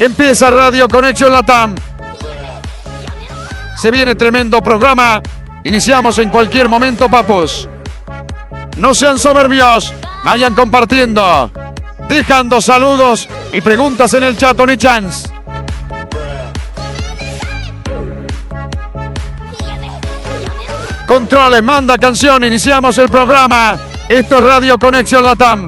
Empieza Radio Conexión Latam. Se viene tremendo programa. Iniciamos en cualquier momento, papos. No sean soberbios. Vayan compartiendo. Dejando saludos y preguntas en el chat, Tony Chance. Controles, manda canción, iniciamos el programa. Esto es Radio Conexión Latam.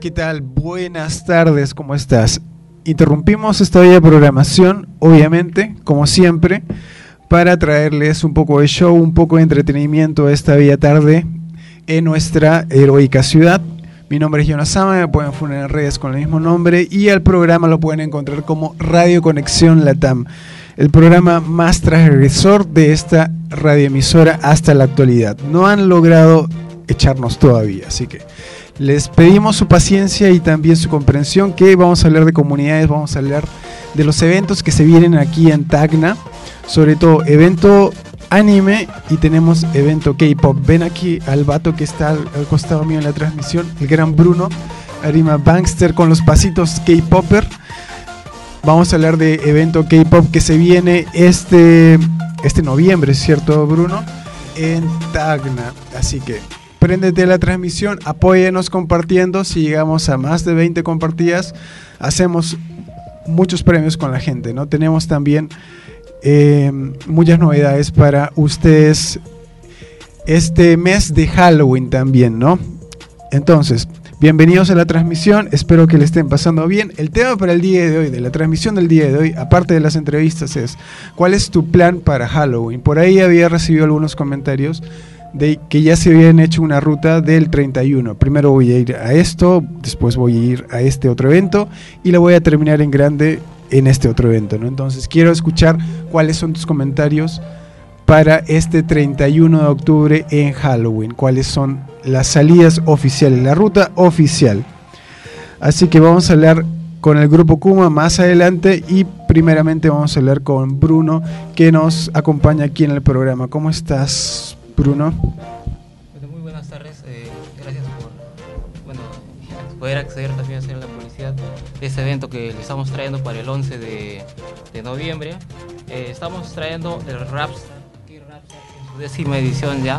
¿Qué tal? Buenas tardes, ¿cómo estás? Interrumpimos esta bella programación, obviamente, como siempre, para traerles un poco de show, un poco de entretenimiento esta bella tarde en nuestra heroica ciudad. Mi nombre es Jonas Sama, me pueden poner en redes con el mismo nombre y el programa lo pueden encontrar como Radio Conexión Latam, el programa más transgresor de esta radioemisora hasta la actualidad. No han logrado echarnos todavía, así que les pedimos su paciencia y también su comprensión que vamos a hablar de comunidades, vamos a hablar de los eventos que se vienen aquí en Tacna, sobre todo evento anime y tenemos evento K-pop. Ven aquí al vato que está al, costado mío en la transmisión, el gran Bruno, Arima Bankster con los pasitos K-popper. Vamos a hablar de evento K-pop que se viene este, este noviembre, ¿cierto, Bruno? En Tacna. Así que préndete la transmisión, apóyenos compartiendo. Si llegamos a más de 20 compartidas, hacemos muchos premios con la gente, ¿no? Tenemos también eh, muchas novedades para ustedes este mes de Halloween también, ¿no? Entonces, bienvenidos a la transmisión, espero que le estén pasando bien. El tema para el día de hoy, de la transmisión del día de hoy, aparte de las entrevistas, es ¿cuál es tu plan para Halloween? Por ahí había recibido algunos comentarios de que ya se habían hecho una ruta del 31. Primero voy a ir a esto, después voy a ir a este otro evento y la voy a terminar en grande en este otro evento, ¿no? Entonces quiero escuchar cuáles son tus comentarios para este 31 de octubre en Halloween, cuáles son las salidas oficiales, la ruta oficial. Así que vamos a hablar con el grupo Kuma más adelante y primeramente vamos a hablar con Bruno que nos acompaña aquí en el programa. ¿Cómo estás, Bruno? Bueno, muy buenas tardes, eh, gracias por bueno, poder acceder también a hacer la publicidad de este evento que le estamos trayendo para el 11 de, de noviembre. Eh, estamos trayendo el Raps, su décima edición ya.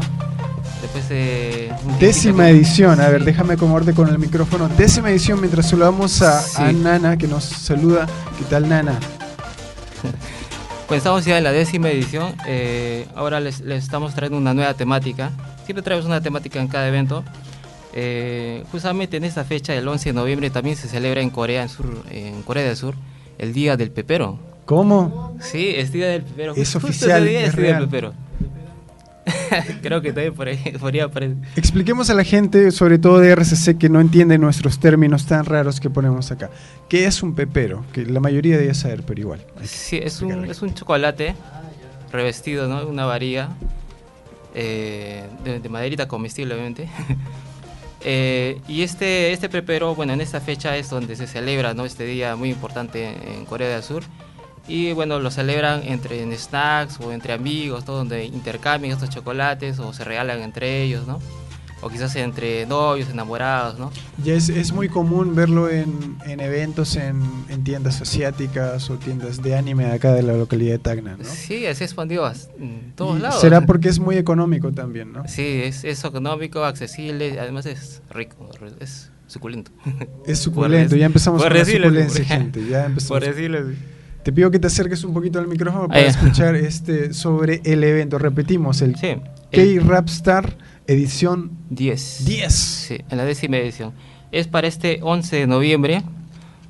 Después de un Décima edición, a ver, Sí. déjame acomodarte con el micrófono. Décima edición, mientras saludamos a, Sí. a Nana que nos saluda. ¿Qué tal, Nana? Pues estamos ya en la décima edición. eh, ahora les, les estamos trayendo una nueva temática. Siempre traemos una temática en cada evento. Eh, justamente en esta fecha, el 11 de noviembre, también se celebra en Corea, en, Sur, en Corea del Sur, el Día del Pepero. ¿Cómo? Sí, es Día del Pepero. Es Justo oficial, día es es Día del Pepero. Creo que también por ahí podría aparecer. Expliquemos a la gente, sobre todo de RCC, que no entiende nuestros términos tan raros que ponemos acá. ¿Qué es un pepero? Que la mayoría debe saber, pero igual. Sí, es un, es un chocolate revestido, ¿no? Una varilla eh, de, de maderita comestible, obviamente. Eh, y este, este pepero, bueno, en esta fecha es donde se celebra, ¿no? Este día muy importante en Corea del Sur. Y bueno, lo celebran entre en snacks o entre amigos, todo donde intercambian estos chocolates o se regalan entre ellos, ¿no? O quizás entre novios, enamorados, ¿no? Ya es, es muy común verlo en, en eventos en, en tiendas asiáticas o tiendas de anime de acá de la localidad de Tacna, ¿no? Sí, se expandió a en todos Y lados. Será porque es muy económico también, ¿no? Sí, es, es económico, accesible, además es rico, es suculento. Es suculento, ya empezamos por con la suculencia, gente. Ya empezamos. Por decirlo así. Te pido que te acerques un poquito al micrófono para escuchar este sobre el evento. Repetimos, el Sí, K-Rapstar edición 10. 10. Sí, en la décima edición. Es para este 11 de noviembre.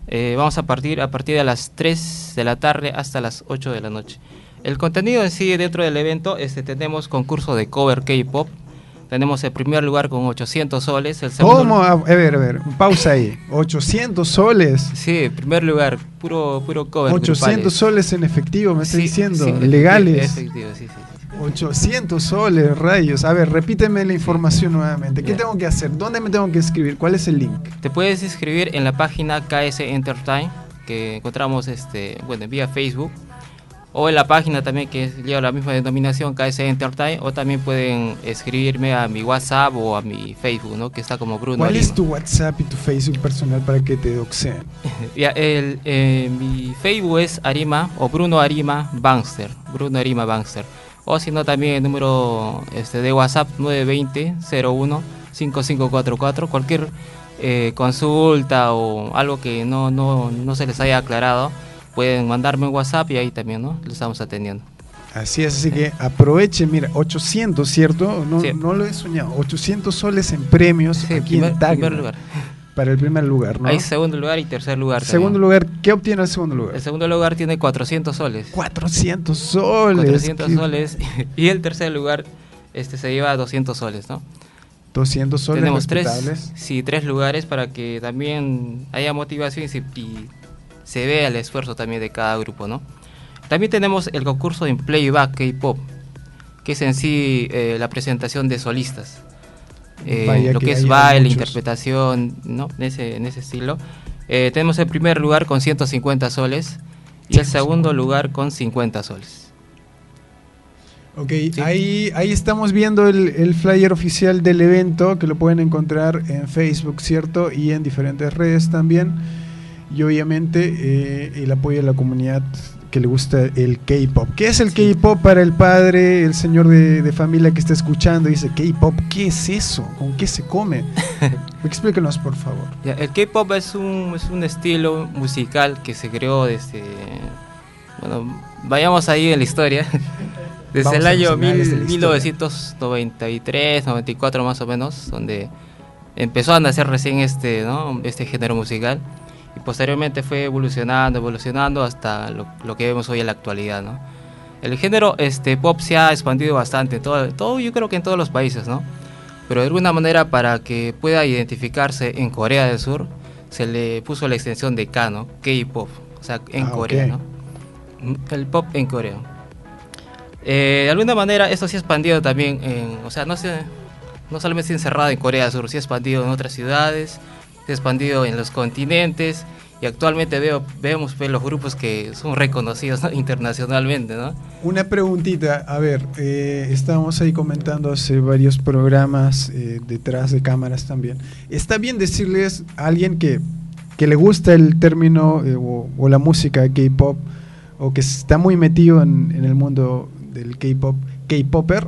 Eh, vamos a partir a partir de las 3 de la tarde hasta las 8 de la noche. El contenido en sí dentro del evento este, tenemos concurso de cover K-pop. Tenemos el primer lugar con 800 soles. El segundo, ¿Cómo? A ver, a ver, pausa ahí. 800 soles. Sí, primer lugar, puro, puro cover. 800 grupales. soles en efectivo, me está Sí, diciendo. sí, legales. Efectivo, sí, sí, sí. 800 soles, rayos. A ver, repíteme la información nuevamente. ¿Qué Ya. tengo que hacer? ¿Dónde me tengo que escribir? ¿Cuál es el link? Te puedes inscribir en la página KS Entertain, que encontramos este, bueno, vía Facebook, o en la página también que lleva la misma denominación KS Entertain, o también pueden escribirme a mi WhatsApp o a mi Facebook, ¿no? que está como Bruno. ¿Cuál es tu WhatsApp y tu Facebook personal para que te doxeen? Ya, el, eh, mi Facebook es Arima o Bruno Arima Bangster, Bruno Arima Bangster. O si no, también el número este, de WhatsApp 920-01-5544. Cualquier eh, consulta o algo que no, no, no se les haya aclarado, pueden mandarme un WhatsApp y ahí también ¿no? lo estamos atendiendo. Así es, así que aprovechen, mira, 800, ¿cierto? No, Sí. no lo he soñado. 800 soles en premios Sí, aquí primer, en Tacna. primer lugar. para el primer lugar, ¿no? Hay segundo lugar y tercer lugar. Segundo también. lugar, ¿qué obtiene el segundo lugar? El segundo lugar tiene 400 soles. 400 soles. 400 qué- soles. Y el tercer lugar este, se lleva 200 soles, ¿no? 200 soles Tenemos tres, sí, tres lugares para que también haya motivación y se vea el esfuerzo también de cada grupo, ¿no? También tenemos el concurso en Playback K-Pop, que es en sí eh, la presentación de solistas. Eh, lo que que es baile, interpretación, ¿no? En ese, en ese estilo. Eh, tenemos el primer lugar con 150 soles y el segundo lugar con 50 soles. Ok, ahí, ahí estamos viendo el, el flyer oficial del evento que lo pueden encontrar en Facebook, ¿cierto? Y en diferentes redes también. Y obviamente eh, el apoyo de la comunidad que le gusta el K-pop. ¿Qué es el K-pop para el padre, el señor de, de familia que está escuchando? Dice, K-pop, ¿qué es eso? ¿Con qué se come? Explíquenos, por favor. Ya, el K-pop es un, es un estilo musical que se creó desde. Bueno, vayamos ahí en la historia. Desde Vamos el año mil- la historia. 1993, 94 más o menos, donde empezó a nacer recién este, ¿no? este género musical. Y posteriormente fue evolucionando, evolucionando hasta lo, lo que vemos hoy en la actualidad. ¿no? El género este, pop se ha expandido bastante, todo, todo, yo creo que en todos los países, ¿no? Pero de alguna manera para que pueda identificarse en Corea del Sur, se le puso la extensión de K, ¿no? K-pop, o sea, en Ah, Corea. ¿no? El pop en Corea. Eh, de alguna manera esto se ha expandido también, en, o sea, no, se, no solamente se ha encerrado en Corea del Sur, se ha expandido en otras ciudades, expandido en los continentes y actualmente veo, vemos pues, los grupos que son reconocidos ¿no? internacionalmente, ¿no? Una preguntita, a ver, eh, estábamos ahí comentando hace varios programas eh, detrás de cámaras también. ¿Está bien decirles a alguien que, que le gusta el término eh, o, o la música K-pop o que está muy metido en, en el mundo del K-pop, K-popper?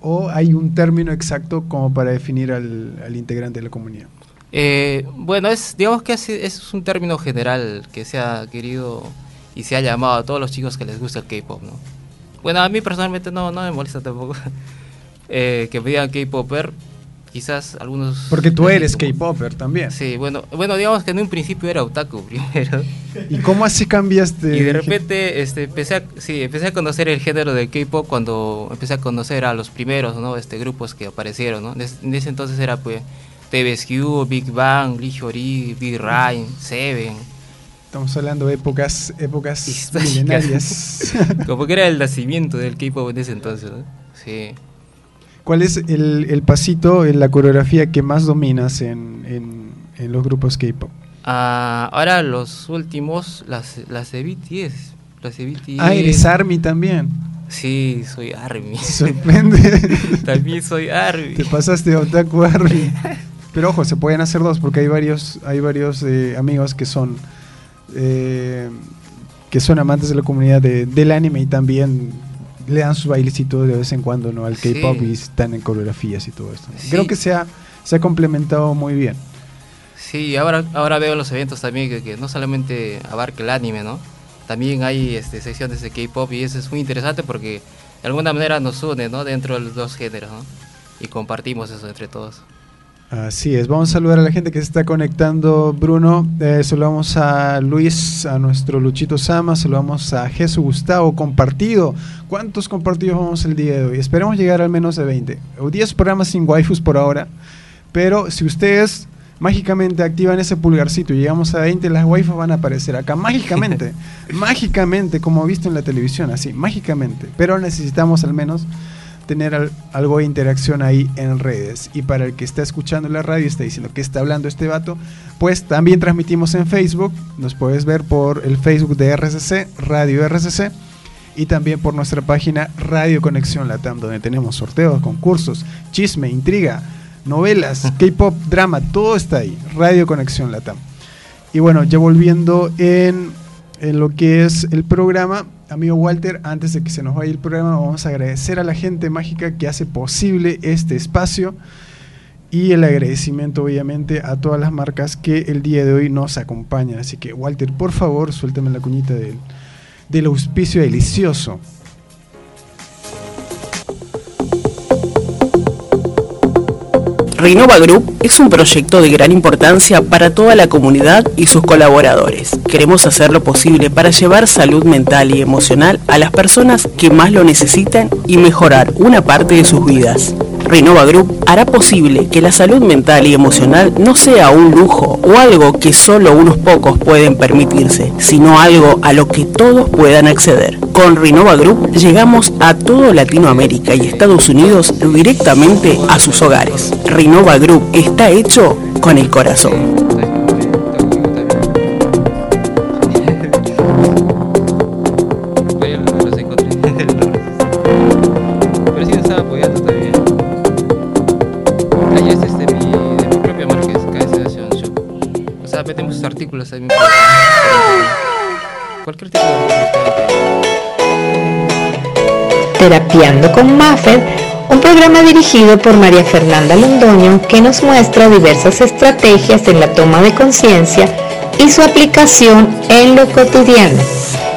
¿O hay un término exacto como para definir al, al integrante de la comunidad? Eh, bueno, es, digamos que es, es un término general que se ha querido y se ha llamado a todos los chicos que les gusta el K-pop, ¿no? Bueno, a mí personalmente no, no me molesta tampoco eh, que me digan K-popper, quizás algunos... Porque tú eres K-popper también. Sí, bueno, bueno, digamos que en un principio era otaku primero. ¿Y cómo así cambiaste? Y de repente este, empecé, a, sí, empecé a conocer el género del K-pop cuando empecé a conocer a los primeros ¿no? este, grupos que aparecieron. ¿no? En ese entonces era pues TVSQ, Big Bang, Lee Hyori, Big Rhyme, Seven. Estamos hablando de épocas, épocas Históricas. milenarias. Como que era el nacimiento del K-pop en ese entonces. ¿no? Sí. ¿Cuál es el, el pasito, en la coreografía que más dominas en, en- en los grupos K-pop? Ah, ahora los últimos, las, las de BTS. Las de BTS. Ah, eres ARMY también. Sí, soy ARMY. Sorprende. También soy ARMY. Te pasaste de Otaku ARMY. Pero ojo, se pueden hacer dos porque hay varios, hay varios eh, amigos que son eh, que son amantes de la comunidad de- del anime y también le dan sus bailecitos de vez en cuando ¿no? al Sí. K-pop y están en coreografías y todo esto. Sí. Creo que se ha, se ha complementado muy bien. Sí, ahora, ahora veo los eventos también que, que no solamente abarca el anime, ¿no? También hay este, secciones de K-pop y eso es muy interesante porque de alguna manera nos une, ¿no? Dentro de los dos géneros, ¿no? Y compartimos eso entre todos. Así es, vamos a saludar a la gente que se está conectando, Bruno. Eh, saludamos a Luis, a nuestro Luchito Sama, saludamos a Jesús Gustavo, compartido. ¿Cuántos compartidos vamos el día de hoy? Esperemos llegar al menos de 20. O 10 programas sin waifus por ahora, pero si ustedes mágicamente activan ese pulgarcito y llegamos a 20, las waifus van a aparecer acá mágicamente, mágicamente, como visto en la televisión, así, mágicamente. Pero necesitamos al menos tener al- algo de interacción ahí en redes. Y para el que está escuchando la radio y está diciendo que está hablando este vato, pues también transmitimos en Facebook. Nos puedes ver por el Facebook de RCC, Radio RCC, y también por nuestra página Radio Conexión Latam, donde tenemos sorteos, concursos, chisme, intriga, novelas, K-pop, drama, todo está ahí. Radio Conexión Latam. Y bueno, ya volviendo en, en lo que es el programa, amigo Walter, antes de que se nos vaya el programa, vamos a agradecer a la gente mágica que hace posible este espacio y el agradecimiento obviamente a todas las marcas que el día de hoy nos acompañan. Así que Walter, por favor, suéltame la cuñita del, del auspicio delicioso. Renova Group es un proyecto de gran importancia para toda la comunidad y sus colaboradores. Queremos hacer lo posible para llevar salud mental y emocional a las personas que más lo necesitan y mejorar una parte de sus vidas. Renova Group hará posible que la salud mental y emocional no sea un lujo o algo que solo unos pocos pueden permitirse, sino algo a lo que todos puedan acceder. Con Renova Group llegamos a todo Latinoamérica y Estados Unidos directamente a sus hogares. Renova Group está hecho con el corazón. Con Maffer, un programa dirigido por María Fernanda Londoño que nos muestra diversas estrategias en la toma de conciencia y su aplicación en lo cotidiano,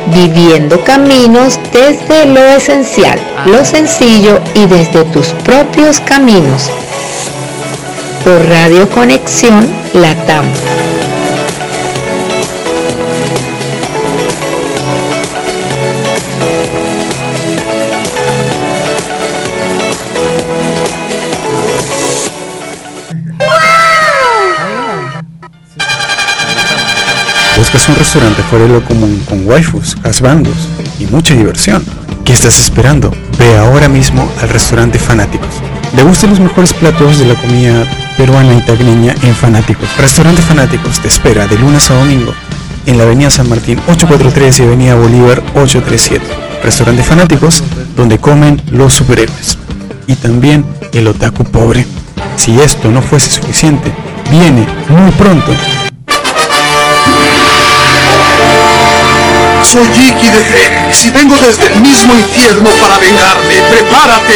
viviendo caminos desde lo esencial, lo sencillo y desde tus propios caminos. Por Radio Conexión Latam. Un restaurante fuera de lo común con waifus, bandos y mucha diversión. ¿Qué estás esperando? Ve ahora mismo al restaurante Fanáticos. Degusta los mejores platos de la comida peruana y tagneña en Fanáticos. Restaurante Fanáticos te espera de lunes a domingo en la avenida San Martín 843 y avenida Bolívar 837. Restaurante Fanáticos donde comen los superhéroes. Y también el otaku pobre. Si esto no fuese suficiente, viene muy pronto Soy Iki de Fénix y vengo desde el mismo infierno para vengarme. ¡Prepárate!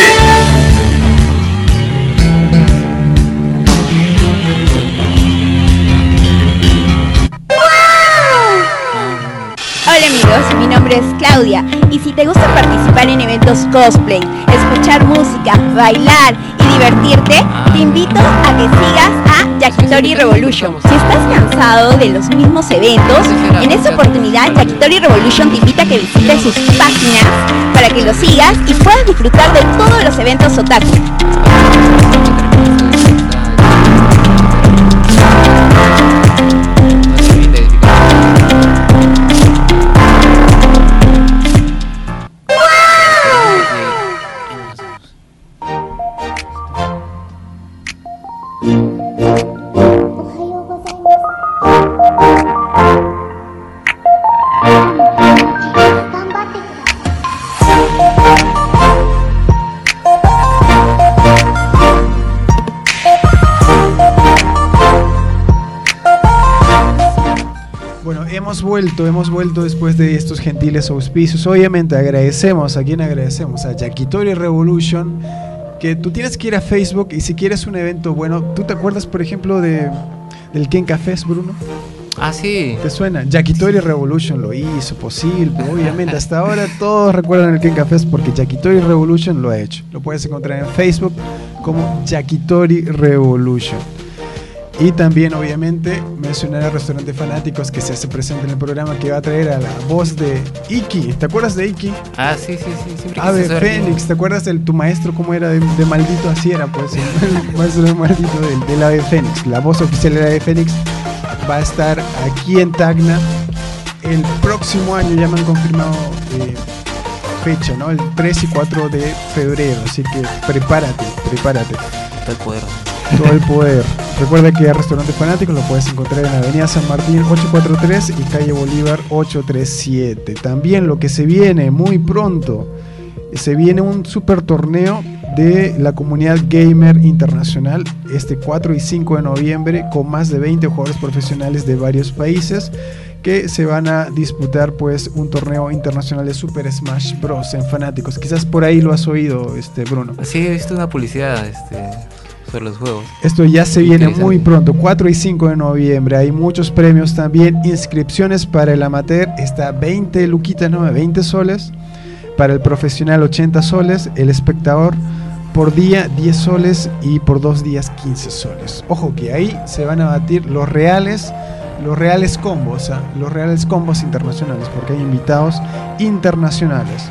Hola amigos, mi nombre es Claudia y si te gusta participar en eventos cosplay, escuchar música, bailar y divertirte, te invito a que sigas Yakitori Revolution. Si estás cansado de los mismos eventos, en esta oportunidad Yakitori Revolution te invita a que visites sus páginas para que lo sigas y puedas disfrutar de todos los eventos otaku. Vuelto, hemos vuelto después de estos gentiles auspicios. Obviamente agradecemos, ¿a quién agradecemos? A Yakitori Revolution, que tú tienes que ir a Facebook y si quieres un evento bueno, ¿tú te acuerdas, por ejemplo, de, del Ken Cafés, Bruno? Ah, sí. ¿Te suena? Yakitori Revolution lo hizo posible, obviamente. Hasta ahora todos recuerdan el Ken Cafés porque Yakitori Revolution lo ha hecho. Lo puedes encontrar en Facebook como Yakitori Revolution. Y también, obviamente, mencionar al restaurante Fanáticos que se hace presente en el programa que va a traer a la voz de Iki. ¿Te acuerdas de Iki? Ah, sí, sí, sí. Siempre Ave Fénix, ¿te acuerdas de tu maestro cómo era de, de maldito? Así era, pues, el maestro de maldito del, del Ave Fénix. La voz oficial del Ave Fénix va a estar aquí en Tacna el próximo año, ya me han confirmado eh, fecha, ¿no? El 3 y 4 de febrero, así que prepárate, prepárate. Todo el poder. Todo el poder. Recuerda que el restaurante fanático lo puedes encontrar en Avenida San Martín 843 y calle Bolívar 837. También lo que se viene muy pronto, se viene un super torneo de la comunidad gamer internacional este 4 y 5 de noviembre con más de 20 jugadores profesionales de varios países que se van a disputar pues un torneo internacional de Super Smash Bros. en fanáticos. Quizás por ahí lo has oído, este Bruno. Sí, he visto una publicidad este, sobre los juegos. Esto ya se viene muy pronto, 4 y 5 de noviembre. Hay muchos premios también. Inscripciones para el amateur está 20 luquitas, no, 20 soles. Para el profesional 80 soles. El espectador por día 10 soles y por dos días 15 soles. Ojo que ahí se van a batir los reales, los reales combos, ¿ah? los reales combos internacionales, porque hay invitados internacionales.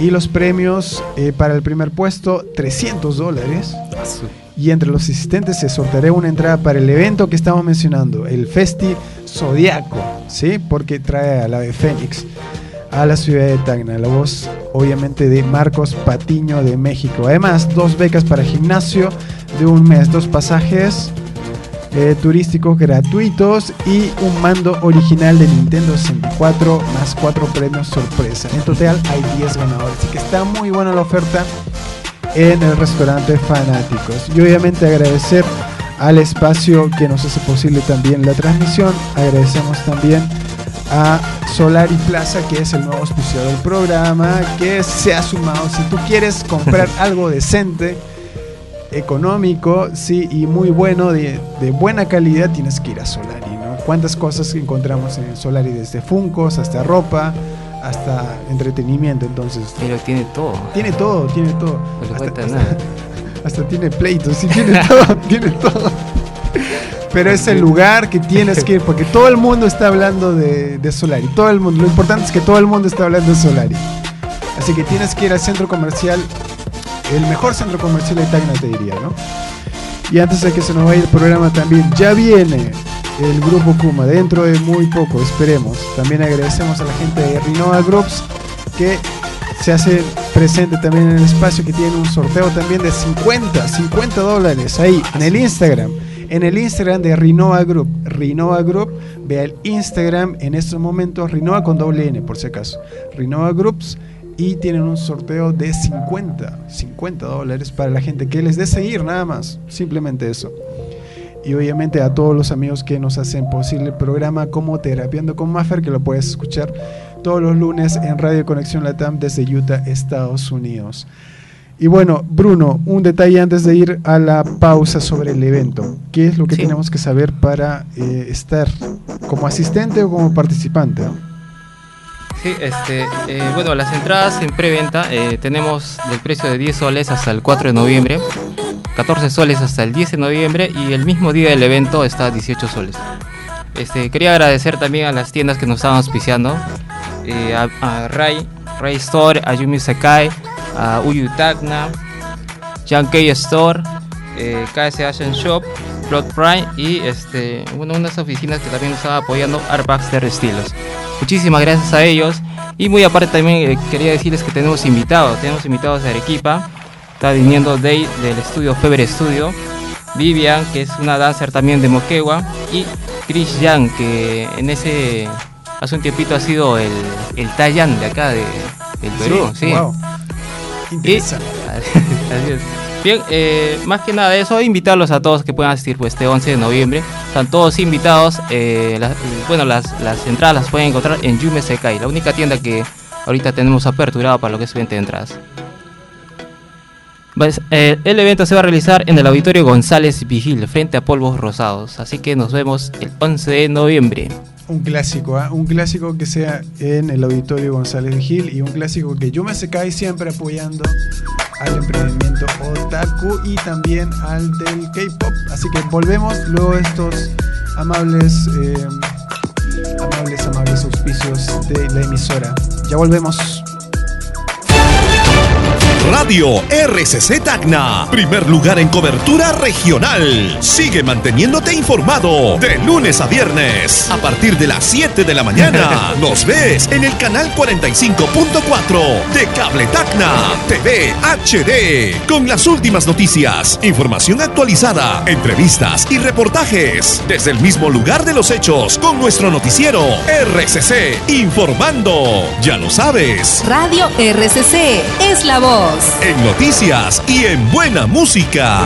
Y los premios eh, para el primer puesto, 300 dólares. Y entre los asistentes se sorteará una entrada para el evento que estamos mencionando, el Festi Zodiaco, ¿sí? Porque trae a la de Fénix a la ciudad de Tacna. La voz, obviamente, de Marcos Patiño de México. Además, dos becas para gimnasio de un mes, dos pasajes eh, turísticos gratuitos y un mando original de Nintendo 64 más cuatro premios sorpresa. En total hay 10 ganadores. Así que está muy buena la oferta en el restaurante Fanáticos. Y obviamente agradecer al espacio que nos hace posible también la transmisión. Agradecemos también a Solari Plaza, que es el nuevo auspiciador del programa, que se ha sumado. Si tú quieres comprar algo decente, económico, sí, y muy bueno, de, de buena calidad, tienes que ir a Solari, ¿no? ¿Cuántas cosas encontramos en Solari? Desde Funcos hasta ropa, hasta entretenimiento, entonces. Pero tiene todo. Tiene todo, tiene todo. No le Hasta- falta hasta- nada. hasta tiene pleitos, sí, tiene todo, tiene todo. Pero es el lugar que tienes que ir, porque todo el mundo está hablando de, de Solari. Todo el mundo. Lo importante es que todo el mundo está hablando de Solari. Así que tienes que ir al centro comercial, el mejor centro comercial de Tacna, te diría, ¿no? Y antes de que se nos vaya el programa también, ya viene el grupo Kuma, dentro de muy poco, esperemos. También agradecemos a la gente de Rinoa Groups que se hace presente también en el espacio que tiene un sorteo también de 50, 50 dólares ahí en el Instagram. En el Instagram de Rinoa Group. Rinoa Group, vea el Instagram en estos momentos, Rinoa con doble N por si acaso. Rinoa Groups y tienen un sorteo de 50, 50 dólares para la gente que les dé seguir nada más. Simplemente eso. Y obviamente a todos los amigos que nos hacen posible el programa como Terapiando con Maffer, que lo puedes escuchar todos los lunes en Radio Conexión Latam desde Utah, Estados Unidos. Y bueno, Bruno, un detalle antes de ir a la pausa sobre el evento. ¿Qué es lo que Sí. tenemos que saber para eh, estar como asistente o como participante? Sí, este, eh, bueno, las entradas en preventa eh, tenemos del precio de 10 soles hasta el 4 de noviembre, 14 soles hasta el 10 de noviembre y el mismo día del evento está a 18 soles. Este, quería agradecer también a las tiendas que nos estaban auspiciando, eh, a, Ray, Ray Store, a Yumi Sekai, a Uyu Tacna, Yankee Store, eh, KS Asian Shop, Plot Prime y este, unas oficinas que también nos estaban apoyando, Art Baxter Estilos. Muchísimas gracias a ellos. Y muy aparte también eh, quería decirles que tenemos invitados, tenemos invitados de Arequipa. Está viniendo Day del estudio Feber Studio, Vivian, que es una dancer también de Moquegua, y Chris Yang, que en ese hace un tiempito ha sido el, el Tayan de acá de, del Perú. Sí, wow. Y- Interesante. Así es. Bien, eh, más que nada eso, invitarlos a todos que puedan asistir pues, este 11 de noviembre. Están todos invitados. eh, las- bueno, las, las entradas las pueden encontrar en Yume Sekai, la única tienda que ahorita tenemos aperturada para lo que es venta de entradas. Eh, el evento se va a realizar en el Auditorio González Vigil, frente a Polvos Rosados. Así que nos vemos el 11 de noviembre. Un clásico, ¿ah? un clásico que sea en el auditorio González Gil y un clásico que yo me secai siempre apoyando al emprendimiento otaku y también al del K-pop. Así que volvemos luego estos amables, eh, amables, amables auspicios de la emisora. Ya volvemos. Radio RCC Tacna, primer lugar en cobertura regional. Sigue manteniéndote informado de lunes a viernes. A partir de las 7 de la mañana, nos ves en el canal 45.4 de Cable Tacna TV HD. Con las últimas noticias, información actualizada, entrevistas y reportajes. Desde el mismo lugar de los hechos, con nuestro noticiero RCC Informando. Ya lo sabes. Radio RCC es la voz. En noticias y en buena música.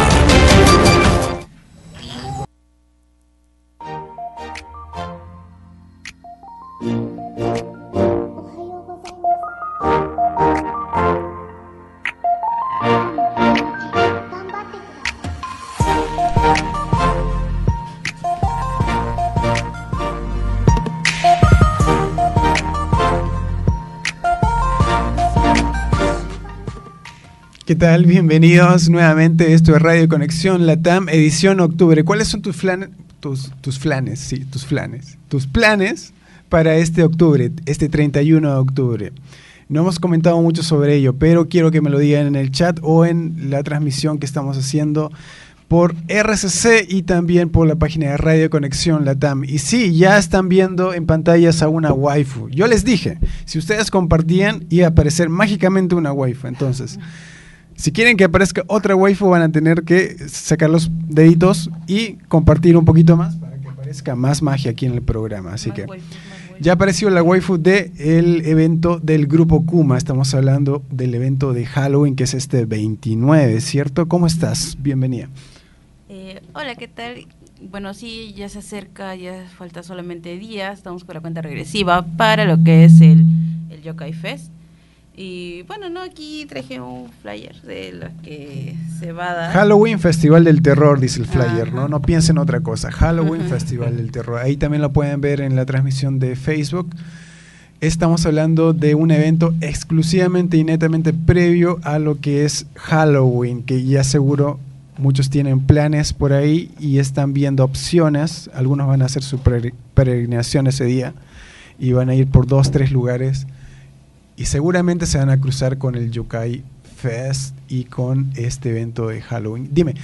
Tal? Bienvenidos nuevamente. Esto es Radio Conexión Latam, edición octubre. ¿Cuáles son tus flanes? Tus, tus sí, tus flanes. Tus planes para este octubre, este 31 de octubre. No hemos comentado mucho sobre ello, pero quiero que me lo digan en el chat o en la transmisión que estamos haciendo por RCC y también por la página de Radio Conexión Latam. Y sí, ya están viendo en pantallas a una waifu. Yo les dije, si ustedes compartían, iba a aparecer mágicamente una waifu. Entonces, si quieren que aparezca otra waifu, van a tener que sacar los deditos y compartir un poquito más para que aparezca más magia aquí en el programa. Así que ya apareció la waifu del el evento del grupo Kuma. Estamos hablando del evento de Halloween que es este 29, ¿cierto? ¿Cómo estás? Bienvenida. Eh, hola, ¿qué tal? Bueno, sí, ya se acerca, ya falta solamente días, estamos con la cuenta regresiva para lo que es el, el Yokai Fest. Y bueno, no, aquí traje un flyer de lo que se va a dar. Halloween Festival del Terror, dice el flyer, ¿no? No piensen otra cosa. Halloween Festival del Terror. Ahí también lo pueden ver en la transmisión de Facebook. Estamos hablando de un evento exclusivamente y netamente previo a lo que es Halloween, que ya seguro muchos tienen planes por ahí y están viendo opciones. Algunos van a hacer su peregrinación ese día y van a ir por dos, tres lugares y seguramente se van a cruzar con el Yokai Fest y con este evento de Halloween. Dime,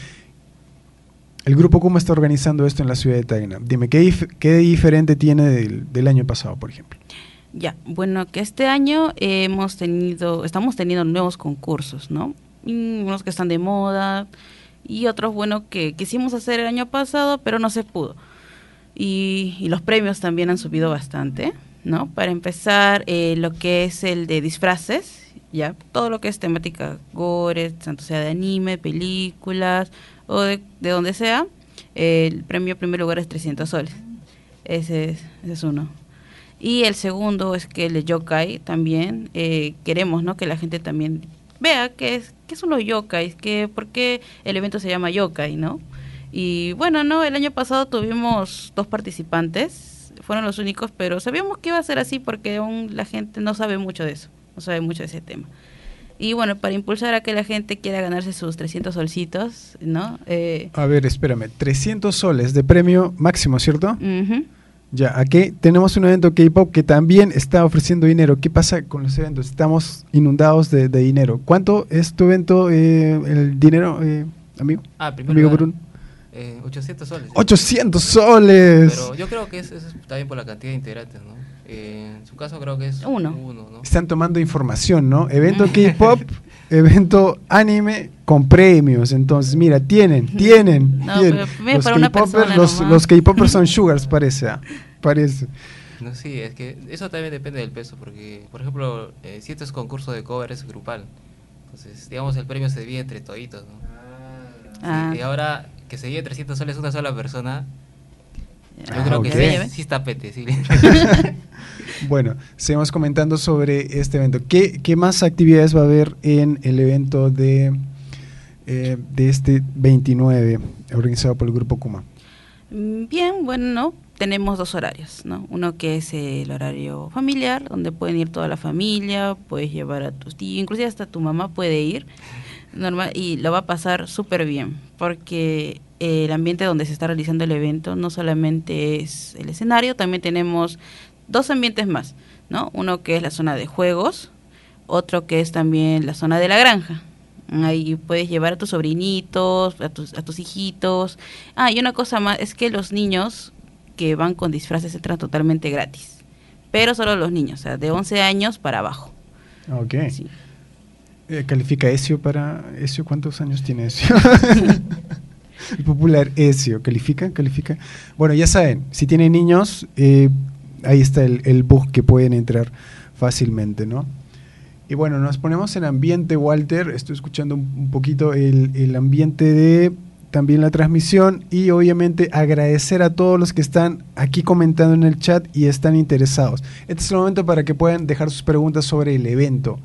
el grupo cómo está organizando esto en la ciudad de Tacna. Dime, ¿qué, qué diferente tiene del, del, año pasado, por ejemplo? Ya, bueno, que este año hemos tenido, estamos teniendo nuevos concursos, ¿no? Unos que están de moda, y otros, bueno, que quisimos hacer el año pasado, pero no se pudo. Y, y los premios también han subido bastante, ¿no? Para empezar, eh, lo que es el de disfraces, ya, todo lo que es temática gore, tanto sea de anime, películas o de, de donde sea, el premio primer lugar es 300 soles. Ese es, ese es uno. Y el segundo es que el de yokai también eh, queremos, ¿no? Que la gente también vea qué es qué son los yokais, que por qué el evento se llama yokai, ¿no? Y bueno, no, el año pasado tuvimos dos participantes, fueron los únicos, pero sabíamos que iba a ser así porque aún la gente no sabe mucho de eso, no sabe mucho de ese tema. Y bueno, para impulsar a que la gente quiera ganarse sus 300 solcitos, ¿no? Eh, a ver, espérame, 300 soles de premio máximo, ¿cierto? Ya, aquí tenemos un evento K-Pop que también está ofreciendo dinero. ¿Qué pasa con los eventos? Estamos inundados de, de dinero. ¿Cuánto es tu evento, eh, el dinero, eh, amigo? Ah, primero amigo Bruno. Eh, 800 soles. 800 soles. Pero yo creo que es, eso es también por la cantidad de integrantes, ¿no? Eh, en su caso creo que es Uno. ¿no? Están tomando información, ¿no? Evento K-Pop, evento anime con premios. Entonces, mira, tienen, tienen, No, tienen. pero primero Los K-popers, los, los K-popers son sugars, parece. ah, Parece. No, sí, es que eso también depende del peso, porque, por ejemplo, eh, si esto es concurso de cover, es grupal. Entonces, digamos, el premio se divide entre toditos, ¿no? Sí, Ah. y ahora que se divide 300 soles una sola persona, yo Ah, creo ok. que sí, sí está apetecible. Bueno, seguimos comentando sobre este evento. ¿Qué, qué más actividades va a haber en el evento de, eh, de este 29 organizado por el Grupo Kuma? Mm, Bien, bueno, ¿no? tenemos dos horarios, ¿no? Uno que es el horario familiar, donde pueden ir toda la familia, puedes llevar a tus tíos, inclusive hasta tu mamá puede ir, normal, y lo va a pasar súper bien, porque el ambiente donde se está realizando el evento no solamente es el escenario, también tenemos dos ambientes más, ¿no? Uno que es la zona de juegos, otro que es también la zona de la granja. Ahí puedes llevar a tus sobrinitos, a tus, a tus hijitos. Ah, y una cosa más, es que los niños que van con disfraces entran totalmente gratis. Pero solo los niños, o sea, de 11 años para abajo. Ok. Eh, ¿Califica Ezio para Ezio? ¿Cuántos años tiene Ezio? El popular Ezio. ¿Califica? ¿Califica? Bueno, ya saben, si tienen niños, eh, ahí está el, el bus que pueden entrar fácilmente, ¿no? Y bueno, nos ponemos en ambiente, Walter. Estoy escuchando un, un poquito el, el ambiente de también la transmisión y obviamente agradecer a todos los que están aquí comentando en el chat y están interesados. Este es el momento para que puedan dejar sus preguntas sobre el evento.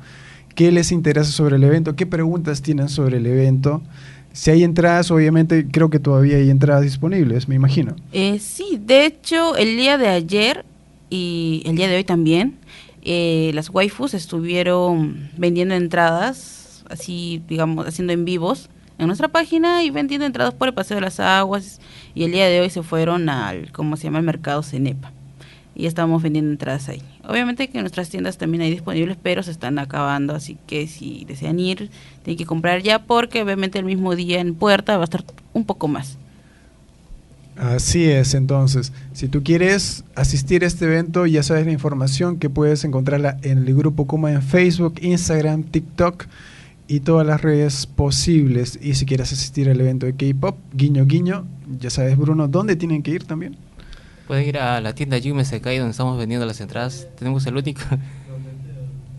¿Qué les interesa sobre el evento? ¿Qué preguntas tienen sobre el evento? Si hay entradas, obviamente creo que todavía hay entradas disponibles, me imagino. Eh, sí, de hecho, el día de ayer y el día de hoy también, eh, las waifus estuvieron vendiendo entradas así, digamos, haciendo en vivos en nuestra página y vendiendo entradas por el Paseo de las Aguas. Y el día de hoy se fueron al, ¿cómo se llama? El mercado Cenepa. Y estamos vendiendo entradas ahí. Obviamente que nuestras tiendas también hay disponibles, pero se están acabando. Así que si desean ir, tienen que comprar ya porque obviamente el mismo día en puerta va a estar un poco más. Así es, entonces, si tú quieres asistir a este evento, ya sabes la información que puedes encontrarla en el grupo Kuma en Facebook, Instagram, TikTok y todas las redes posibles. Y si quieres asistir al evento de K-Pop, guiño guiño, ya sabes Bruno, ¿dónde tienen que ir también? Pueden ir a la tienda Yume Sekai donde estamos vendiendo las entradas. Tenemos el único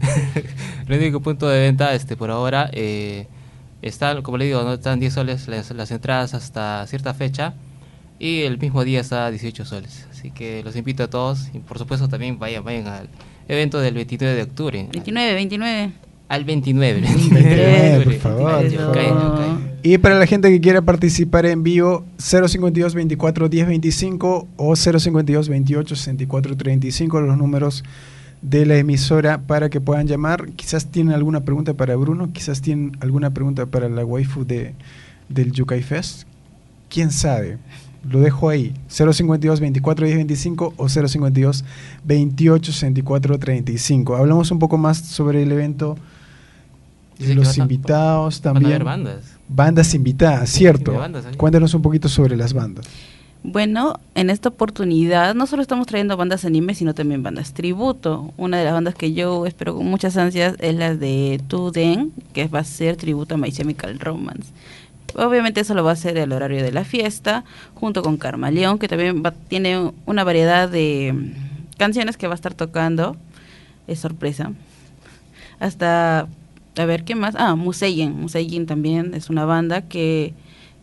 el único punto de venta este por ahora. Eh, están, como le digo, no están 10 soles las, las entradas hasta cierta fecha y el mismo día está a 18 soles. Así que los invito a todos y por supuesto también vayan, vayan al evento del 29 de octubre. 29, 29. Al 29. 29, por favor, Eso. por favor. Y para la gente que quiera participar en vivo, 052 24 10 25 o 052 28 64 35, los números de la emisora para que puedan llamar. Quizás tienen alguna pregunta para Bruno, quizás tienen alguna pregunta para la waifu de, del Yukai Fest. ¿Quién sabe? Lo dejo ahí. 052 24 10 25 o 052 28 64 35. Hablamos un poco más sobre el evento. Dice los invitados van a también. haber bandas. Bandas invitadas, cierto. bandas ahí. Cuéntanos un poquito sobre las bandas. Bueno, en esta oportunidad no solo estamos trayendo bandas anime, sino también bandas tributo. Una de las bandas que yo espero con muchas ansias es la de Tuden, que va a ser tributo a My Chemical Romance. Obviamente eso lo va a hacer el horario de la fiesta, junto con Karma León, que también va- tiene una variedad de mm, canciones que va a estar tocando. Es sorpresa. Hasta, a ver, ¿qué más? Ah, Museyen. Museyen también es una banda que,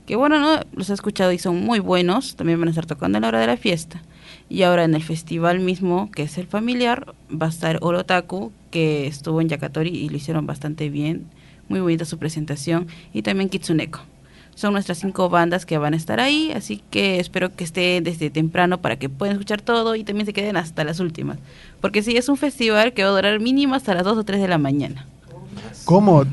que bueno, ¿no? Los he escuchado y son muy buenos. También van a estar tocando a la hora de la fiesta. Y ahora en el festival mismo, que es el familiar, va a estar Orotaku, que estuvo en Yakatori y lo hicieron bastante bien. Muy bonita su presentación. Y también Kitsuneko. Son nuestras cinco bandas que van a estar ahí, así que espero que estén desde temprano para que puedan escuchar todo y también se queden hasta las últimas. Porque sí, es un festival que va a durar mínimo hasta las 2 o 3 de la mañana. ¿Cómo?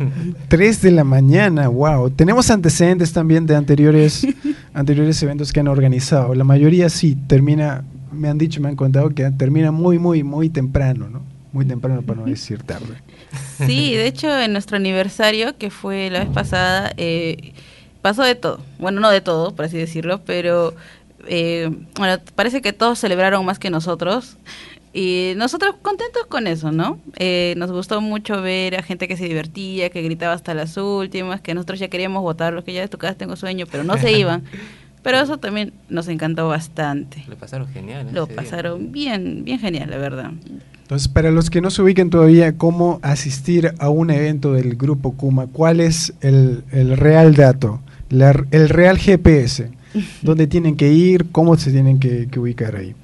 3 de la mañana, wow. Tenemos antecedentes también de anteriores, anteriores eventos que han organizado. La mayoría sí termina, me han dicho, me han contado que termina muy, muy, muy temprano, ¿no? Muy temprano para no decir tarde. Sí, de hecho, en nuestro aniversario, que fue la vez pasada, eh, pasó de todo. Bueno, no de todo, por así decirlo, pero eh, bueno, parece que todos celebraron más que nosotros. Y nosotros contentos con eso, ¿no? Eh, nos gustó mucho ver a gente que se divertía, que gritaba hasta las últimas, que nosotros ya queríamos votarlos, que ya de tu casa tengo sueño, pero no se iban. Pero eso también nos encantó bastante. Le pasaron genial. ¿eh? Lo pasaron bien, bien genial, la verdad. Entonces, para los que no se ubiquen todavía cómo asistir a un evento del grupo Kuma, ¿cuál es el, el real dato? La- el real GPS. ¿Dónde tienen que ir? ¿Cómo se tienen que, que ubicar ahí?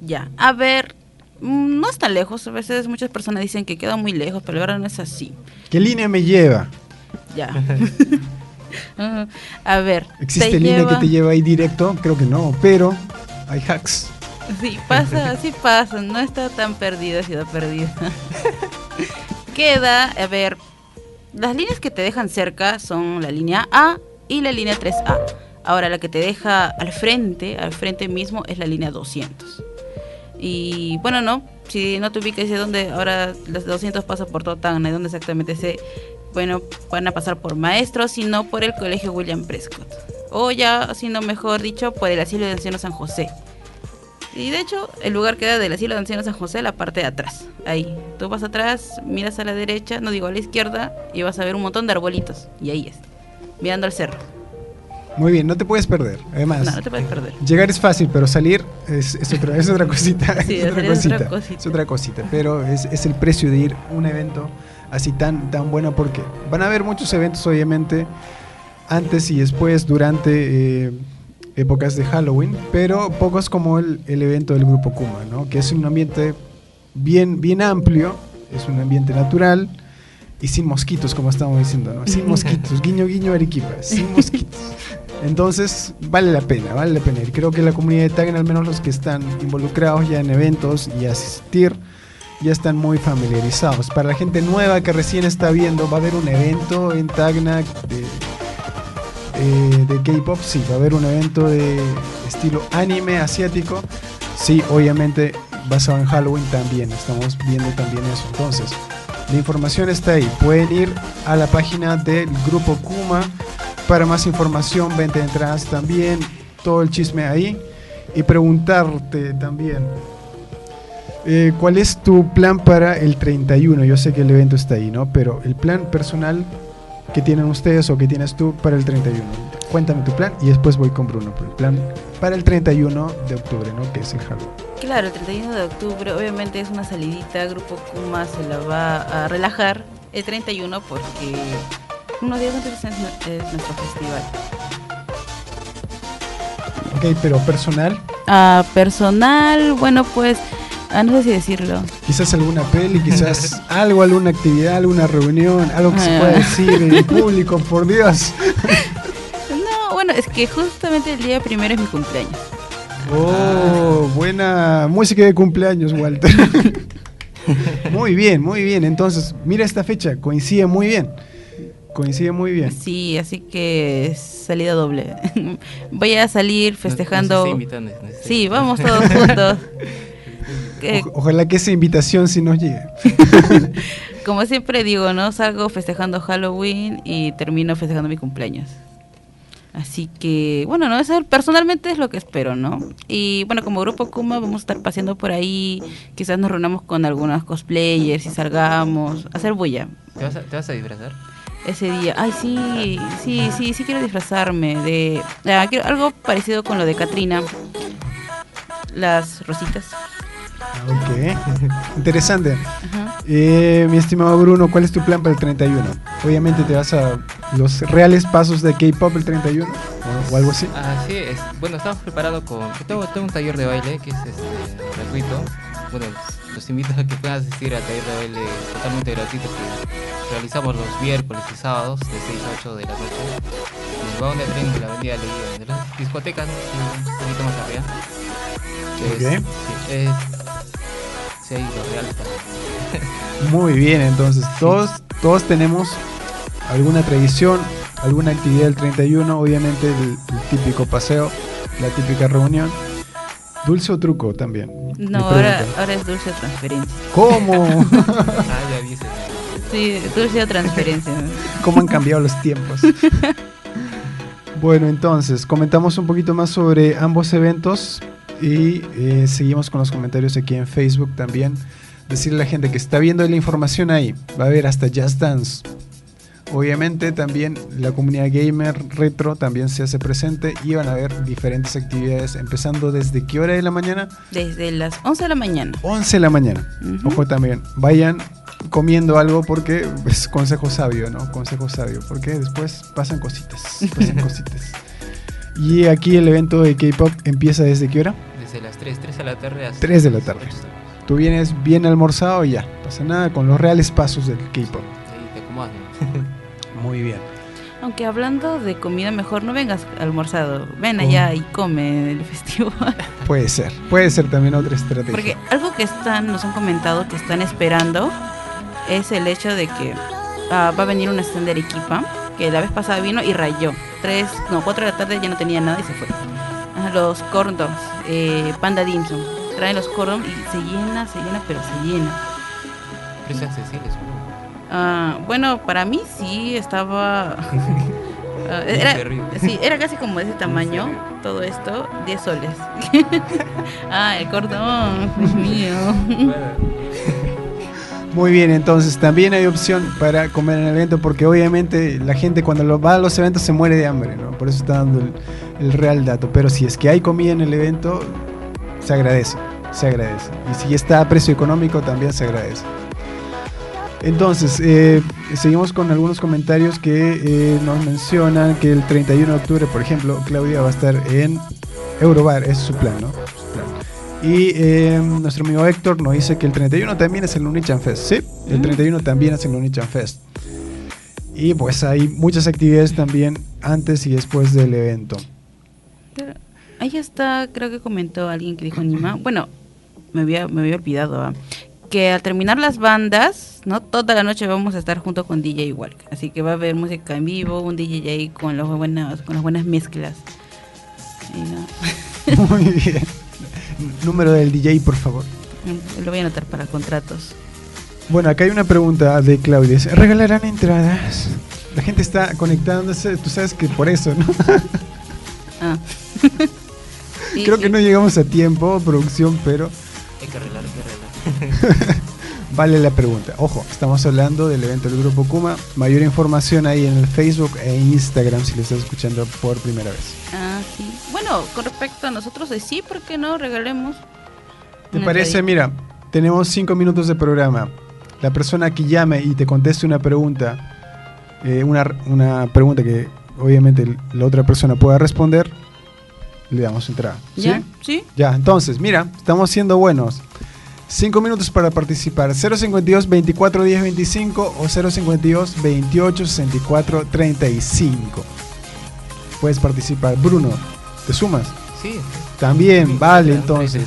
Ya, a ver, mm, no está lejos. A veces muchas personas dicen que queda muy lejos, pero la verdad no es así. ¿Qué línea me lleva? Ya. A ver. ¿Existe te línea lleva- que te lleva ahí directo? Creo que no, pero hay hacks. Sí, pasa, sí pasa. No está tan perdida, ciudad perdida. Queda, a ver, las líneas que te dejan cerca son la línea A y la línea 3A. Ahora, la que te deja al frente, al frente mismo, es la línea 200. Y bueno, no, si no te ubicas de dónde, ahora los 200 pasa por Totana, dónde exactamente se, bueno, van a pasar por maestros, sino por el colegio William Prescott. O ya, sino mejor dicho, por el asilo de ancianos San José. Y de hecho, el lugar queda del asilo de ancianos San José, la parte de atrás. Ahí. Tú vas atrás, miras a la derecha, no digo a la izquierda, y vas a ver un montón de arbolitos. Y ahí es. Mirando al cerro. Muy bien, no te puedes perder. Además, No, no te puedes perder. llegar es fácil, pero salir es, es otra, es otra cosita. Sí, es, otra cosita. es otra cosita. Pero es, es el precio de ir a un evento así tan, tan bueno porque van a haber muchos eventos, obviamente, antes y después, durante eh, épocas de Halloween, pero pocos como el, el evento del Grupo Kuma, ¿no? que es un ambiente bien, bien amplio, es un ambiente natural y sin mosquitos, como estamos diciendo, ¿no? sin mosquitos, guiño, guiño, Arequipa, sin mosquitos. Entonces, vale la pena, vale la pena. Y creo que la comunidad de Taggen, al menos los que están involucrados ya en eventos y asistir, ya están muy familiarizados. Para la gente nueva que recién está viendo, va a haber un evento en Tacna de, eh, de K-pop. Sí, va a haber un evento de estilo anime asiático. Sí, obviamente basado en Halloween también. Estamos viendo también eso. Entonces, la información está ahí. Pueden ir a la página del grupo Kuma para más información, venta de entradas también, todo el chisme ahí. Y preguntarte también, eh, ¿cuál es tu plan para el 31? Yo sé que el evento está ahí, ¿no? Pero el plan personal que tienen ustedes o que tienes tú para el 31. Cuéntame tu plan y después voy con Bruno. el plan para el 31 de octubre, ¿no? Que es el Halloween. Claro, el 31 de octubre obviamente es una salidita, Grupo Kuma se la va a relajar el 31 porque unos días antes es, nu- es nuestro festival. Ok, pero personal, Ah, personal, bueno pues, ah, no sé si decirlo. quizás alguna peli, quizás algo, alguna actividad, alguna reunión, algo que se Ah. pueda decir en público, por Dios. No, bueno, es que justamente el día primero es mi cumpleaños. Oh, buena música de cumpleaños, Walter. muy bien, muy bien. Entonces, mira esta fecha, coincide muy bien. Coincide muy bien. Sí, así que salida doble. Voy a salir festejando. sí, vamos todos juntos. O- ojalá que esa invitación sí nos llegue. como siempre digo, ¿no? Salgo festejando Halloween y termino festejando mi cumpleaños. Así que, bueno, no, eso personalmente es lo que espero, ¿no? Y bueno, como grupo Kuma vamos a estar paseando por ahí, quizás nos reunamos con algunos cosplayers y salgamos a hacer bulla. ¿Te vas a, te vas a disfrazar? Ese día. Ay, sí, sí, sí, sí quiero disfrazarme de ah, quiero algo parecido con lo de Katrina. Las rositas. Ok, interesante. Eh, mi estimado Bruno, ¿cuál es tu plan para el 31? Obviamente te vas a los reales pasos de K-pop el 31 o, o algo así. Así es. Bueno, estamos preparados con... Tengo, tengo un taller de baile que es este, gratuito. Bueno, los invito a que puedan asistir al taller de baile totalmente gratuito que realizamos los miércoles y sábados de 6 a 8 de la noche en el vagón de tren de la avenida Leguía, de la discoteca, ¿no? Sí, un poquito más arriba. Es- Ok. sí, es, sí. Muy bien, entonces todos, todos tenemos alguna tradición, alguna actividad del 31, obviamente el, el típico paseo, la típica reunión. Dulce o truco también. No, ahora, es dulce o transferencia. ¿Cómo? Ah, ya ese. Sí, dulce o transferencia. ¿Cómo han cambiado los tiempos? Bueno, entonces, comentamos un poquito más sobre ambos eventos y eh, seguimos con los comentarios aquí en Facebook también. Decirle a la gente que está viendo la información ahí, va a haber hasta Just Dance. Obviamente también la comunidad gamer retro también se hace presente y van a haber diferentes actividades empezando desde qué hora de la mañana? Desde las 11 de la mañana. 11 de la mañana. Ojo también, vayan comiendo algo porque es consejo sabio, ¿no? Consejo sabio, porque después pasan cositas, pasan cositas. Y aquí el evento de K-pop empieza desde qué hora? Desde las 3, 3 de la tarde hasta 3 de la tarde. las 8. Tú vienes bien almorzado y ya, pasa nada con los reales pasos del K-pop. Muy bien. Aunque hablando de comida, mejor no vengas almorzado. Ven Oh. allá y come en el festival. Puede ser, puede ser también otra estrategia. Porque algo que están, nos han comentado que están esperando es el hecho de que ah, va a venir una stand de Arequipa, que la vez pasada vino y rayó. Tres, no, cuatro de la tarde ya no tenía nada y se fue. Los corn dogs, eh, Panda Dimsum. Traen los corn dogs y se llena, se llena, pero se llena. Precios accesibles. Ah, bueno, para mí sí estaba. ah, era, sí, era casi como de ese tamaño, todo esto, 10 soles. ah, el cordón, Dios mío. Muy bien, entonces también hay opción para comer en el evento porque obviamente la gente cuando lo va a los eventos se muere de hambre, ¿no? Por eso está dando el, el real dato. Pero si es que hay comida en el evento, se agradece, se agradece. Y si está a precio económico, también se agradece. Entonces, eh, seguimos con algunos comentarios que eh, nos mencionan que el 31 de octubre, por ejemplo, Claudia va a estar en Eurobar, es su plan, ¿no? Su plan. Y eh, nuestro amigo Héctor nos dice que el 31 también es el Unichan Fest. Sí, el 31 también es el Unichan Fest. Y pues hay muchas actividades también antes y después del evento. Pero ahí está, creo que comentó alguien que dijo Nima. Bueno, me había, me había olvidado. ah, que al terminar las bandas, ¿no? Toda la noche vamos a estar junto con DJ Walk. Así que va a haber música en vivo, un DJ ahí con, los buenas, con las buenas mezclas. Y no, Muy bien. Número del DJ, por favor. lo voy a anotar para contratos. Bueno, acá hay una pregunta de Claudia. ¿Se ¿Regalarán entradas? La gente está conectándose, tú sabes que por eso, ¿no? Ah. Sí, Creo sí. que no llegamos a tiempo, producción, pero Hay que arreglar, hay que arreglar. vale la pregunta. Ojo, estamos hablando del evento del Grupo Kuma. Mayor información ahí en el Facebook e Instagram si lo estás escuchando por primera vez. Ah, sí. Bueno, con respecto a nosotros, de sí, ¿por qué no? Regalemos. ¿Te una parece? Mira, tenemos cinco minutos de programa. La persona que llame y te conteste una pregunta, eh, una, una pregunta que obviamente la otra persona pueda responder, le damos entrada. ¿sí? ¿Ya? ¿Sí? Ya, entonces, mira, estamos siendo buenos. 5 minutos para participar. 052 24 10 25 o 052 28 64 35. Puedes participar. Bruno, ¿te sumas? Sí. También, vale, entonces.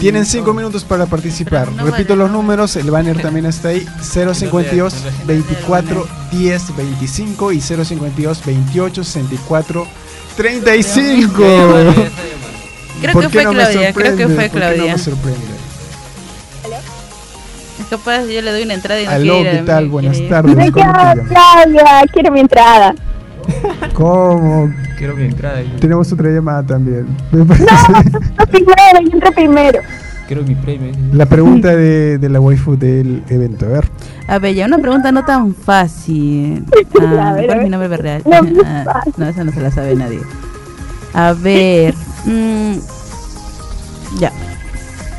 Tienen 5 minutos para participar. Repito los números, el banner también está ahí. 052 24 10 25 y 052 28 64 35. Creo ¿Por que fue no Claudia, creo que fue ¿Por qué no Claudia. me sorprende? Es capaz, yo le doy una entrada y no Aló, ¿qué tal? me Buenas tardes. ¿Cómo te llamas? Claudia, quiero mi entrada. ¿Cómo? Quiero mi entrada. Tenemos otra llamada también. Me parece- Yo primero, yo entro primero. Quiero mi premio. La pregunta de, de la waifu del evento. A ver. A ver, ya una pregunta no tan fácil. Ah, A ver, ¿Cuál a es mi nombre real? No, Ah, no, esa no se la sabe nadie. A ver. mm, ya.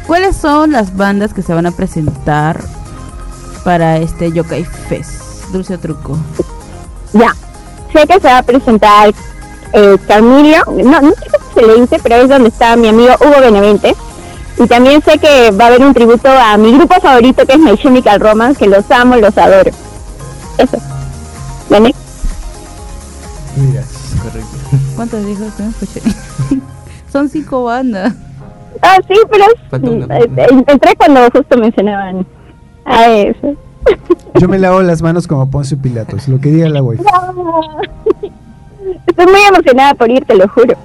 ¿Cuáles son las bandas que se van a presentar para este Yokai Fest? Dulce truco. Ya. Sé que se va a presentar eh, Carmilio. No, no sé cómo se le dice, pero es donde está mi amigo Hugo Benavente. Y también sé que va a haber un tributo a mi grupo favorito que es My Chemical Romance, que los amo, los adoro. Eso. ¿Vale? Mira. Correcto. ¿Cuántos dijo? No escuché. son cinco bandas. Ah, sí, pero es- eh, eh, entré cuando justo mencionaban a eso. Yo me lavo las manos como Poncio Pilatos. Lo que diga la. No. Estoy muy emocionada por ir, te lo juro.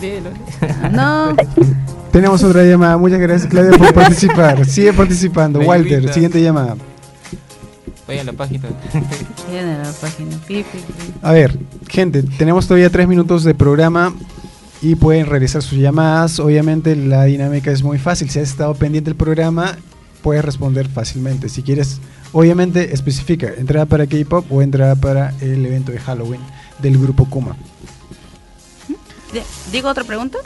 No. Tenemos otra llamada. Muchas gracias, Claudia, por participar. Sigue participando. Walter, siguiente llamada. Vaya a la página. Tiene la página. A ver, gente, tenemos todavía tres minutos de programa y pueden realizar sus llamadas. Obviamente la dinámica es muy fácil. Si has estado pendiente del programa, puedes responder fácilmente. Si quieres, obviamente especifica entrada para K-pop o entrada para el evento de Halloween del grupo Kuma. Di- ¿Digo otra pregunta?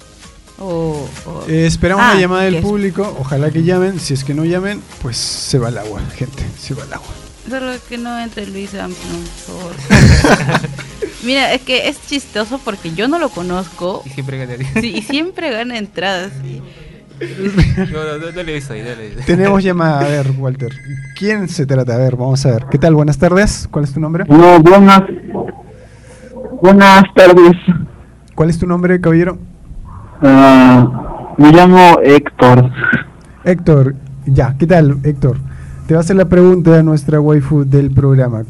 O, o- Eh, esperamos Ah, la llamada del público. Ojalá que llamen. Si es que no llamen, pues se va el agua, gente. Se va el agua. Solo que no entre Luis Armstrong, por favor. Mira, es que es chistoso porque yo no lo conozco. Y siempre gana. Sí, y siempre gana entradas. No, no, no, no le hizo ahí. Tenemos llamada. A ver, Walter. ¿Quién se trata? A ver, vamos a ver. ¿Qué tal? Buenas tardes. ¿Cuál es tu nombre? No, buenas, buenas tardes. ¿Cuál es tu nombre, caballero? Ah, me llamo Héctor. Héctor, ya, ¿qué tal, Héctor? Te va a hacer la pregunta a nuestra waifu del programa.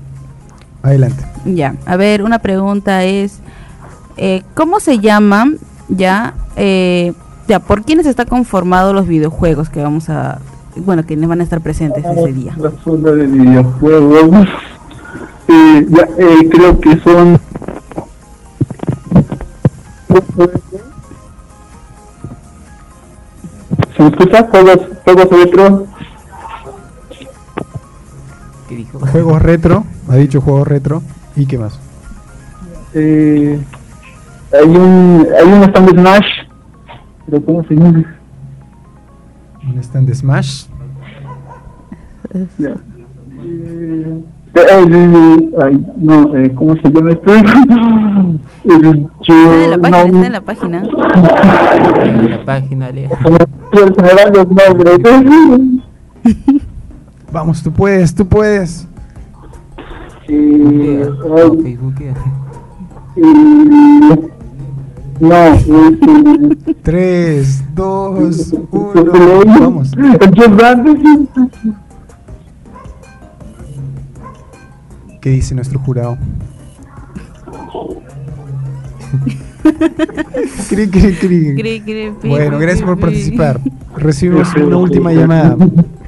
Adelante. Ya, a ver, una pregunta es, eh, ¿cómo se llaman ya, eh, ya, por quiénes está conformado los videojuegos que vamos a, bueno, quienes van a estar presentes ese día? La zona de videojuegos. Eh, ya, eh, creo que son. ¿Se escucha? ¿Juegos, juegos retro? ¿Qué dijo? Juegos retro, ha dicho juegos retro. ¿Y qué más? Eh, hay un hay un stand de Smash. ¿Pero cómo se llama? Un stand de Smash. Eh, eh, eh, ay, no, eh, ¿cómo se llama esto? Yo, Está en la página, no, está en la página. En la página, lea. se me dan los nombres. Vamos, tú puedes, tú puedes. Facebookea. eh, No, es el... 3, 2, el 1, peleón. vamos. ¿Qué dice nuestro jurado? Cri, cri, cri. Cri, cri, pi, Bueno, gracias por participar. Recibimos una última llamada.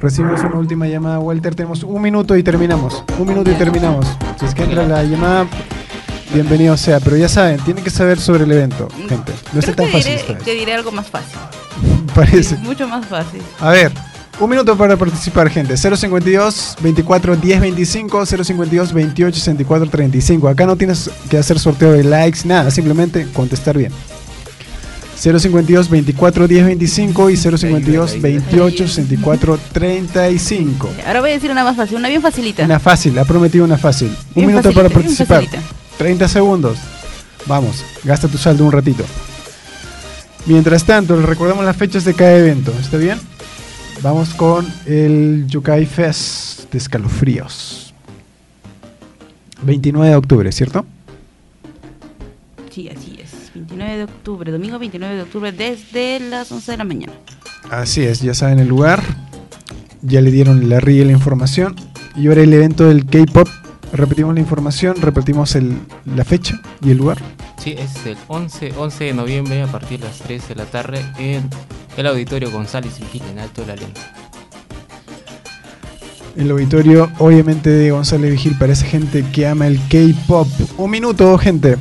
Recibimos una última llamada, Walter. Tenemos un minuto y terminamos. Un minuto y terminamos. Si es que entra la llamada, bienvenido sea. Pero ya saben, tienen que saber sobre el evento, gente. No está tan fácil diré, que diré algo más fácil. Parece. Mucho más fácil. A ver, un minuto para participar, gente. 052 24 10 25 052 28 64 35. Acá no tienes que hacer sorteo de likes, nada, simplemente contestar bien. 052 24 10 25 y 052 28 64 35. Ahora voy a decir una más fácil, una bien facilita. Una fácil, ha prometido una fácil. Un Bien minuto para facilita, bien participar. facilita. 30 segundos. Vamos, gasta tu saldo un ratito. Mientras tanto, recordamos las fechas de cada evento. ¿Está bien? Vamos con el Yukai Fest de escalofríos. 29 de octubre, ¿cierto? Sí, así es. 29 de octubre, domingo 29 de octubre, desde las 11 de la mañana. Así es, ya saben el lugar. Ya le dieron la RIE la información. Y ahora el evento del K-pop. Repetimos la información, repetimos el- la fecha y el lugar. Sí, es el 11, 11 de noviembre a partir de las 3 de la tarde en el Auditorio González Vigil en Alto de la Lenta. El auditorio, obviamente, de González Vigil para esa gente que ama el K-pop. Un minuto, gente.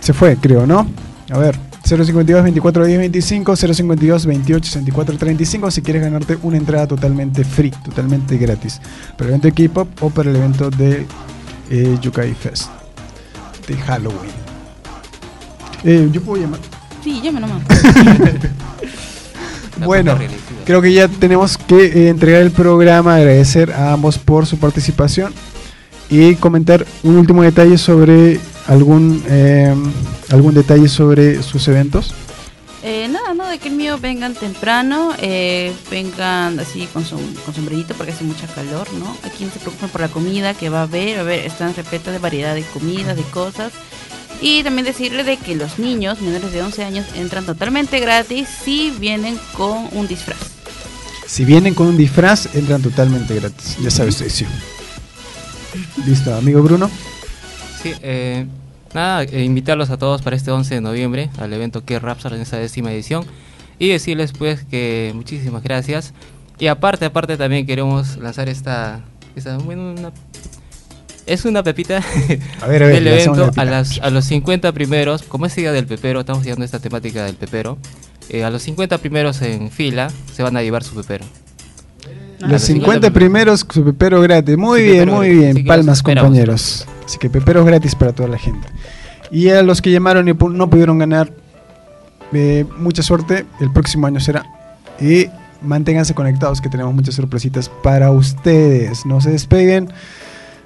Se fue, creo, ¿no? A ver, 052 24 10 25, 052 28 64 35 si quieres ganarte una entrada totalmente free, totalmente gratis. Para el evento de K-pop o para el evento de eh, Yukai Fest de Halloween. Eh, Yo puedo llamar. Sí, llame nomás. Bueno, creo que ya tenemos que eh, entregar el programa, agradecer a ambos por su participación y comentar un último detalle sobre algún eh, algún detalle sobre sus eventos. Eh, nada, no, de que el mío vengan temprano, eh, vengan así con su con sombrerito porque hace mucha calor, ¿no? Aquí no se preocupen por la comida que va a haber, a ver, están repletas de variedad de comidas, de cosas. Y también decirle de que los niños menores de 11 años entran totalmente gratis si vienen con un disfraz. Si vienen con un disfraz, entran totalmente gratis. Ya sabes, edición. Listo, amigo Bruno. Sí, eh, nada, eh, invitarlos a todos para este 11 de noviembre al evento que Rapsar en esa décima edición y decirles pues que muchísimas gracias. Y aparte, aparte también queremos lanzar esta, esta bueno, una, es una pepita A ver, a ver, del evento la a, las, a los 50 primeros, como es día del pepero, estamos siguiendo esta temática del pepero, eh, a los 50 primeros en fila se van a llevar su pepero. A Los 50 primeros, su pepero gratis. Muy bien, muy bien. Palmas, los compañeros. Así que peperos gratis para toda la gente. Y a los que llamaron y no pudieron ganar, eh, mucha suerte. El próximo año será. Y manténganse conectados que tenemos muchas sorpresitas para ustedes. No se despeguen.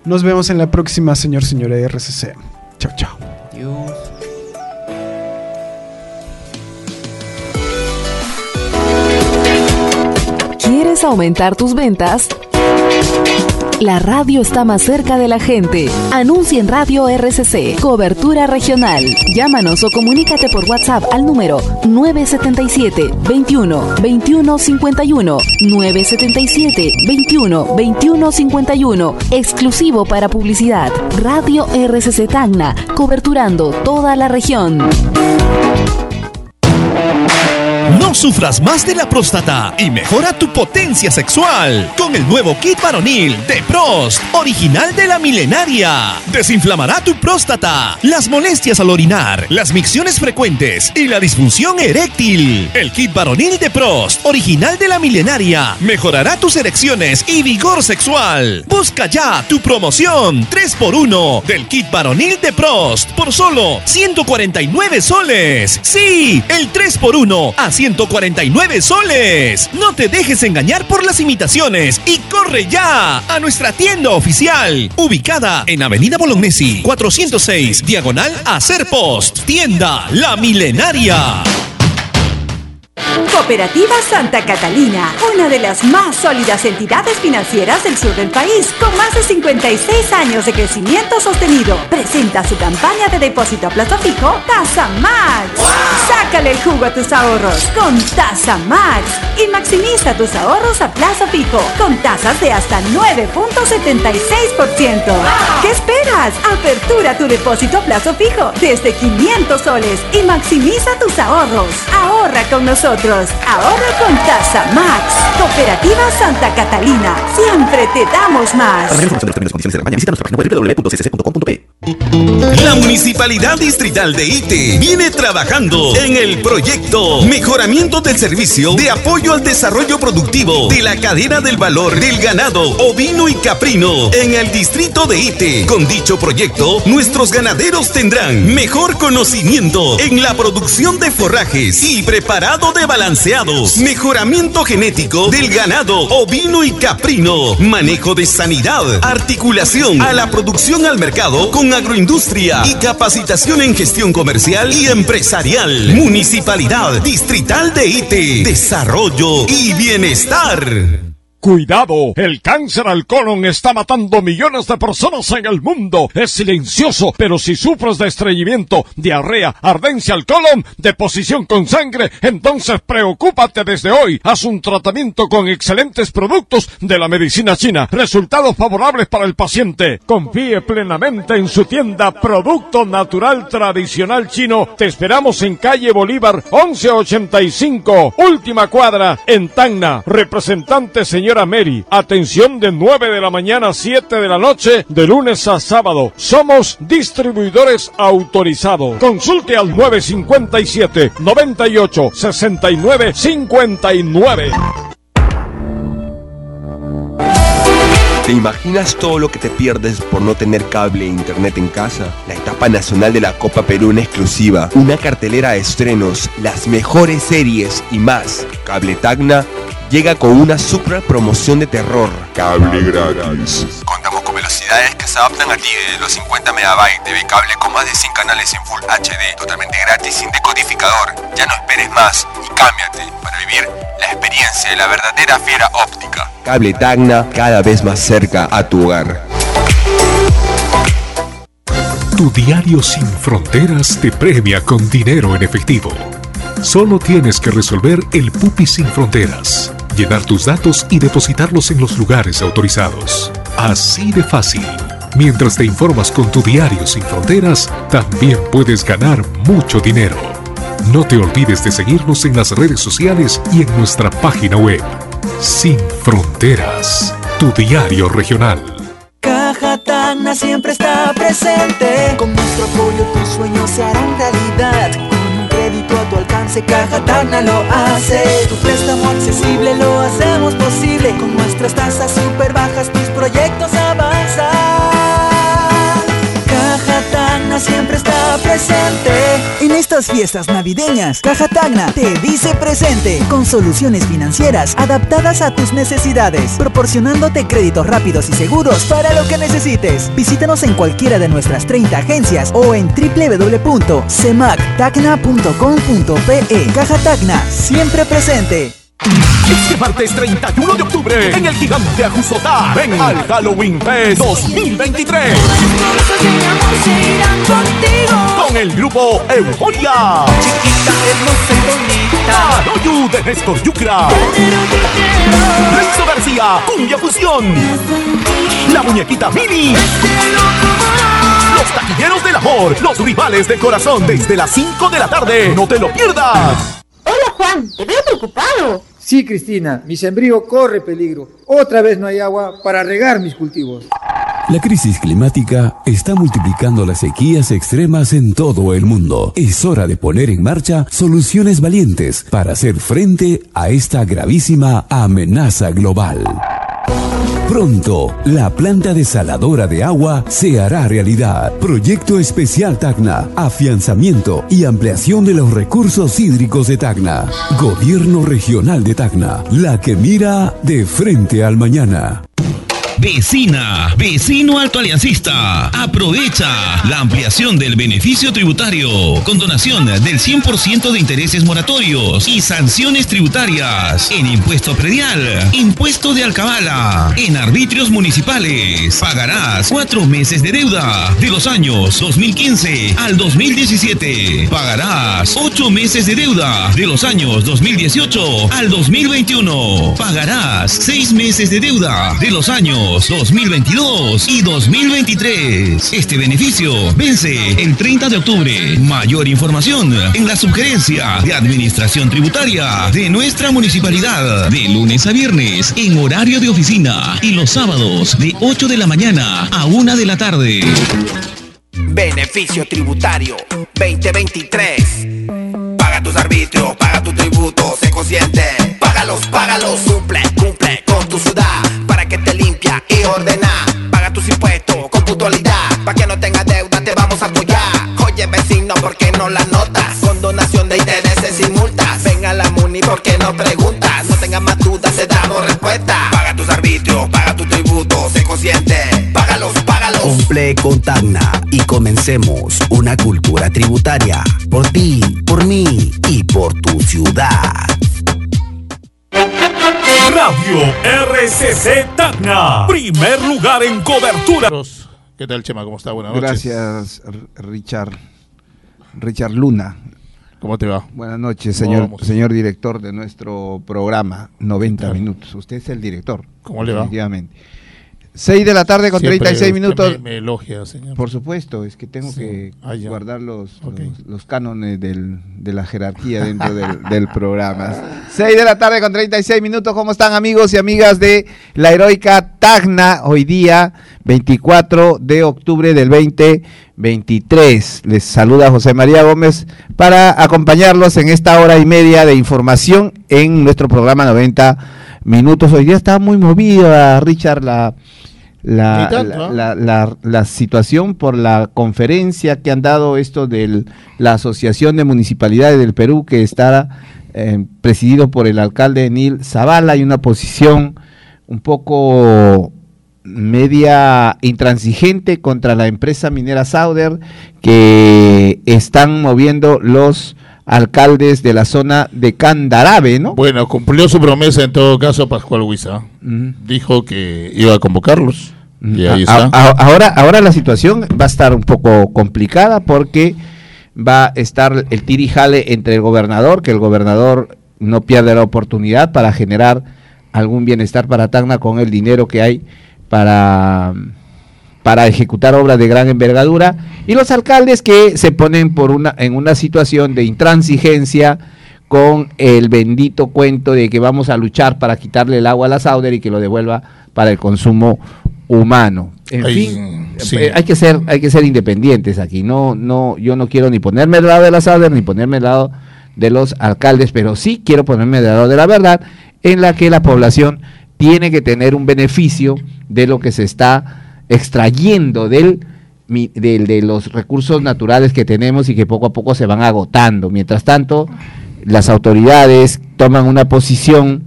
Nos vemos en la próxima, señor, señora de RCC. Chao, chao. Adiós. ¿Quieres aumentar tus ventas? La radio está más cerca de la gente. Anuncia en Radio RCC, cobertura regional. Llámanos o comunícate por WhatsApp al número 977 21 21 51 977 21 21 51. Exclusivo para publicidad. Radio RCC Tacna, coberturando toda la región. No sufras más de la próstata y mejora tu potencia sexual con el nuevo kit varonil de Prost, original de la milenaria. Desinflamará tu próstata, las molestias al orinar, las micciones frecuentes y la disfunción eréctil. El kit varonil de Prost, original de la milenaria, mejorará tus erecciones y vigor sexual. Busca ya tu promoción 3x1 del kit varonil de Prost por solo 149 soles. Sí, el 3x1 a 149 soles. No te dejes engañar por las imitaciones y corre ya a nuestra tienda oficial, ubicada en Avenida Bolognesi 406, diagonal a Post, tienda La Milenaria. Cooperativa Santa Catalina, una de las más sólidas entidades financieras del sur del país, con más de 56 años de crecimiento sostenido, presenta su campaña de depósito a plazo fijo Tasa Max. Sácale el jugo a tus ahorros con Tasa Max y maximiza tus ahorros a plazo fijo con tasas de hasta 9.76%. ¿Qué esperas? Apertura tu depósito a plazo fijo desde 500 soles y maximiza tus ahorros. Ahorra con nosotros. Ahorra con Tasa Max. Cooperativa Santa Catalina. Siempre te damos más. La Municipalidad Distrital de Ite viene trabajando en el proyecto Mejoramiento del Servicio de Apoyo al Desarrollo Productivo de la Cadena del Valor del Ganado Ovino y Caprino en el distrito de Ite. Con dicho proyecto, nuestros ganaderos tendrán mejor conocimiento en la producción de forrajes y preparado de balanceados, mejoramiento genético del ganado ovino y caprino, manejo de sanidad, articulación a la producción al mercado con agroindustria y capacitación en gestión comercial y empresarial. Municipalidad Distrital de Ite. Desarrollo y bienestar. Cuidado, el cáncer al colon está matando millones de personas en el mundo. Es silencioso, pero si sufres de estreñimiento, diarrea, ardencia al colon, deposición con sangre, entonces preocúpate desde hoy. Haz un tratamiento con excelentes productos de la medicina china. Resultados favorables para el paciente. Confíe plenamente en su tienda Producto Natural Tradicional Chino. Te esperamos en calle Bolívar 1185, última cuadra, en Tacna. Representante señor señora Mary. Atención de 9 de la mañana a 7 de la noche, de lunes a sábado. Somos distribuidores autorizados. Consulte al 957 98 69 59. ¿Te imaginas todo lo que te pierdes por no tener cable e internet en casa? La etapa nacional de la Copa Perú en exclusiva, una cartelera de estrenos, las mejores series y más. Cable Tacna llega con una super promoción de terror. Cable gratis. Contamos con velocidades que se adaptan a ti desde los 50 MB de cable con más de 100 canales en Full HD, totalmente gratis sin decodificador. Ya no esperes más y cámbiate para vivir la experiencia de la verdadera fiera óptica. Cable Tacna cada vez más cerca a tu hogar. Tu diario sin fronteras te premia con dinero en efectivo. Solo tienes que resolver el Pupi sin fronteras, llenar tus datos y depositarlos en los lugares autorizados. Así de fácil. Mientras te informas con tu diario sin fronteras, también puedes ganar mucho dinero. No te olvides de seguirnos en las redes sociales y en nuestra página web. Sin fronteras, tu diario regional. Caja Tacna siempre está presente. Con nuestro apoyo tus sueños se harán realidad. Crédito a tu alcance, Caja Tacna lo hace. Tu préstamo accesible lo hacemos posible. Con nuestras tasas super bajas tus proyectos avanzan. Siempre está presente. En estas fiestas navideñas, Caja Tacna te dice presente con soluciones financieras adaptadas a tus necesidades, proporcionándote créditos rápidos y seguros para lo que necesites. Visítanos en cualquiera de nuestras 30 agencias o en www.semactacna.com.pe. Caja Tacna, siempre presente. Este martes 31 de octubre en el gigante Ajusotá. Ven al Halloween Fest 2023. Con el grupo Euforia. Chiquita, hermosa y bonita. Aloyu de Néstor Yucra. Renzo García, Cumbia Fusión. La muñequita Mini. Los taquilleros del amor, los rivales del corazón desde las 5 de la tarde. No te lo pierdas. Hola Juan, te veo preocupado. Sí, Cristina, mi sembrío corre peligro. Otra vez no hay agua para regar mis cultivos. La crisis climática está multiplicando las sequías extremas en todo el mundo. Es hora de poner en marcha soluciones valientes para hacer frente a esta gravísima amenaza global. Pronto, la planta desaladora de agua se hará realidad. Proyecto Especial Tacna. Afianzamiento y ampliación de los recursos hídricos de Tacna. Gobierno Regional de Tacna. La que mira de frente al mañana. Vecina, vecino alto aliancista. Aprovecha la ampliación del beneficio tributario con donación del 100% de intereses moratorios y sanciones tributarias en impuesto predial, impuesto de alcabala, en arbitrios municipales. Pagarás cuatro meses de deuda de los años 2015 al 2017. Pagarás ocho meses de deuda de los años 2018 al 2021. Pagarás seis meses de deuda de los años 2022 y 2023. Este beneficio vence el 30 de octubre. Mayor información en la sugerencia de Administración Tributaria de nuestra municipalidad de lunes a viernes en horario de oficina y los sábados de 8 de la mañana a 1 de la tarde. Beneficio tributario 2023. Paga tus arbitrios, paga tu tributo, sé consciente. Págalos, págalos, cumple, limpia y ordena. Paga tus impuestos con puntualidad. Para que no tengas deuda, te vamos a apoyar. Oye, vecino, ¿por qué no la notas? Con donación de intereses y multas. Ven a la Muni, ¿por qué no preguntas? No tengas más dudas, te damos respuesta. Paga tus arbitrios, paga tu tributo, sé consciente. Págalos, págalos. Cumple con Tacna y comencemos una cultura tributaria por ti, por mí y por tu ciudad. Radio RCC Tacna. Primer lugar en cobertura. ¿Qué tal, Chema? ¿Cómo está? Buenas noches. Gracias, Richard. Richard Luna. ¿Cómo te va? Buenas noches, señor, Vamos. señor director de nuestro programa 90 minutos. Usted es el director. ¿Cómo le va? Definitivamente. 6 de la tarde con Siempre 36 usted minutos. Me, me elogia, señor. Por supuesto, es que tengo Sí. que Ah, guardar los, los cánones del- de la jerarquía dentro del, del programa. 6 de la tarde con 36 minutos. ¿Cómo están amigos y amigas de la heroica Tacna? Hoy día, 24 de octubre del 2023. Les saluda José María Gómez para acompañarlos en esta hora y media de información en nuestro programa 90 minutos. Hoy día está muy movida, Richard, la la, tanto, la- la- la- la situación por la conferencia que han dado esto de la Asociación de Municipalidades del Perú, que está eh, presidido por el alcalde Nil Zavala, y una posición un poco media intransigente contra la empresa minera Sauder que están moviendo los alcaldes de la zona de Candarabe, ¿no? Bueno, cumplió su promesa en todo caso Pascual Huiza. Dijo que iba a convocarlos. Y ahí A- está. a- ahora, ahora la situación va a estar un poco complicada porque va a estar el tirijale entre el gobernador, que el gobernador no pierde la oportunidad para generar algún bienestar para Tacna con el dinero que hay para, para ejecutar obras de gran envergadura, y los alcaldes que se ponen por una, en una situación de intransigencia con el bendito cuento de que vamos a luchar para quitarle el agua a la Sauder y que lo devuelva para el consumo humano. En Ay, fin, sí. eh, hay que ser hay que ser independientes aquí. No no yo no quiero ni ponerme del lado de la Sauder ni ponerme del lado de los alcaldes, pero sí quiero ponerme del lado de la verdad en la que la población tiene que tener un beneficio de lo que se está extrayendo del- de los recursos naturales que tenemos y que poco a poco se van agotando. Mientras tanto, las autoridades toman una posición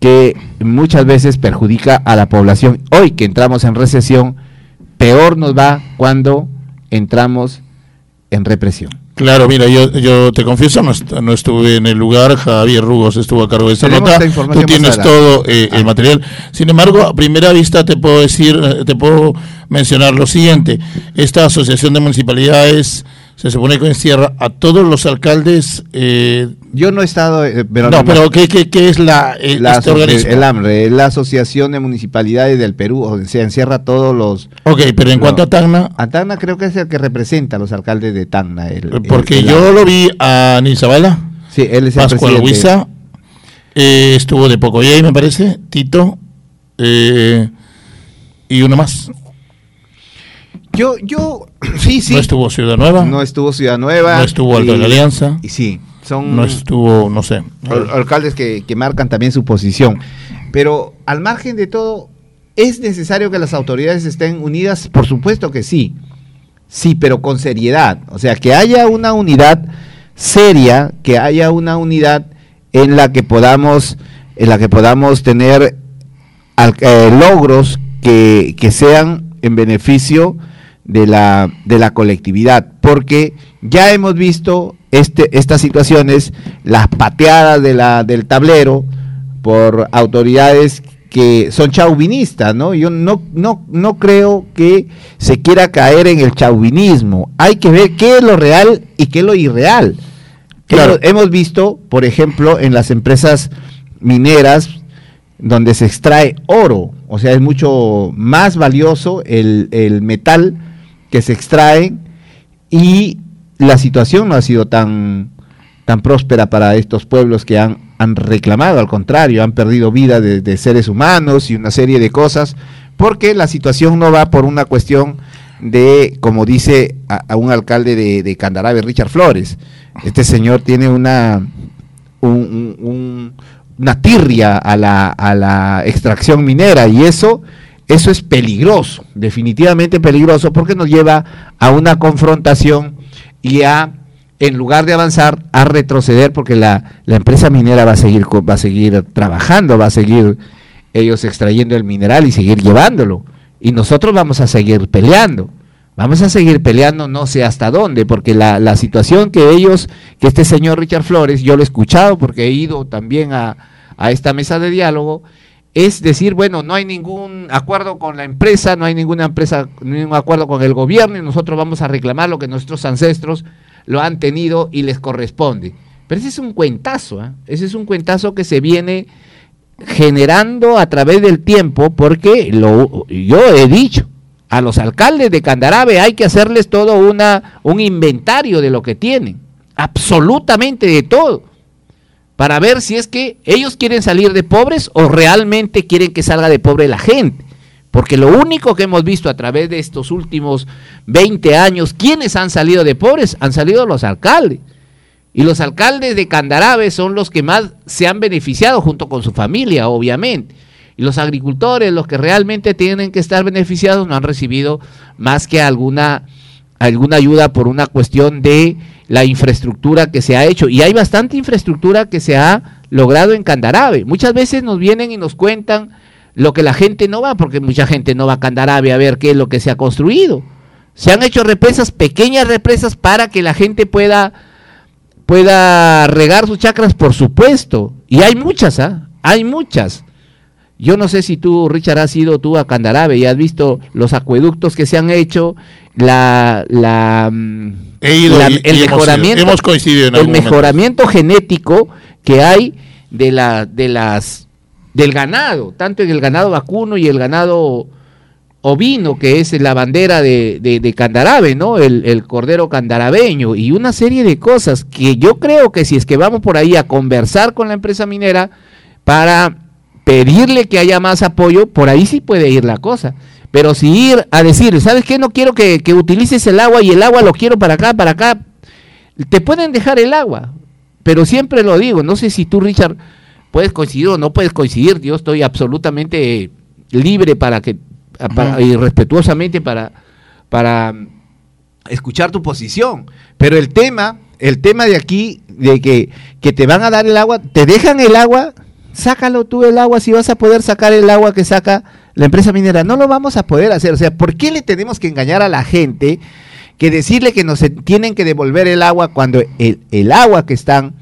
que muchas veces perjudica a la población. Hoy que entramos en recesión, peor nos va cuando entramos en represión. Claro, mira, yo, yo te confieso, no, est- no estuve en el lugar, Javier Rugos estuvo a cargo de esta nota, tú tienes todo eh, el material. Sin embargo, a primera vista te puedo decir, eh, te puedo mencionar lo siguiente, esta asociación de municipalidades se supone que encierra a todos los alcaldes. eh, Yo no he estado, eh, pero no, no- pero ¿qué, qué, qué es la, eh, La este organismo? el AMRE, la Asociación de Municipalidades del Perú, o sea, encierra todos los... Ok, pero en cuanto a Tacna... A Tacna creo que es el que representa a los alcaldes de Tacna. el- Porque el yo lo vi a Nizabala. Sí, él es el Pascual. Huiza. eh, estuvo de Pocoyay, me parece. Tito. eh, y uno más. Yo, yo, sí, sí. No estuvo Ciudad Nueva. No estuvo Ciudad Nueva. No estuvo Alto de la Alianza. Y sí, son No estuvo, no sé. al- alcaldes que, que marcan también su posición. Pero al margen de todo, ¿es necesario que las autoridades estén unidas? Por supuesto que sí. Sí, pero con seriedad. O sea, que haya una unidad seria, que haya una unidad en la que podamos, en la que podamos tener al- eh, logros que, que sean en beneficio de la, de la colectividad, porque ya hemos visto este, estas situaciones, las pateadas de la, del tablero por autoridades que son chauvinistas, ¿no? Yo no, no, no creo que se quiera caer en el chauvinismo. Hay que ver qué es lo real y qué es lo irreal. Hemos, hemos visto, por ejemplo, en las empresas mineras donde se extrae oro, o sea, es mucho más valioso el, el metal que se extrae y la situación no ha sido tan, tan próspera para estos pueblos que han, han reclamado, al contrario, han perdido vida de, seres humanos y una serie de cosas, porque la situación no va por una cuestión de, como dice a, un alcalde de, de Richard Flores. Este señor tiene una, un- un- un- una tirria a la, a la extracción minera y eso, eso es peligroso, definitivamente peligroso porque nos lleva a una confrontación y a, en lugar de avanzar, a retroceder porque la, la empresa minera va a seguir, va a seguir trabajando, va a seguir ellos extrayendo el mineral y seguir llevándolo. Y nosotros vamos a seguir peleando. Vamos a seguir peleando no sé hasta dónde, porque la, la situación que ellos, que este señor Richard Flores, yo lo he escuchado porque he ido también a, a esta mesa de diálogo, es decir, bueno, no hay ningún acuerdo con la empresa, no hay ninguna empresa, ningún acuerdo con el gobierno y nosotros vamos a reclamar lo que nuestros ancestros lo han tenido y les corresponde. Pero ese es un cuentazo, ¿ah? ese es un cuentazo que se viene generando a través del tiempo porque lo, yo he dicho, a los alcaldes de Candarabe hay que hacerles todo una, un inventario de lo que tienen, absolutamente de todo, para ver si es que ellos quieren salir de pobres o realmente quieren que salga de pobre la gente. Porque lo único que hemos visto a través de estos últimos 20 años, ¿quiénes han salido de pobres? Han salido los alcaldes. Y los alcaldes de Candarabe son los que más se han beneficiado junto con su familia, obviamente. Y los agricultores, los que realmente tienen que estar beneficiados, no han recibido más que alguna, alguna ayuda por una cuestión de la infraestructura que se ha hecho. Y hay bastante infraestructura que se ha logrado en Candarabe. Muchas veces nos vienen y nos cuentan lo que la gente no va, porque mucha gente no va a Candarabe a ver qué es lo que se ha construido. Se han hecho represas, pequeñas represas, para que la gente pueda pueda regar sus chacras, por supuesto. Y hay muchas, ¿ah? Hay muchas. Yo no sé si tú, Richard, has ido tú a Candarabe y has visto los acueductos que se han hecho, la, la, He ido la- y- el y hemos mejoramiento, ido, hemos coincidido en el algún momento. mejoramiento genético que hay de la, de las, del ganado, tanto en el ganado vacuno y el ganado ovino, que es la bandera de, de, de Candarabe, ¿no? El, el cordero candarabeño y una serie de cosas que yo creo que si es que vamos por ahí a conversar con la empresa minera para pedirle que haya más apoyo, por ahí sí puede ir la cosa. Pero si ir a decir, ¿sabes qué? No quiero que, que utilices el agua y el agua lo quiero para acá, para acá, te pueden dejar el agua. Pero siempre lo digo, no sé si tú, Richard, puedes coincidir o no puedes coincidir, yo estoy absolutamente libre para que para- y respetuosamente para para escuchar tu posición, pero el tema, el tema de aquí de que que te van a dar el agua, te dejan el agua, sácalo tú el agua si vas a poder sacar el agua que saca la empresa minera, no lo vamos a poder hacer, o sea, ¿por qué le tenemos que engañar a la gente que decirle que nos tienen que devolver el agua cuando el, el agua que están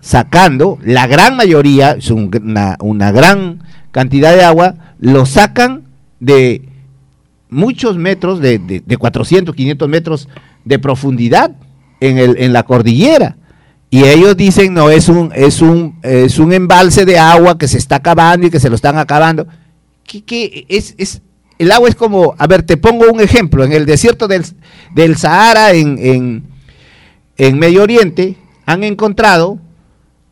sacando, la gran mayoría, es un- una, una gran cantidad de agua, lo sacan de muchos metros, de, de, de 400, 500 metros de profundidad en, el, en la cordillera. Y ellos dicen, no, es un, es, un, es un embalse de agua que se está acabando y que se lo están acabando. ¿Qué, qué? Es, es, el agua es como, a ver, te pongo un ejemplo, en el desierto del, del Sahara, en, en, en Medio Oriente, han encontrado,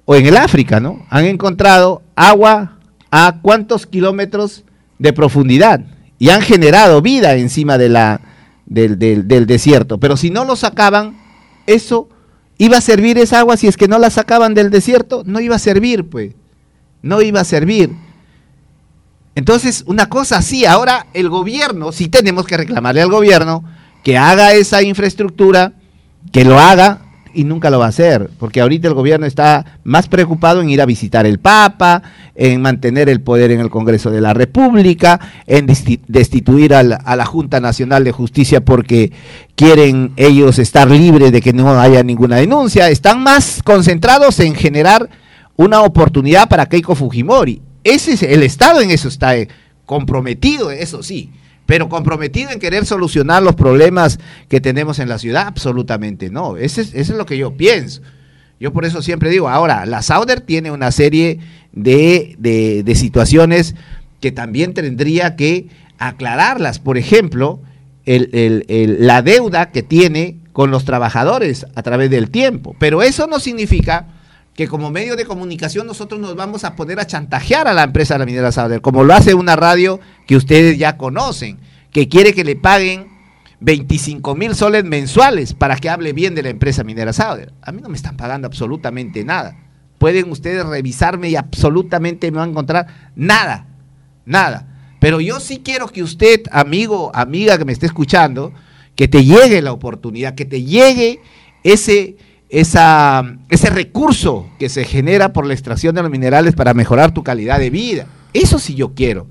o en el África, ¿no? Han encontrado agua a cuántos kilómetros de profundidad y han generado vida encima de la, del, del- del desierto. Pero si no lo sacaban, eso iba a servir esa agua, si es que no la sacaban del desierto, no iba a servir, pues. No iba a servir. Entonces, una cosa así, ahora el gobierno, si tenemos que reclamarle al gobierno que haga esa infraestructura, que lo haga, y nunca lo va a hacer, porque ahorita el gobierno está más preocupado en ir a visitar el Papa, en mantener el poder en el Congreso de la República, en destituir al- a la Junta Nacional de Justicia porque quieren ellos estar libres de que no haya ninguna denuncia. Están más concentrados en generar una oportunidad para Keiko Fujimori. Ese es el Estado en eso está eh, comprometido, eso sí, pero comprometido en querer solucionar los problemas que tenemos en la ciudad, absolutamente no. Ese es, eso es lo que yo pienso. Yo por eso siempre digo, ahora, la Sauder tiene una serie de, de- situaciones que también tendría que aclararlas. Por ejemplo, la deuda que tiene con los trabajadores a través del tiempo. Pero eso no significa que como medio de comunicación nosotros nos vamos a poner a chantajear a la empresa de la minera Sauder, como lo hace una radio que ustedes ya conocen, que quiere que le paguen 25 mil soles mensuales para que hable bien de la empresa minera Sauder. A mí no me están pagando absolutamente nada. Pueden ustedes revisarme y absolutamente me van a encontrar nada, nada. Pero yo sí quiero que usted, amigo, amiga que me esté escuchando, que te llegue la oportunidad, que te llegue ese, esa, ese recurso que se genera por la extracción de los minerales para mejorar tu calidad de vida. Eso sí yo quiero.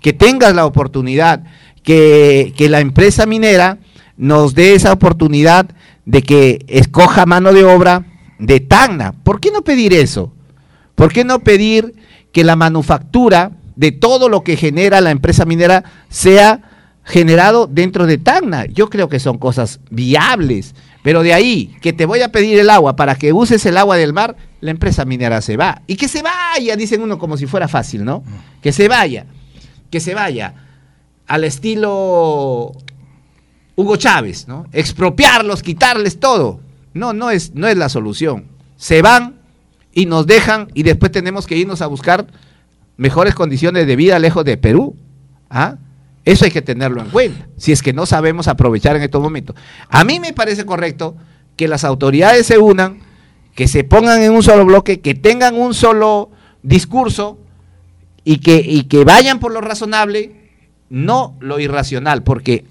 Que tengas la oportunidad, que, que la empresa minera nos dé esa oportunidad de que escoja mano de obra de Tacna. ¿Por qué no pedir eso? ¿Por qué no pedir que la manufactura de todo lo que genera la empresa minera sea generado dentro de Tacna? Yo creo que son cosas viables, pero de ahí que te voy a pedir el agua para que uses el agua del mar, la empresa minera se va. Y que se vaya, dicen uno como si fuera fácil, ¿no? Que se vaya, que se vaya al estilo Hugo Chávez, ¿no? Expropiarlos, quitarles todo. No, no es, no es la solución. Se van y nos dejan y después tenemos que irnos a buscar mejores condiciones de vida lejos de Perú. ¿Ah? Eso hay que tenerlo en cuenta, si es que no sabemos aprovechar en estos momentos. A mí me parece correcto que las autoridades se unan, que se pongan en un solo bloque, que tengan un solo discurso y que, vayan por lo razonable, no lo irracional, porque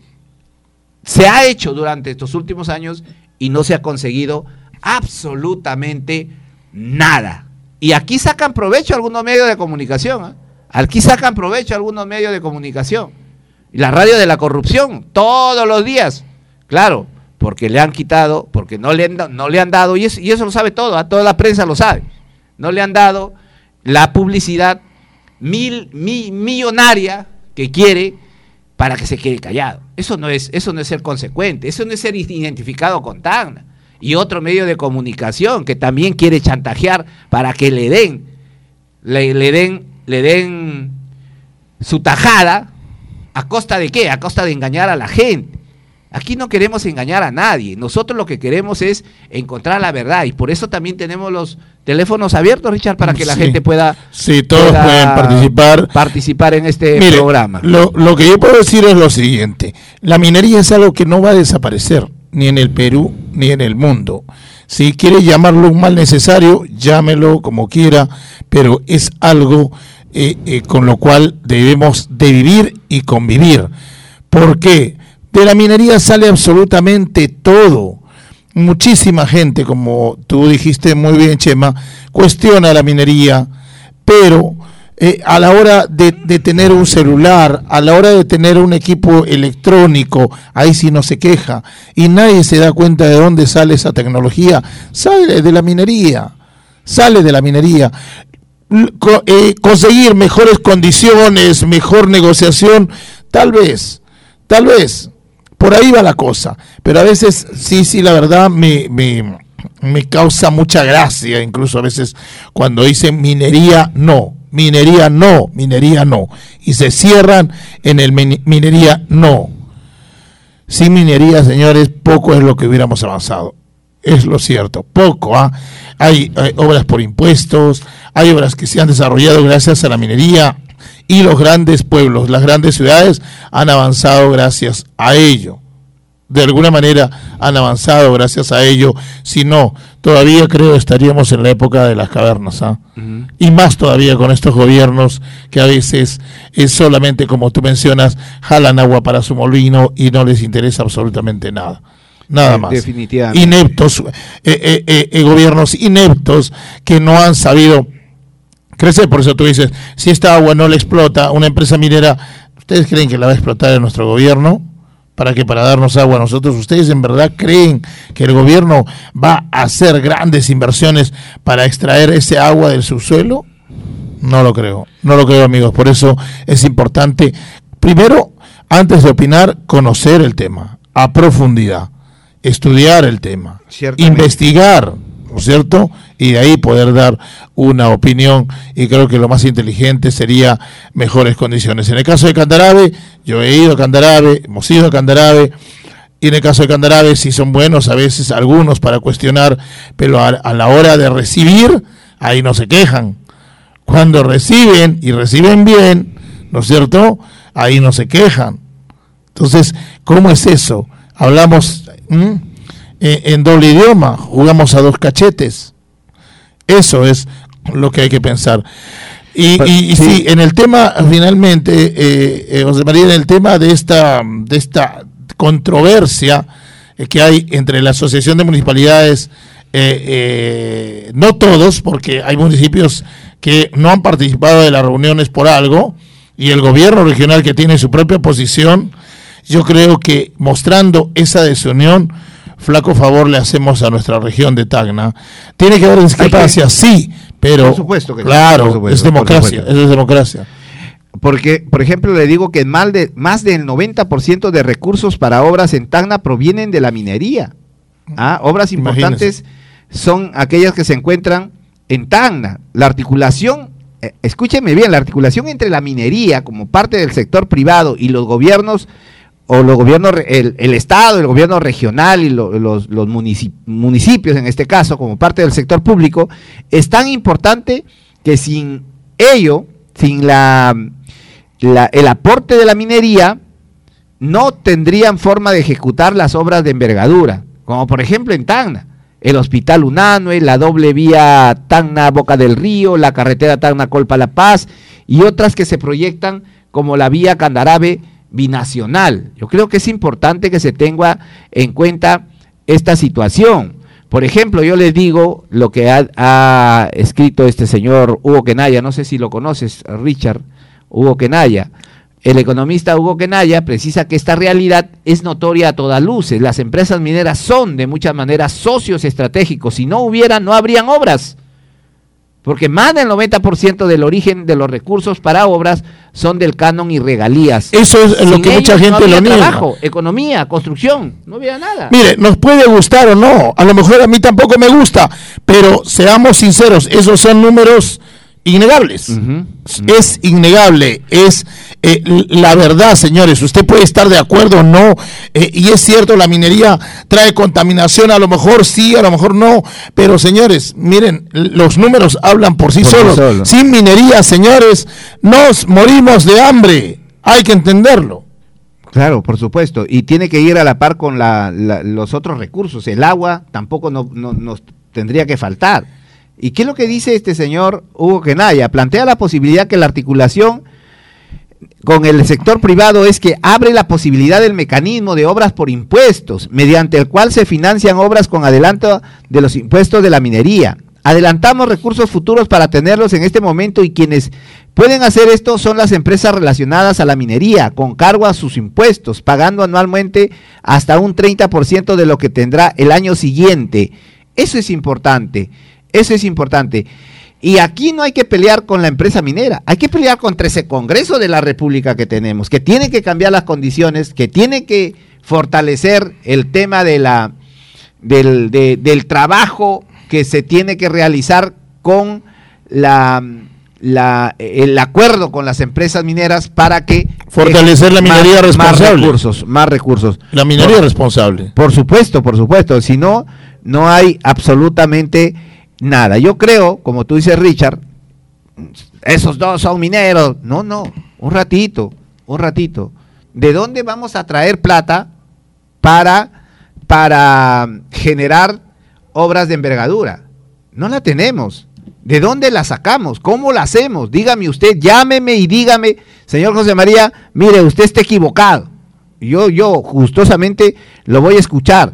se ha hecho durante estos últimos años y no se ha conseguido absolutamente nada. Y aquí sacan provecho algunos medios de comunicación. ¿ah? Aquí sacan provecho algunos medios de comunicación. La radio de la corrupción, todos los días. Claro, porque le han quitado, porque no le han, no le han dado, y eso, eso lo sabe todo, ¿ah? toda la prensa lo sabe. No le han dado la publicidad mil, mi- millonaria que quiere para que se quede callado. Eso no es, eso no es ser consecuente, eso no es ser identificado con Tacna. Y otro medio de comunicación que también quiere chantajear para que le den, le, le den, le den su tajada, ¿a costa de qué? A costa de engañar a la gente. Aquí no queremos engañar a nadie. Nosotros lo que queremos es encontrar la verdad. Y por eso también tenemos los teléfonos abiertos, Richard, para que la Sí. gente pueda, Sí, todos pueda pueden participar. participar en este Mire, programa. Lo, lo que yo puedo decir es lo siguiente. La minería es algo que no va a desaparecer, ni en el Perú, ni en el mundo. Si quiere llamarlo un mal necesario, llámelo como quiera, pero es algo eh, eh, con lo cual debemos de vivir y convivir. ¿Por qué? De la minería sale absolutamente todo. Muchísima gente, como tú dijiste muy bien, Chema, cuestiona la minería, pero eh, a la hora de, de tener un celular, a la hora de tener un equipo electrónico, ahí sí no se queja. Y nadie se da cuenta de dónde sale esa tecnología. Sale de la minería, sale de la minería. Eh, conseguir mejores condiciones, mejor negociación, tal vez, tal vez, por ahí va la cosa. Pero a veces, sí, sí, la verdad me, me, me causa mucha gracia, incluso a veces cuando dicen minería, no, minería, no, minería, no. Y se cierran en el minería, no. Sin minería, señores, poco es lo que hubiéramos avanzado. Es lo cierto, poco. Hay, hay obras por impuestos, hay obras que se han desarrollado gracias a la minería y los grandes pueblos, las grandes ciudades han avanzado gracias a ello. De alguna manera han avanzado gracias a ello. Si no, todavía creo estaríamos en la época de las cavernas. ¿ah? Y más todavía con estos gobiernos que a veces es solamente, como tú mencionas, jalan agua para su molino y no les interesa absolutamente nada. Nada Eh, más. definitivamente. Ineptos, eh, eh, eh, eh, gobiernos ineptos que no han sabido crecer. Por eso tú dices, si esta agua no la explota una empresa minera, ¿ustedes creen que la va a explotar en nuestro gobierno? ¿Para que Para darnos agua a nosotros. ¿Ustedes en verdad creen que el gobierno va a hacer grandes inversiones para extraer ese agua del subsuelo? No lo creo, no lo creo amigos. Por eso es importante, primero, antes de opinar, conocer el tema a profundidad, estudiar el tema, investigar, ¿no es cierto? Y de ahí poder dar una opinión y creo que lo más inteligente sería mejores condiciones. En el caso de Candarabe, yo he ido a Candarabe, hemos ido a Candarabe, y en el caso de Candarabe sí son buenos a veces algunos para cuestionar, pero a, la hora de recibir, ahí no se quejan. Cuando reciben y reciben bien, ¿no es cierto? Ahí no se quejan. Entonces, ¿cómo es eso? Hablamos ¿m? En doble idioma, jugamos a dos cachetes. Eso es lo que hay que pensar. Y, y- y sí, en el tema, finalmente, eh, eh, José María, en el tema de esta, de esta controversia eh, que hay entre la Asociación de Municipalidades, eh, eh, no todos, porque hay municipios que no han participado de las reuniones por algo, y el gobierno regional que tiene su propia posición, yo creo que mostrando esa desunión, flaco favor le hacemos a nuestra región de Tacna. Tiene que haber discrepancias, sí, pero Por supuesto que claro, por supuesto, es democracia, eso es democracia. Porque, por ejemplo, le digo que más, de, más del 90% de recursos para obras en Tacna provienen de la minería. Ah, Obras importantes son aquellas que se encuentran en Tacna. La articulación, eh, escúcheme bien, la articulación entre la minería como parte del sector privado y los gobiernos, o los gobiernos, el, el Estado, el gobierno regional y lo- los, los munici- municipios, en este caso, como parte del sector público, es tan importante que sin ello, sin la, la- el aporte de la minería, no tendrían forma de ejecutar las obras de envergadura, como por ejemplo en Tacna, el Hospital Unanue, la doble vía Tacna-Boca del Río, la carretera Tacna-Colpa-La Paz y otras que se proyectan como la vía Candarabe binacional. Yo creo que es importante que se tenga en cuenta esta situación. Por ejemplo, yo les digo lo que ha, escrito este señor Hugo Kenaya, no sé si lo conoces, Richard, Hugo Kenaya. El economista Hugo Kenaya precisa que esta realidad es notoria a todas luces. Las empresas mineras son de muchas maneras socios estratégicos. Si no hubiera, no habrían obras. Porque más del 90% del origen de los recursos para obras son del canon y regalías. Eso es lo que mucha gente no lo niega. trabajo, economía, construcción, no había nada. Mire, nos puede gustar o no, a lo mejor a mí tampoco me gusta, pero seamos sinceros, esos son números innegables. Es innegable, es eh, la verdad, señores. Usted puede estar de acuerdo o no, eh, y es cierto, la minería trae contaminación, a lo mejor sí, a lo mejor no, pero señores, miren, los números hablan por sí Por solos. Sin minería, señores, nos morimos de hambre. Hay que entenderlo. Claro, por supuesto. Y tiene que ir a la par con la- la- los otros recursos. El agua tampoco no- no- nos tendría que faltar. ¿Y qué es lo que dice este señor Hugo Kenaya? Plantea la posibilidad que la articulación con el sector privado es que abre la posibilidad del mecanismo de obras por impuestos, mediante el cual se financian obras con adelanto de los impuestos de la minería. Adelantamos recursos futuros para tenerlos en este momento y quienes pueden hacer esto son las empresas relacionadas a la minería, con cargo a sus impuestos, pagando anualmente hasta un 30% de lo que tendrá el año siguiente. Eso es importante, eso es importante. Y aquí no hay que pelear con la empresa minera, hay que pelear contra ese Congreso de la República que tenemos, que tiene que cambiar las condiciones, que tiene que fortalecer el tema de la, del, de- del trabajo que se tiene que realizar con la, la- el acuerdo con las empresas mineras para que Fortalecer la minería más, más responsable. recursos, más recursos. La minería Por- responsable. por supuesto, por supuesto. Si no, no hay absolutamente nada. Yo creo, como tú dices, Richard, esos dos son mineros. No, no, un ratito, un ratito. ¿De dónde vamos a traer plata para, para generar obras de envergadura? No la tenemos. ¿De dónde la sacamos? ¿Cómo la hacemos? Dígame usted, llámeme y dígame, señor José María, mire, usted está equivocado. Yo, yo gustosamente lo voy a escuchar.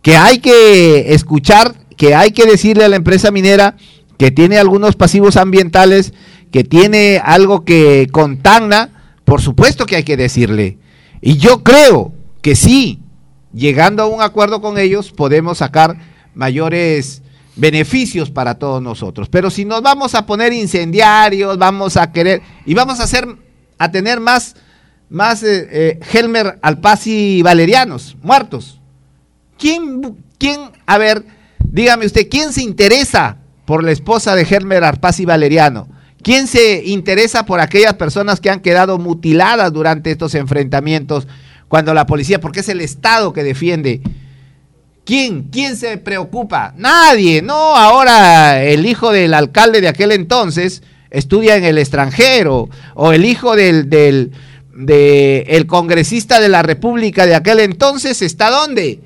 que hay que escuchar, que hay que decirle a la empresa minera que tiene algunos pasivos ambientales, que tiene algo que contagna, por supuesto que hay que decirle. Y yo creo que sí, llegando a un acuerdo con ellos, podemos sacar mayores beneficios para todos nosotros. Pero si nos vamos a poner incendiarios, vamos a querer y vamos a hacer a tener más más eh, eh, Helmer Alpasi Valerianos muertos. ¿Quién quién a ver, dígame usted, quién se interesa por la esposa de Helmer Alpasi Valeriano? ¿Quién se interesa por aquellas personas que han quedado mutiladas durante estos enfrentamientos cuando la policía, porque es el Estado que defiende ¿Quién? ¿Quién se preocupa? Nadie. No, ahora el hijo del alcalde de aquel entonces estudia en el extranjero. O el hijo del, del de el congresista de la República de aquel entonces está dónde?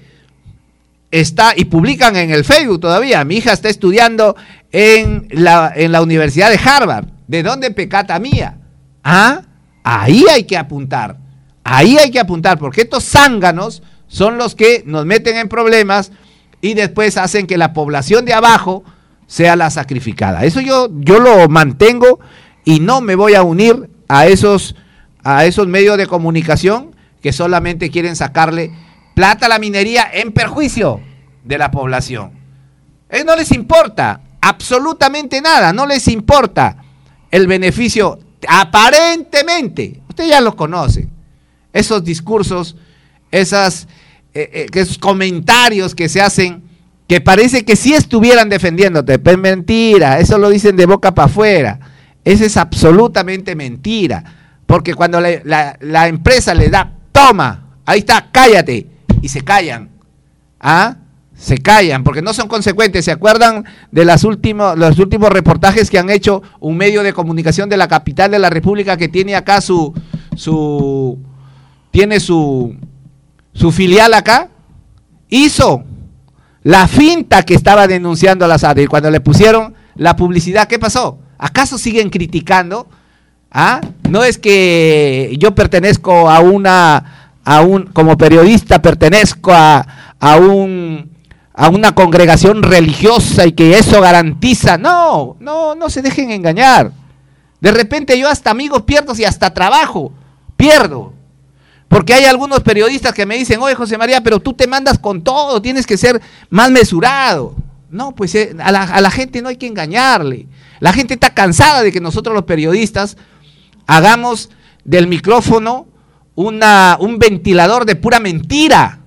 Está, y publican en el Facebook todavía. Mi hija está estudiando en la, en la Universidad de Harvard. ¿De dónde pecata mía? Ah, ahí hay que apuntar. Ahí hay que apuntar, porque estos zánganos son los que nos meten en problemas y después hacen que la población de abajo sea la sacrificada. Eso yo, yo lo mantengo y no me voy a unir a esos, a esos medios de comunicación que solamente quieren sacarle plata la minería en perjuicio de la población. Eh, no les importa absolutamente nada, no les importa el beneficio aparentemente. Usted ya lo conoce. Esos discursos, esas eh, eh, esos comentarios que se hacen que parece que sí estuvieran defendiéndote, pero mentira, eso lo dicen de boca para afuera. Eso es absolutamente mentira, porque cuando la, la, empresa le da, toma, ahí está, cállate, y se callan. ¿Ah? Se callan, porque no son consecuentes. ¿Se acuerdan de las los últimos reportajes que han hecho un medio de comunicación de la capital de la República que tiene acá su, su, tiene su, su filial acá, hizo la finta que estaba denunciando a la SAD. Y cuando le pusieron la publicidad, ¿qué pasó? ¿Acaso siguen criticando? ¿Ah? No es que yo pertenezco a una, a un, como periodista pertenezco a, a un, a una congregación religiosa y que eso garantiza. No, no, no se dejen engañar. De repente yo hasta amigos pierdo y hasta trabajo pierdo. Porque hay algunos periodistas que me dicen, oye José María, pero tú te mandas con todo, tienes que ser más mesurado. No, pues eh, a, la, gente no hay que engañarle. La gente está cansada de que nosotros los periodistas hagamos del micrófono una, un ventilador de pura mentira.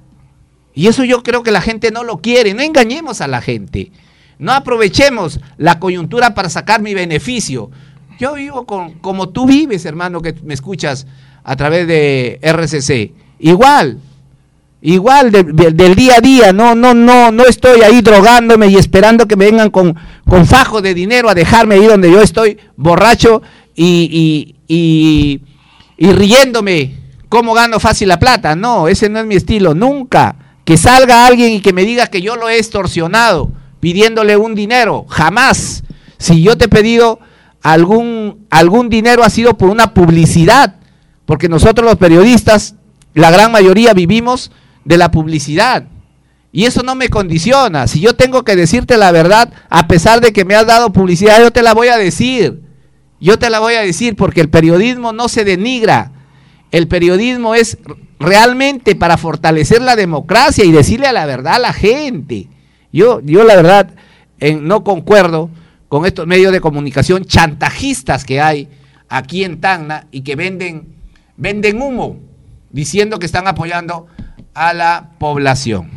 Y eso yo creo que la gente no lo quiere. No engañemos a la gente. No aprovechemos la coyuntura para sacar mi beneficio. Yo vivo con, como tú vives, hermano, que me escuchas a través de RCC. Igual, igual del día a día, no, no, no, no estoy ahí drogándome y esperando que me vengan con, con fajo de dinero a dejarme ahí donde yo estoy borracho y, y, riéndome cómo gano fácil la plata. No, ese no es mi estilo, nunca. Que salga alguien y que me diga que yo lo he extorsionado pidiéndole un dinero, jamás. Si yo te he pedido algún, algún dinero ha sido por una publicidad porque nosotros los periodistas, la gran mayoría vivimos de la publicidad. Y eso no me condiciona. Si yo tengo que decirte la verdad, a pesar de que me has dado publicidad, yo te la voy a decir. Yo te la voy a decir porque el periodismo no se denigra. El periodismo es realmente para fortalecer la democracia y decirle a la verdad a la gente. Yo, yo la verdad no concuerdo con estos medios de comunicación chantajistas que hay aquí en Tacna y que venden venden humo diciendo que están apoyando a la población.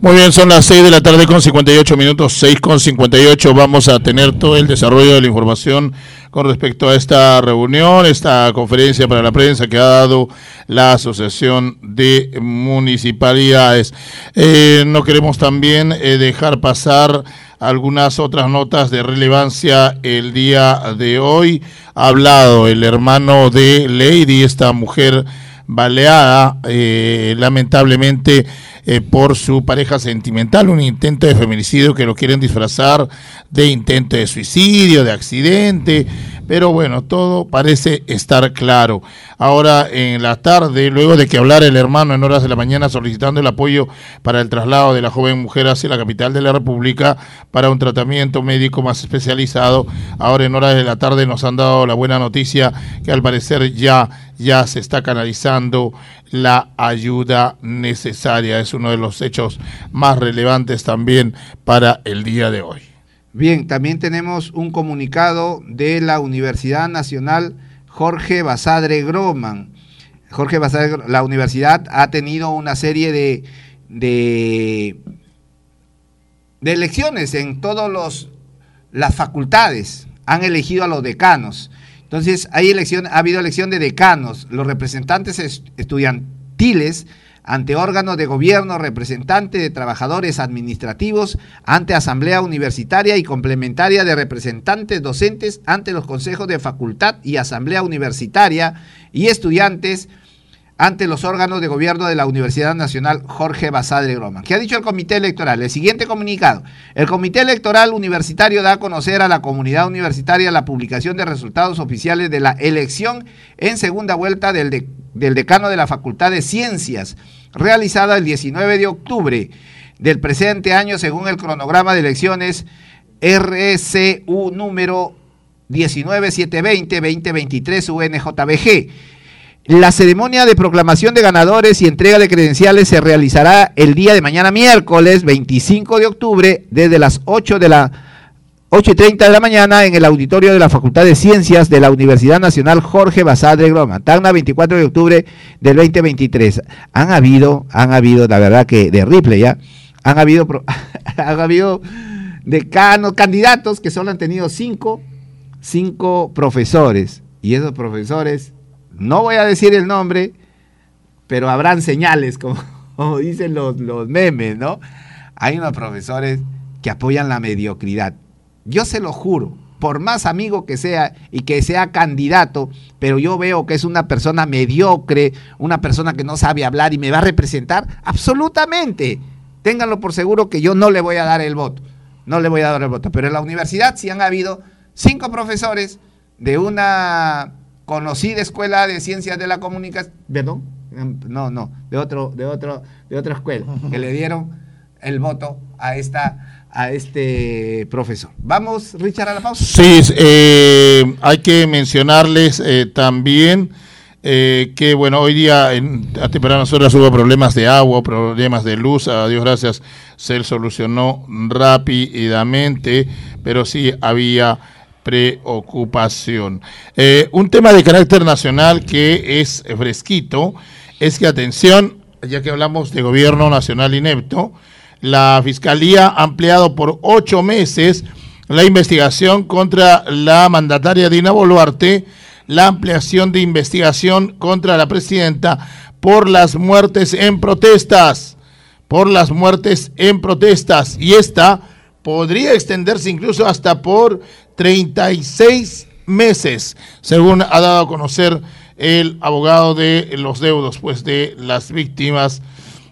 Muy bien, son las 6 de la tarde con 58 minutos, 6 con 58. Vamos a tener todo el desarrollo de la información con respecto a esta reunión, esta conferencia para la prensa que ha dado la Asociación de Municipalidades. Eh, no queremos también eh, dejar pasar algunas otras notas de relevancia el día de hoy. Ha hablado el hermano de Lady, esta mujer baleada, eh, lamentablemente eh, por su pareja sentimental, un intento de feminicidio que lo quieren disfrazar de intento de suicidio, de accidente, pero bueno, todo parece estar claro. Ahora en la tarde, luego de que hablara el hermano en horas de la mañana solicitando el apoyo para el traslado de la joven mujer hacia la capital de la República para un tratamiento médico más especializado, ahora en horas de la tarde nos han dado la buena noticia que al parecer ya ya se está canalizando la ayuda necesaria. Es uno de los hechos más relevantes también para el día de hoy. Bien, también tenemos un comunicado de la Universidad Nacional Jorge Basadre Groman. Jorge Basadre, la universidad ha tenido una serie de, de, elecciones en todas las facultades. Han elegido a los decanos. Entonces, hay elección, ha habido elección de decanos, los representantes estudiantiles ante órganos de gobierno, representante de trabajadores administrativos, ante asamblea universitaria y complementaria de representantes docentes, ante los consejos de facultad y asamblea universitaria y estudiantes, ante los órganos de gobierno de la Universidad Nacional Jorge Basadre Groman. ¿Qué ha dicho el Comité Electoral? El siguiente comunicado. El Comité Electoral Universitario da a conocer a la comunidad universitaria la publicación de resultados oficiales de la elección en segunda vuelta del, decano de la Facultad de Ciencias, realizada el 19 de octubre del presente año según el cronograma de elecciones RCU número 19720-2023 UNJBG la ceremonia de proclamación de ganadores y entrega de credenciales se realizará el día de mañana miércoles 25 de octubre desde las 8 de la 8 y 30 de la mañana en el auditorio de la Facultad de Ciencias de la Universidad Nacional Jorge Basadre Groma, Tacna 24 de octubre del 2023. Han habido, han habido, la verdad que de Ripley ya, han habido, han habido decanos, candidatos que solo han tenido cinco, cinco profesores y esos profesores no voy a decir el nombre, pero habrán señales, como, dicen los, los memes, ¿no? Hay unos profesores que apoyan la mediocridad. Yo se lo juro, por más amigo que sea y que sea candidato, pero yo veo que es una persona mediocre, una persona que no sabe hablar y me va a representar, absolutamente. Ténganlo por seguro que yo no le voy a dar el voto. No le voy a dar el voto. Pero en la universidad sí han habido cinco profesores de una conocida escuela de ciencias de la comunicación, perdón, no, no, de otro, de otro, de otra escuela, que le dieron el voto a esta a este profesor. Vamos, Richard, a la pausa. Sí, eh, hay que mencionarles eh, también eh, que, bueno, hoy día en, a tempranas horas hubo problemas de agua, problemas de luz, a Dios gracias, se solucionó rápidamente, pero sí había preocupación. Eh, un tema de carácter nacional que es fresquito es que, atención, ya que hablamos de gobierno nacional inepto, la Fiscalía ha ampliado por ocho meses la investigación contra la mandataria Dina Boluarte, la ampliación de investigación contra la presidenta por las muertes en protestas, por las muertes en protestas. Y esta podría extenderse incluso hasta por 36 meses, según ha dado a conocer el abogado de los deudos, pues de las víctimas.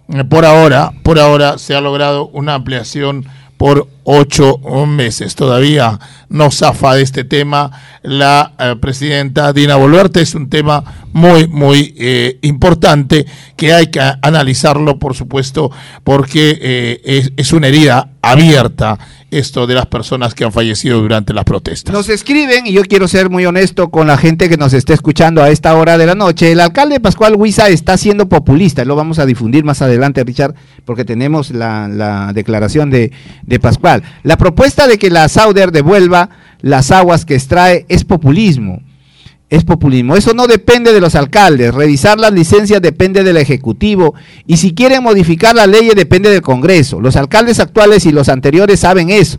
Eh, por ahora, por ahora se ha logrado una ampliación por ocho meses. Todavía no zafa de este tema la eh, presidenta Dina Boluarte. Es un tema muy, muy eh, importante que hay que analizarlo, por supuesto, porque es, es una herida abierta esto de las personas que han fallecido durante las protestas. Nos escriben, y yo quiero ser muy honesto con la gente que nos está escuchando a esta hora de la noche, el alcalde Pascual Huiza está siendo populista, lo vamos a difundir más adelante, Richard, porque tenemos la, declaración de, Pascual. La propuesta de que la Sauder devuelva las aguas que extrae es populismo es populismo. Eso no depende de los alcaldes. Revisar las licencias depende del Ejecutivo. Y si quieren modificar la ley depende del Congreso. Los alcaldes actuales y los anteriores saben eso.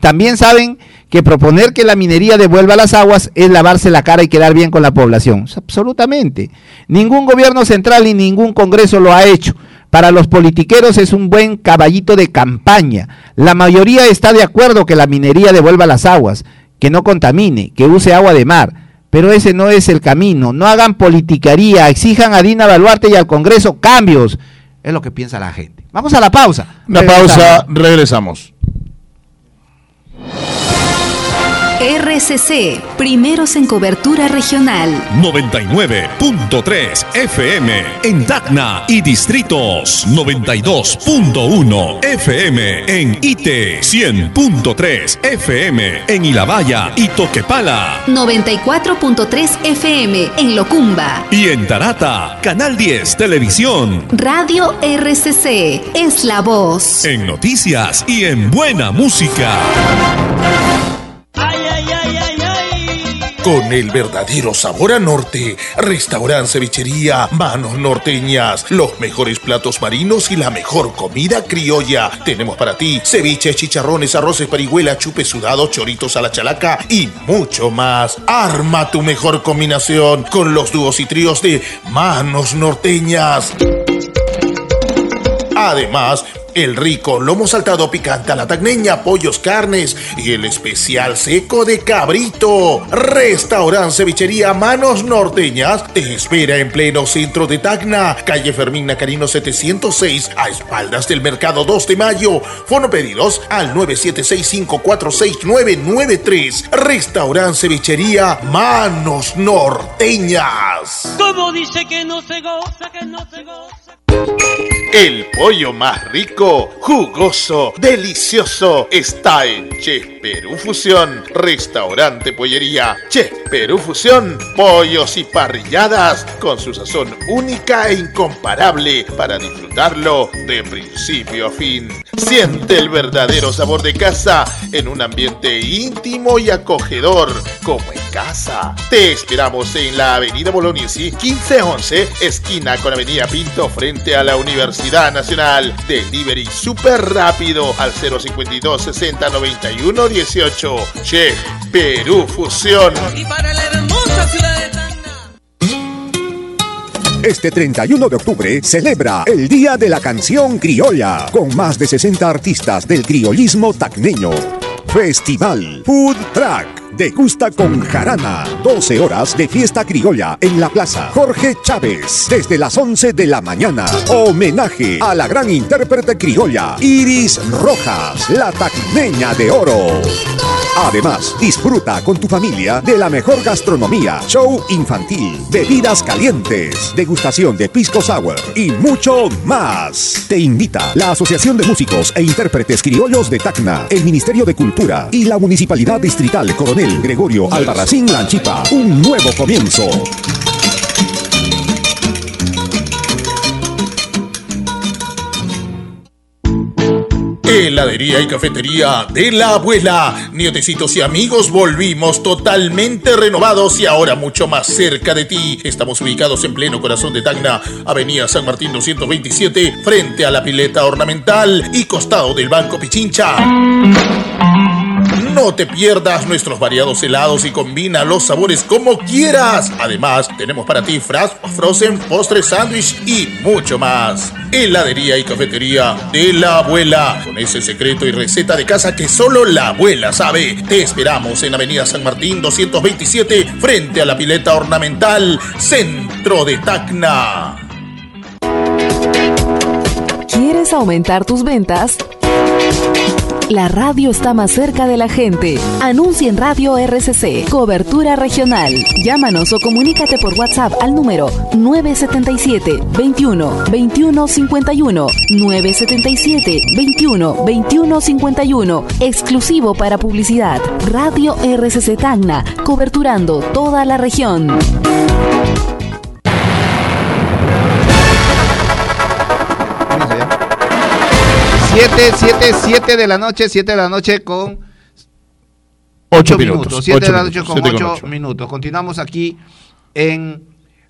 También saben que proponer que la minería devuelva las aguas es lavarse la cara y quedar bien con la población. Absolutamente. Ningún gobierno central y ningún Congreso lo ha hecho. Para los politiqueros es un buen caballito de campaña. La mayoría está de acuerdo que la minería devuelva las aguas, que no contamine, que use agua de mar pero ese no es el camino. No hagan politicaría, exijan a Dina Baluarte y al Congreso cambios. Es lo que piensa la gente. Vamos a la pausa. Una pausa, regresamos. RCC, primeros en cobertura regional. 99.3 FM en Tacna y distritos. 92.1 FM en Ite. 100.3 FM en Ilabaya y Toquepala. 94.3 FM en Locumba. Y en Tarata, Canal 10 Televisión. Radio RCC es la voz. En noticias y en buena música. Con el verdadero sabor a norte, restaurante cevichería, manos norteñas, los mejores platos marinos y la mejor comida criolla. Tenemos para ti ceviches, chicharrones, arroces, parihuela, chupe sudado, choritos a la chalaca y mucho más. Arma tu mejor combinación con los dúos y tríos de manos norteñas. Además, el rico lomo saltado picante a la tagneña, pollos, carnes y el especial seco de cabrito. Restaurante Cevichería Manos Norteñas te espera en pleno centro de Tacna, calle Fermín Nacarino 706, a espaldas del Mercado 2 de Mayo. Fono pedidos al 976546993. Restaurante Cevichería Manos Norteñas. Como dice que no se goza, que no se goza. El pollo más rico, jugoso, delicioso está en Chef Perú Fusión, restaurante pollería. Chef Perú Fusión, pollos y parrilladas con su sazón única e incomparable para disfrutarlo de principio a fin. Siente el verdadero sabor de casa en un ambiente íntimo y acogedor, como en casa. Te esperamos en la Avenida Bolognesi 1511, esquina con Avenida Pinto, frente a la Universidad Nacional. Delivery súper rápido al 052 60 91 18. Chef Perú Fusión. Y para la hermosa ciudad de Tacna. Este 31 de octubre celebra el Día de la Canción Criolla con más de 60 artistas del criollismo tacneño. Festival Food Track. Degusta con jarana. 12 horas de fiesta criolla en la plaza. Jorge Chávez. Desde las 11 de la mañana. Homenaje a la gran intérprete criolla Iris Rojas, la tacneña de oro. Además, disfruta con tu familia de la mejor gastronomía, show infantil, bebidas calientes, degustación de pisco sour y mucho más. Te invita la Asociación de Músicos e Intérpretes Criollos de Tacna, el Ministerio de Cultura y la Municipalidad Distrital Coronel Gregorio Albarracín Lanchipa. Un nuevo comienzo. Heladería y cafetería de la abuela. Nietecitos y amigos, volvimos totalmente renovados y ahora mucho más cerca de ti. Estamos ubicados en pleno corazón de Tacna, Avenida San Martín 227, frente a la pileta ornamental y costado del Banco Pichincha. No te pierdas nuestros variados helados y combina los sabores como quieras. Además, tenemos para ti frozen, postres, sándwich y mucho más. Heladería y cafetería de la abuela. Con ese secreto y receta de casa que solo la abuela sabe. Te esperamos en Avenida San Martín 227, frente a la pileta ornamental, centro de Tacna. ¿Quieres aumentar tus ventas? La radio está más cerca de la gente. Anuncia en Radio RCC, cobertura regional. Llámanos o comunícate por WhatsApp al número 977 21 21 51 977 21 21 51. Exclusivo para publicidad. Radio RCC Tacna, coberturando toda la región. 7, 7, 7 de la noche, 7 de la noche con 8 minutos. minutos, 7 de la noche con siete con 8 ocho. minutos. Continuamos aquí en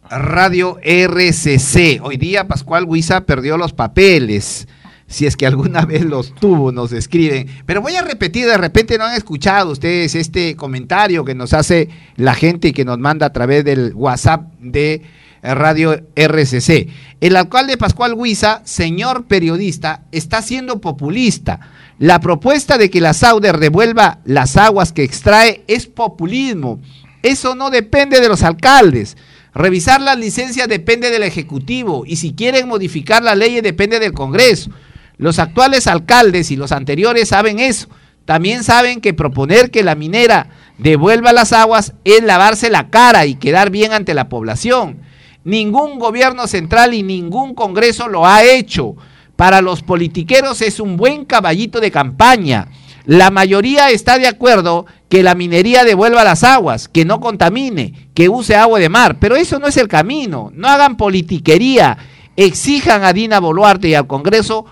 Radio RCC. Hoy día Pascual Huiza perdió los papeles. Si es que alguna vez los tuvo, nos escriben. Pero voy a repetir, de repente no han escuchado ustedes este comentario que nos hace la gente y que nos manda a través del WhatsApp de Radio RCC. El alcalde Pascual Huiza, señor periodista, está siendo populista. La propuesta de que la Sauder devuelva las aguas que extrae es populismo. Eso no depende de los alcaldes. Revisar las licencias depende del Ejecutivo y si quieren modificar la ley depende del Congreso. Los actuales alcaldes y los anteriores saben eso. también saben que proponer que la minera devuelva las aguas es lavarse la cara y quedar bien ante la población. Ningún gobierno central y ningún Congreso lo ha hecho. Para los politiqueros es un buen caballito de campaña. La mayoría está de acuerdo que la minería devuelva las aguas, que no contamine, que use agua de mar, pero eso no es el camino. No hagan politiquería. Exijan a Dina Boluarte y al Congreso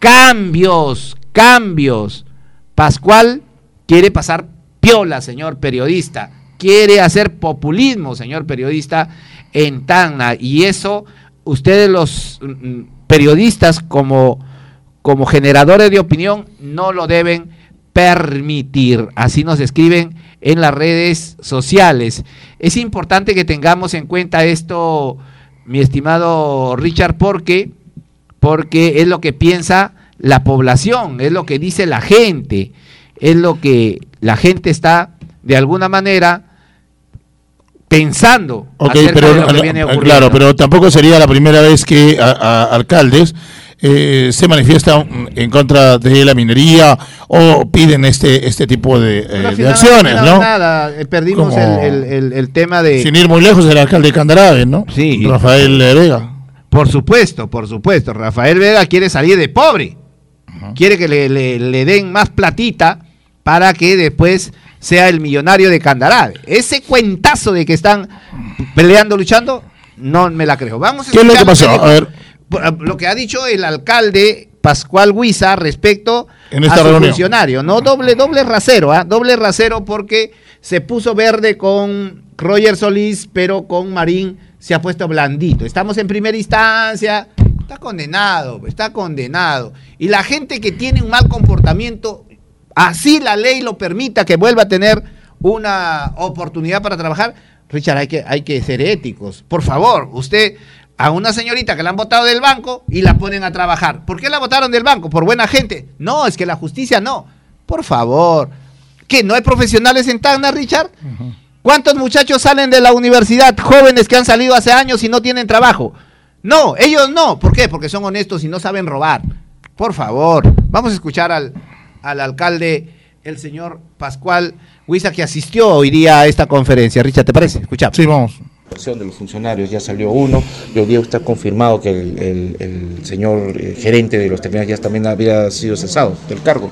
cambios, cambios. Pascual quiere pasar piola, señor periodista. Quiere hacer populismo, señor periodista, en Tacna. Y eso, ustedes los mm, periodistas como, como generadores de opinión no lo deben permitir. Así nos escriben en las redes sociales. Es importante que tengamos en cuenta esto, mi estimado Richard, porque, porque es lo que piensa la población, es lo que dice la gente, es lo que la gente está de alguna manera pensando Ok, acerca pero, de lo que viene ocurriendo. claro, pero tampoco sería la primera vez que a- a- alcaldes eh, se manifiestan en contra de la minería o piden este este tipo de, eh, de acciones, no, ¿no? nada, eh, perdimos el, el- el- el tema de... Sin ir muy lejos, el alcalde de Candarabe, ¿no? Sí. Rafael Vega. Por supuesto, por supuesto. Rafael Vega quiere salir de pobre. Quiere que le, le- le den más platita para que después sea el millonario de Candarabe. Ese cuentazo de que están peleando, luchando, no me la creo. Vamos a ¿Qué es lo que pasó? A ver. por- Lo que ha dicho el alcalde Pascual Huiza respecto En esta a su reunión. funcionario. No doble, doble rasero, ¿ah? doble rasero porque se puso verde con Roger Solís, pero con Marín se ha puesto blandito. Estamos en primera instancia, está condenado, está condenado. Y la gente que tiene un mal comportamiento, así la ley lo permita que vuelva a tener una oportunidad para trabajar, Richard, hay que, hay que ser éticos. Por favor, usted a una señorita que la han votado del banco y la ponen a trabajar. ¿Por qué la votaron del banco? ¿Por buena gente? No, es que la justicia no. Por favor. ¿Qué? ¿No hay profesionales en Tacna, Richard? ¿Cuántos muchachos salen de la universidad, jóvenes que han salido hace años y no tienen trabajo? No, ellos no. ¿Por qué? Porque son honestos y no saben robar. Por favor, vamos a escuchar al, al alcalde, el señor Pascual Huiza, que asistió hoy día a esta conferencia. Richard, ¿te parece? Escuchamos. Sí, vamos. de los funcionarios ya salió uno y hoy día está confirmado que el, el- el señor eh, gerente de los terminales ya también había sido cesado del cargo.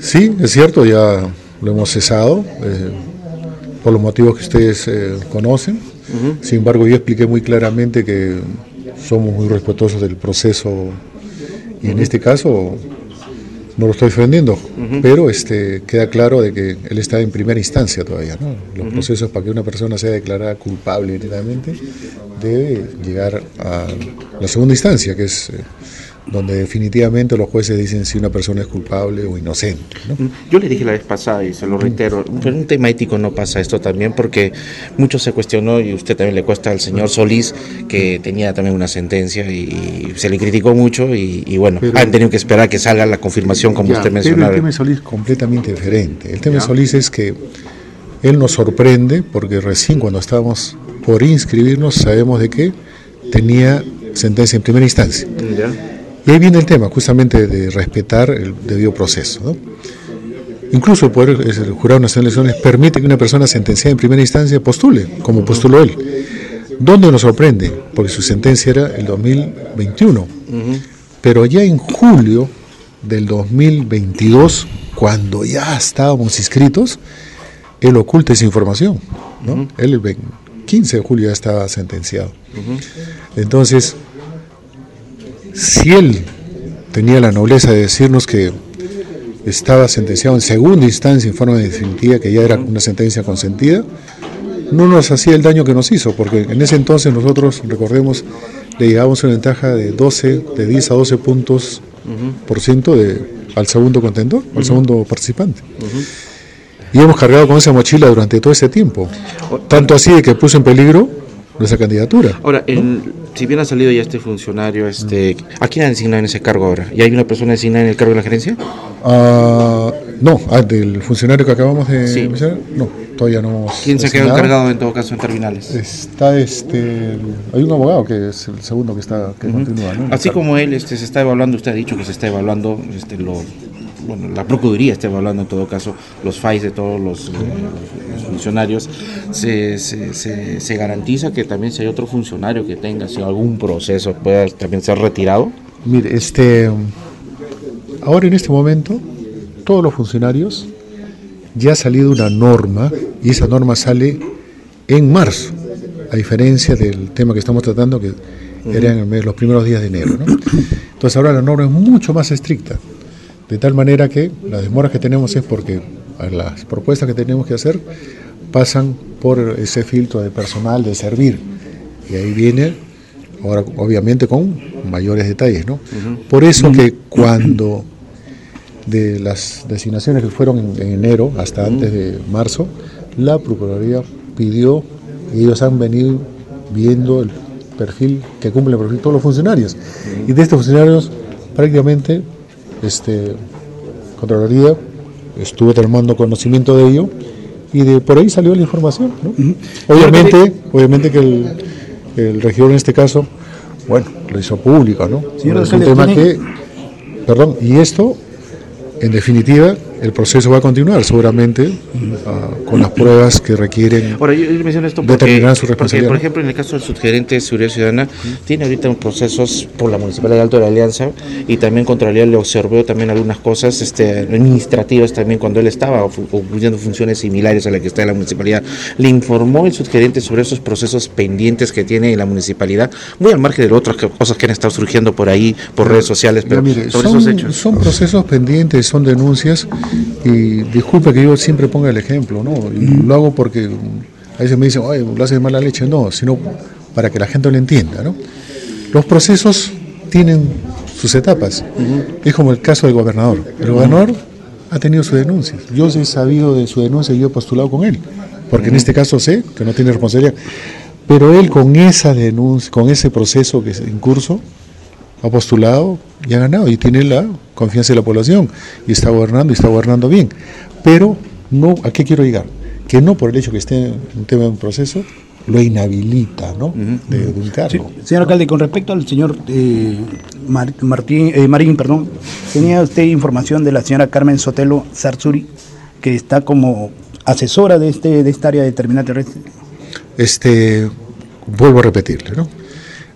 Sí, es cierto, ya lo hemos cesado eh, por los motivos que ustedes eh, conocen. Sin embargo, yo expliqué muy claramente que somos muy respetuosos del proceso y en este caso no lo estoy defendiendo, pero este, queda claro de que él está en primera instancia todavía. ¿no? Los procesos para que una persona sea declarada culpable directamente debe llegar a la segunda instancia, que es eh, donde definitivamente los jueces dicen si una persona es culpable o inocente. ¿no? Yo le dije la vez pasada y se lo reitero, pero un tema ético no pasa esto también porque mucho se cuestionó y usted también le cuesta al señor Solís que tenía también una sentencia y, y se le criticó mucho y, y bueno, Pero- han tenido que esperar que salga la confirmación como Ya, usted Pero mencionaba. el tema de Solís es completamente diferente. El tema de. Solís es que él nos sorprende porque recién cuando estábamos por inscribirnos sabemos de que tenía sentencia en primera instancia. Ya. Y ahí viene el tema justamente de respetar el debido proceso. ¿no? Incluso el, poder, el Jurado Nacional de Elecciones permite que una persona sentenciada en primera instancia postule, como postuló él. ¿Dónde nos sorprende? Porque su sentencia era el 2021. Pero ya en julio del 2022, cuando ya estábamos inscritos, él oculta esa información. ¿no? Él el 20 15 de julio ya estaba sentenciado. Entonces, si él tenía la nobleza de decirnos que estaba sentenciado en segunda instancia en forma definitiva, que ya era una sentencia consentida, no nos hacía el daño que nos hizo, porque en ese entonces nosotros, recordemos, le llegábamos una ventaja de 12, de 10 a 12 puntos por ciento de, al segundo contendor, al segundo participante. Y hemos cargado con esa mochila durante todo ese tiempo, tanto así de que puso en peligro nuestra candidatura. Ahora, el- si bien ha salido ya este funcionario, este, ¿a quién han designado en ese cargo ahora? ¿Y hay una persona designada en el cargo de la gerencia? Ah, no, ah, del funcionario que acabamos de Sí. mencionar, no, todavía no ¿Quién se ha quedado encargado en todo caso en terminales? Está este, hay un abogado que es el segundo que está, que continúa, ¿no? Así como él este, se está evaluando, usted ha dicho que se está evaluando este, lo- bueno, la Procuraduría, estemos hablando en todo caso, los FAIs de todos los, eh, los funcionarios, se, se, se, se garantiza que también si hay otro funcionario que tenga si algún proceso pueda también ser retirado? Mire, este, ahora en este momento, todos los funcionarios ya ha salido una norma y esa norma sale en marzo, a diferencia del tema que estamos tratando que era en el mes- los primeros días de enero. ¿no? Entonces ahora la norma es mucho más estricta, de tal manera que las demoras que tenemos es porque las propuestas que tenemos que hacer pasan por ese filtro de personal de servir y ahí viene ahora obviamente con mayores detalles, ¿no? Por eso que cuando de las designaciones que fueron en, en enero hasta antes de marzo, la Procuraduría pidió y ellos han venido viendo el perfil que cumple el perfil de todos los funcionarios. Y de estos funcionarios prácticamente este Contraloría estuvo tomando conocimiento de ello y de por ahí salió la información. ¿no? Obviamente, obviamente que el, el regidor en este caso, bueno, lo hizo público, ¿no? Señor es un tema ¿tiene- que, perdón, y esto, en definitiva, el proceso va a continuar seguramente ah, con las pruebas que requieren Ahora, yo, yo menciono esto porque, determinar su porque, por ejemplo, en el caso del subgerente de Seguridad Ciudadana, tiene ahorita un procesos por la Municipalidad de Alto de la Alianza y también Contraloría le observó también algunas cosas este, administrativas también cuando él estaba cumpliendo funciones similares a las que está en la Municipalidad. Le informó el subgerente sobre esos procesos pendientes que tiene en la Municipalidad, muy al margen de otras cosas que han estado surgiendo por ahí, por redes sociales, pero mire, sobre son, esos hechos. son procesos pendientes, son denuncias y disculpe que yo siempre ponga el ejemplo, ¿no? Y lo hago porque a veces me dicen, ay, lo haces de mala leche, no, sino para que la gente lo entienda, ¿no? Los procesos tienen sus etapas. Es como el caso del gobernador. El gobernador ha tenido sus denuncias. Yo he sabido de su denuncia y yo he postulado con él, porque en este caso sé que no tiene responsabilidad. Pero él con esa denuncia, con ese proceso que es en curso, ha postulado y ha ganado y tiene la confianza de la población y está gobernando y está gobernando bien. Pero no, ¿a qué quiero llegar? Que no por el hecho que esté un tema en proceso lo inhabilita, ¿no? De, de un cargo. Señor alcalde, con respecto al señor eh, Mar- Martín, eh, Marín, perdón, tenía usted información de la señora Carmen Sotelo Sarsuri, que está como asesora de este de esta área de terminal terrestre. Este, vuelvo a repetirle, ¿no?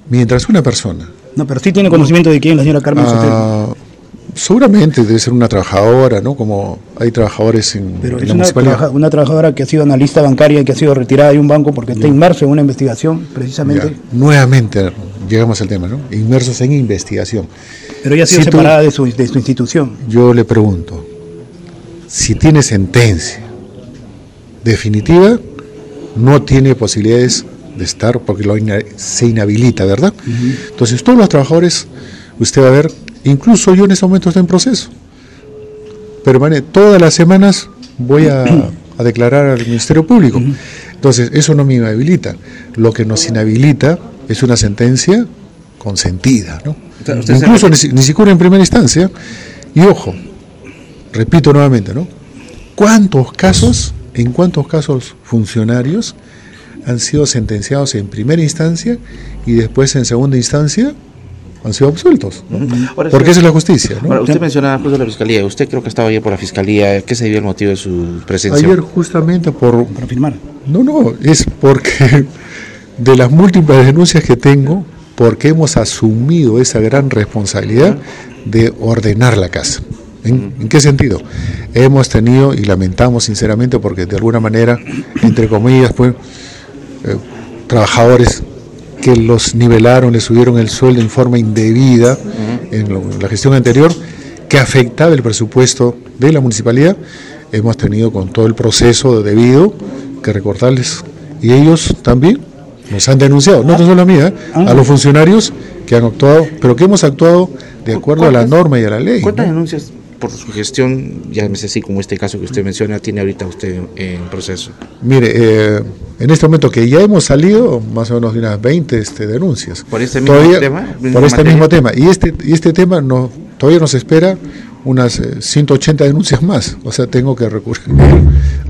Mientras una persona No, pero sí tiene conocimiento de quién es la señora Carmen Sotelo. Ah, seguramente debe ser una trabajadora, ¿no? Como hay trabajadores en, Pero en es la una, trabaja- una trabajadora que ha sido analista bancaria y que ha sido retirada de un banco porque está inmerso en una investigación, precisamente. Ya, nuevamente llegamos al tema, ¿no? Inmersos en investigación. Pero ella ha sido Si tú- separada de su, de su institución. Yo le pregunto, si tiene sentencia definitiva, no tiene posibilidades de estar porque lo ina- se inhabilita, ¿verdad? Entonces, todos los trabajadores, usted va a ver, incluso yo en este momento estoy en proceso. Pero todas las semanas voy a, a declarar al Ministerio Público. Entonces, eso no me inhabilita. Lo que nos inhabilita es una sentencia consentida, ¿no? sea, Incluso ni siquiera en primera instancia. Y ojo, repito nuevamente, ¿no? ¿Cuántos casos, en cuántos casos funcionarios han sido sentenciados en primera instancia y después en segunda instancia han sido absueltos? ¿no? Ahora, Porque esa es la justicia, ¿no? Ahora, usted mencionaba justo la fiscalía. Usted creo que estaba ayer por la fiscalía. ¿Qué se dio el motivo de su presencia? Ayer justamente por... Para firmar. No, no, es porque de las múltiples denuncias que tengo, porque hemos asumido esa gran responsabilidad de ordenar la casa. ¿En, en qué sentido? Hemos tenido, y lamentamos sinceramente, porque de alguna manera, entre comillas, pues, eh, trabajadores que los nivelaron, les subieron el sueldo en forma indebida en, lo- en la gestión anterior, que afectaba el presupuesto de la municipalidad, hemos tenido con todo el proceso debido que recortarles. Y ellos también nos han denunciado, no tan solo a mí, ¿eh? a los funcionarios que han actuado, pero que hemos actuado de acuerdo a la norma y a la ley. ¿Cuántas ¿no? denuncias por su gestión, ya me sé así como este caso que usted menciona, tiene ahorita usted en, proceso? Mire, eh, en este momento que ya hemos salido más o menos de unas 20 este, denuncias. ¿Por este mismo tema? Por ¿Misma este materia? mismo tema. Y este, y este tema no, todavía nos espera unas eh, 180 denuncias más. O sea, tengo que recurrir.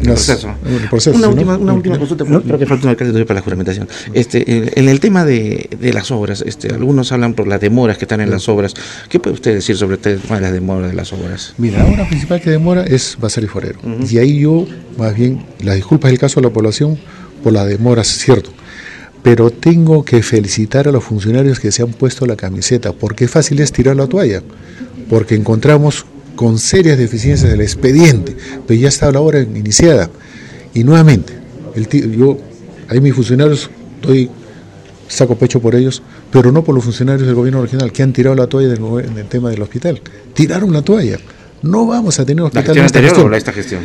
El proceso. El proceso, una ¿no? última, una última consulta, creo que falta un alcalde todavía para la juramentación. Este, eh, en el tema de, de las obras, este, algunos hablan por las demoras que están en las obras. ¿Qué puede usted decir sobre el tema de las demoras de las obras? Mira, la obra principal que demora es Bazar y Forero. Y ahí yo, más bien, las disculpas del caso de la población por las demoras, es cierto. Pero tengo que felicitar a los funcionarios que se han puesto la camiseta, porque fácil es tirar la toalla, porque encontramos con serias deficiencias del expediente, pero ya está la obra iniciada. Y nuevamente, el yo, ahí mis funcionarios, doy, saco pecho por ellos, pero no por los funcionarios del gobierno regional que han tirado la toalla del en el tema del hospital. Tiraron la toalla. No vamos a tener ¿La hospital gestión en esta anterior gestión. o la- esta gestión?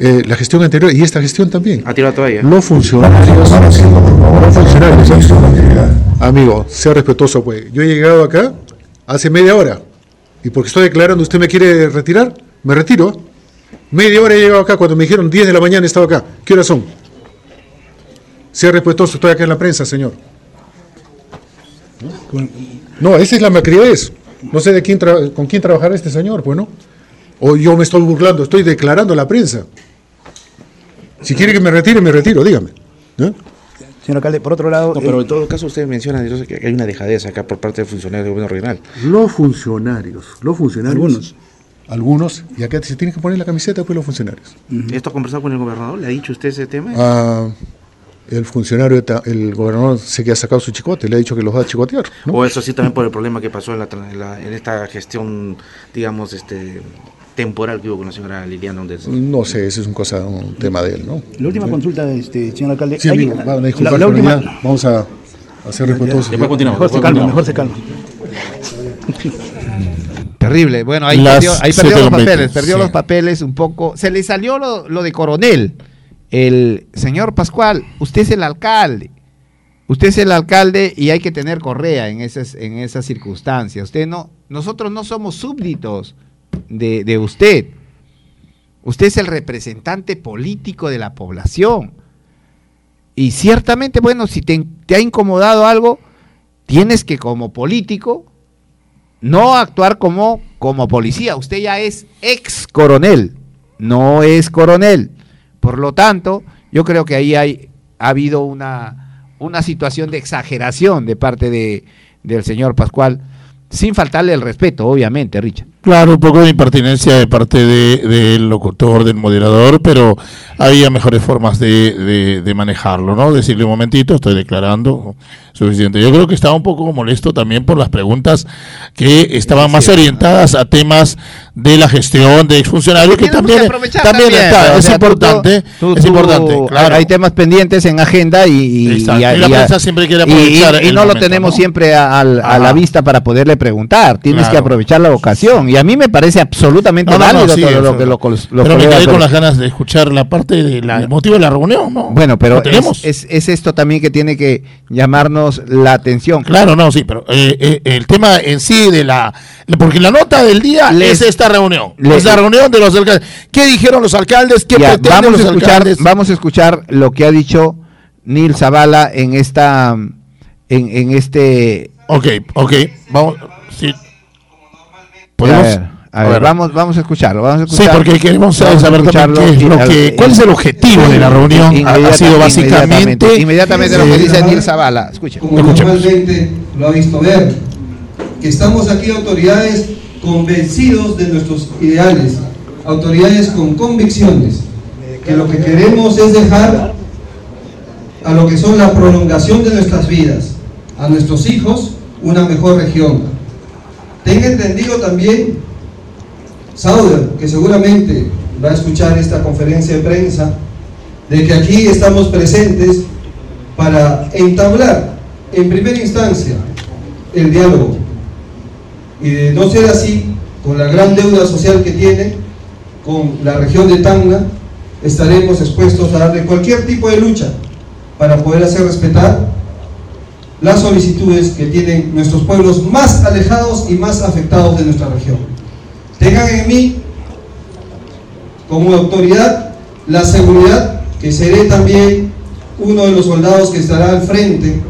Eh, la gestión anterior y esta gestión también. ¿Ha tirado la toalla? Los funcionarios. Los funcionarios. ¿eh? Amigo, sea respetuoso, pues. Yo he llegado acá hace media hora. Y porque estoy declarando, ¿usted me quiere retirar? Me retiro. Media hora he llegado acá. Cuando me dijeron 10 de la mañana estaba acá. ¿Qué horas son? Sea respetuoso, estoy acá en la prensa, señor. No, esa es la macridez. No sé con quién trabajará este señor, pues no. O yo me estoy burlando, estoy declarando a la prensa. Si quiere que me retire, me retiro, dígame. ¿Eh? Señor alcalde, por otro lado... No, pero eh, en todo caso usted menciona que hay una dejadez acá por parte de funcionarios del gobierno regional. Los funcionarios, los funcionarios. Algunos. Algunos, y acá se tienen que poner la camiseta, pues los funcionarios. ¿Esto ha conversado con el gobernador? ¿Le ha dicho usted ese tema? Ah, el funcionario, el gobernador sé que ha sacado su chicote, le ha dicho que los va a chicotear. ¿no? O eso sí también por el problema que pasó en, la, tra- en, la- en esta gestión, digamos, este temporal que hubo con la señora Liliana Ondes. No sé, ese es un, cosa, un tema de él, ¿no? La última consulta, este, señor alcalde. Sí, amigo, van a disculpar, la, la pero última, ya vamos a, a ser respetuosos. Después continuamos, Mejor se calma, mejor se calma. Terrible. Bueno, ahí Las perdió, ahí perdió los 7:20, papeles, perdió sí. los papeles un poco. Se le salió lo, lo de coronel. El señor Pascual, usted es el alcalde. Usted es el alcalde y hay que tener correa en esas, en esas circunstancias. Usted no, nosotros no somos súbditos de, de usted. Usted es el representante político de la población. Y ciertamente, bueno, si te, ha incomodado algo, tienes que como político no actuar como, como policía. Usted ya es ex coronel, no es coronel. Por lo tanto, yo creo que ahí hay, ha habido una, una situación de exageración de parte de, del señor Pascual, sin faltarle el respeto, obviamente, Richard. Claro, un poco de impertinencia de parte de- del locutor, del moderador, pero había mejores formas de, de- de manejarlo, ¿no? Decirle un momentito, estoy declarando suficiente. Yo creo que estaba un poco molesto también por las preguntas que estaban más orientadas a temas de la gestión de exfuncionarios, que también, aprovechar también también, está, o es sea, tú- importante, tú- es tú- importante, claro. Hay temas pendientes en agenda y, y, y- Y la prensa siempre quiere aprovechar y- no lo momento, tenemos ¿no? siempre a, al- a la vista para poderle preguntar. Tienes que Claro. aprovechar la ocasión. Y a mí me parece absolutamente No, no, no, válido sí, todo eso lo que lo, los Pero me quedé con de- las ganas de escuchar la parte de la, el motivo de la reunión, ¿no? Bueno, pero Lo tenemos. es, es- es esto también que tiene que llamarnos la atención. Claro, no, sí, pero eh, eh, el tema en sí de la... Porque la nota del día Les- es esta reunión. les- es la reunión de los alcaldes. ¿Qué dijeron los alcaldes? ¿Qué Ya, pretenden vamos, los a escuchar, alcaldes? vamos a escuchar lo que ha dicho Neil Zavala en esta en, en este Ok, ok, vamos, sí. a ver, a ver, vamos vamos a escucharlo, vamos a Sí, escuchar- porque queremos vamos saber también qué es lo que, cuál es el objetivo de la reunión. Ha- sido básicamente... inmediatamente, inmediatamente lo que dice Neil Zavala. Escuchen. como normalmente lo ha visto ver, que estamos aquí autoridades convencidos de nuestros ideales, autoridades con convicciones, que lo que queremos es dejar a lo que son la prolongación de nuestras vidas, a nuestros hijos una mejor región. Tenga entendido también, Sauder, que seguramente va a escuchar esta conferencia de prensa, de que aquí estamos presentes para entablar en primera instancia el diálogo y de no ser así, con la gran deuda social que tiene con la región de Tacna, estaremos expuestos a darle cualquier tipo de lucha para poder hacer respetar las solicitudes que tienen nuestros pueblos más alejados y más afectados de nuestra región. Tengan en mí, como autoridad, la seguridad que seré también uno de los soldados que estará al frente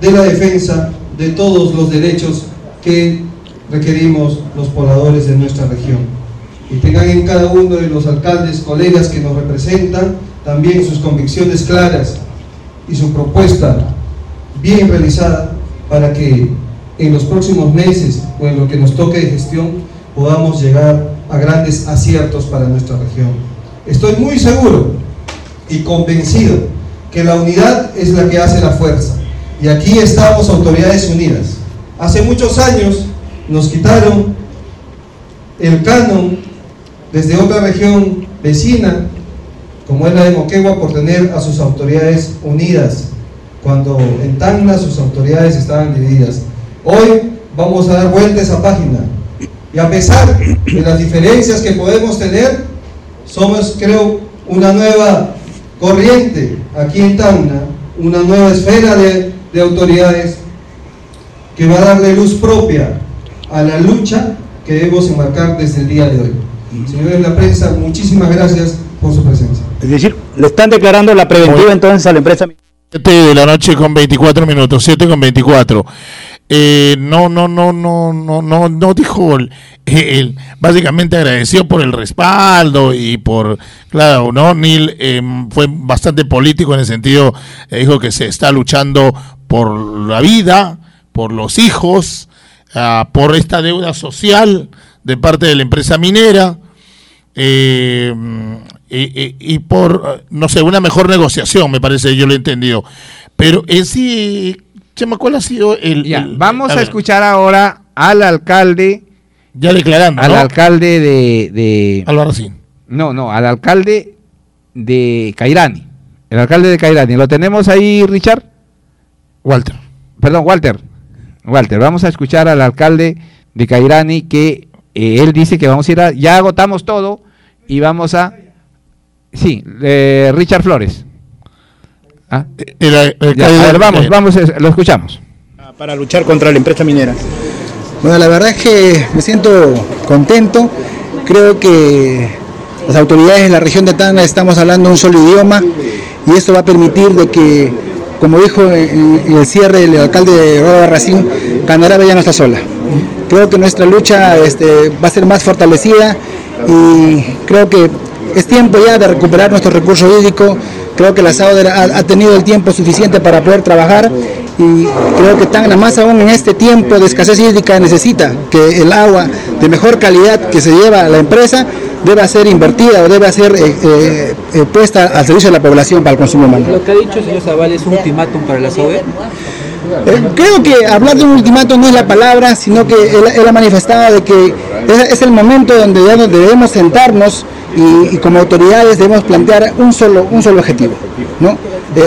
de la defensa de todos los derechos que requerimos los pobladores de nuestra región. Y tengan en cada uno de los alcaldes, colegas que nos representan, también sus convicciones claras y su propuesta bien realizada para que en los próximos meses o en lo que nos toque de gestión podamos llegar a grandes aciertos para nuestra región. Estoy muy seguro y convencido que la unidad es la que hace la fuerza. Y aquí estamos autoridades unidas. Hace muchos años nos quitaron el canon desde otra región vecina, como es la de Moquegua, por tener a sus autoridades unidas, cuando en Tacna sus autoridades estaban divididas. Hoy vamos a dar vuelta a esa página. Y a pesar de las diferencias que podemos tener, somos, creo, una nueva corriente aquí en Tacna, una nueva esfera de, de autoridades que va a darle luz propia a la lucha que debemos enmarcar desde el día de hoy. Señores de la prensa, muchísimas gracias por su presencia. Es decir, le están declarando la preventiva entonces a la empresa. 7 de la noche con 24 minutos, 7 con 24. Eh, no, no, no, no, no, no, no dijo, él, él básicamente agradeció por el respaldo y por, claro, ¿no? Neil eh, fue bastante político en el sentido, eh, dijo que se está luchando por la vida, por los hijos, ah, por esta deuda social de parte de la empresa minera. Eh, y, y- y por, no sé, una mejor negociación, me parece, yo lo he entendido. Pero en sí, Chema, ¿cuál ha sido el... el- Vamos a, escuchar ahora al alcalde. Ya declarando, Al ¿no? alcalde de. de Albarracín. No, no, al alcalde de Cairani. El alcalde de Cairani. ¿Lo tenemos ahí, Richard? Walter. Perdón, Walter. Walter, vamos a escuchar al alcalde de Cairani que eh, él dice que vamos a ir a. Ya agotamos todo y vamos a. Sí, eh, Richard Flores. Ah, ya, a ver, vamos, vamos, eh, lo escuchamos. Para luchar contra la empresa minera. Bueno, la verdad es que me siento contento. Creo que las autoridades de la región de Tacna estamos hablando un solo idioma y esto va a permitir de que, como dijo en, en el cierre el alcalde de Roda Racín, Canarabe ya no está sola. Creo que nuestra lucha este, va a ser más fortalecida y creo que es tiempo ya de recuperar nuestro recurso hídrico. Creo que la SAUDER ha, tenido el tiempo suficiente para poder trabajar y creo que Tacna más aún en este tiempo de escasez hídrica necesita que el agua de mejor calidad que se lleva a la empresa deba ser invertida o deba ser eh, eh, eh, puesta al servicio de la población para el consumo humano. Lo que ha dicho el señor Zaval es un ultimátum para la SAUDER. Eh, creo que hablar de un ultimato no es la palabra, sino que él, él ha manifestado de que es, es el momento donde ya nos debemos sentarnos y, como autoridades debemos plantear un solo, un solo objetivo. ¿no?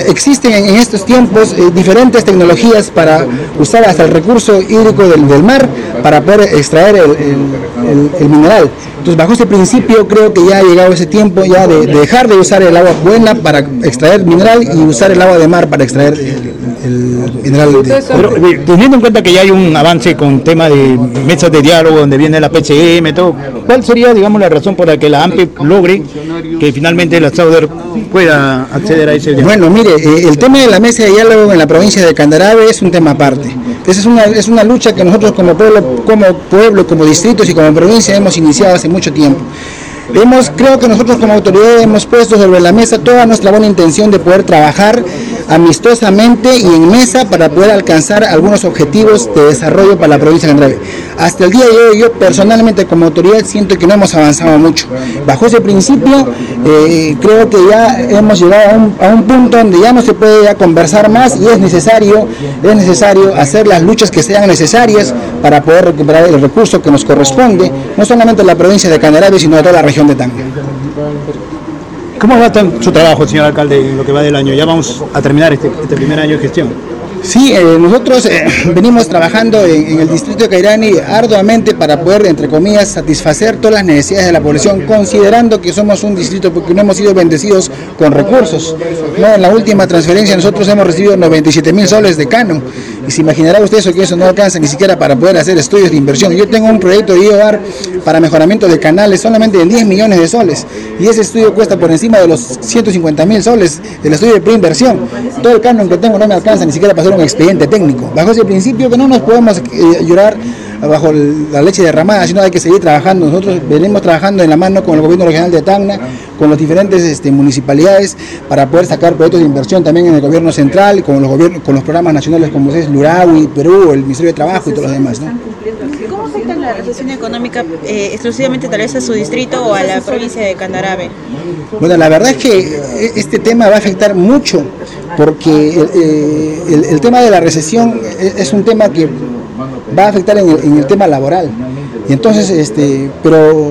Existen en, estos tiempos eh, diferentes tecnologías para usar hasta el recurso hídrico del, mar para poder extraer el, mineral. Entonces, bajo ese principio, creo que ya ha llegado ese tiempo ya de dejar de usar el agua buena para extraer mineral y usar el agua de mar para extraer el, mineral. de- Pero, eh, teniendo en cuenta que ya hay un avance con tema de mesas de diálogo donde viene la PCM, todo, ¿cuál sería, digamos, la razón por la que la AMPE logre que finalmente la SAUDER pueda acceder a ese diálogo? Bueno, mire, eh, el tema de la mesa de diálogo en la provincia de Candarabe es un tema aparte. Esa es una, es una lucha que nosotros como pueblo, como pueblo, como distritos y como provincia hemos iniciado hace mucho tiempo. Hemos, creo que nosotros como autoridad hemos puesto sobre la mesa toda nuestra buena intención de poder trabajar amistosamente y en mesa para poder alcanzar algunos objetivos de desarrollo para la provincia de Candarabe. Hasta el día de hoy yo personalmente como autoridad siento que no hemos avanzado mucho. Bajo ese principio eh, creo que ya hemos llegado a un, a un punto donde ya no se puede conversar más y es necesario, es necesario hacer las luchas que sean necesarias para poder recuperar el recurso que nos corresponde, no solamente a la provincia de Candarabe, sino a toda la región de Tanga. ¿Cómo va su trabajo, señor alcalde, en lo que va del año? Ya vamos a terminar este, este primer año de gestión. Sí, eh, nosotros eh, venimos trabajando en, el distrito de Cairani arduamente para poder, entre comillas, satisfacer todas las necesidades de la población, considerando que somos un distrito porque no hemos sido bendecidos con recursos. No, en la última transferencia nosotros hemos recibido 97 mil soles de cano y se imaginará usted eso, que eso no alcanza ni siquiera para poder hacer estudios de inversión. Yo tengo un proyecto de IOAR para mejoramiento de canales solamente en 10 millones de soles y ese estudio cuesta por encima de los 150 mil soles del estudio de preinversión. Todo el canon que tengo no me alcanza ni siquiera para hacer un expediente técnico. Bajo ese principio que no nos podemos eh, llorar bajo la leche derramada, sino hay que seguir trabajando. Nosotros venimos trabajando en la mano con el gobierno regional de Tacna, con las diferentes este, municipalidades para poder sacar proyectos de inversión también en el gobierno central, con los gobiernos, con los programas nacionales como es Lurawi, Perú, el Ministerio de Trabajo y todos los demás. ¿no? ¿Cómo afecta la recesión económica eh, exclusivamente tal vez a su distrito o a la provincia de Candarave? Bueno, la verdad es que eh, este tema va a afectar mucho porque el, eh, el- el tema de la recesión es, es un tema que va a afectar en el, en el tema laboral. Y entonces, este, pero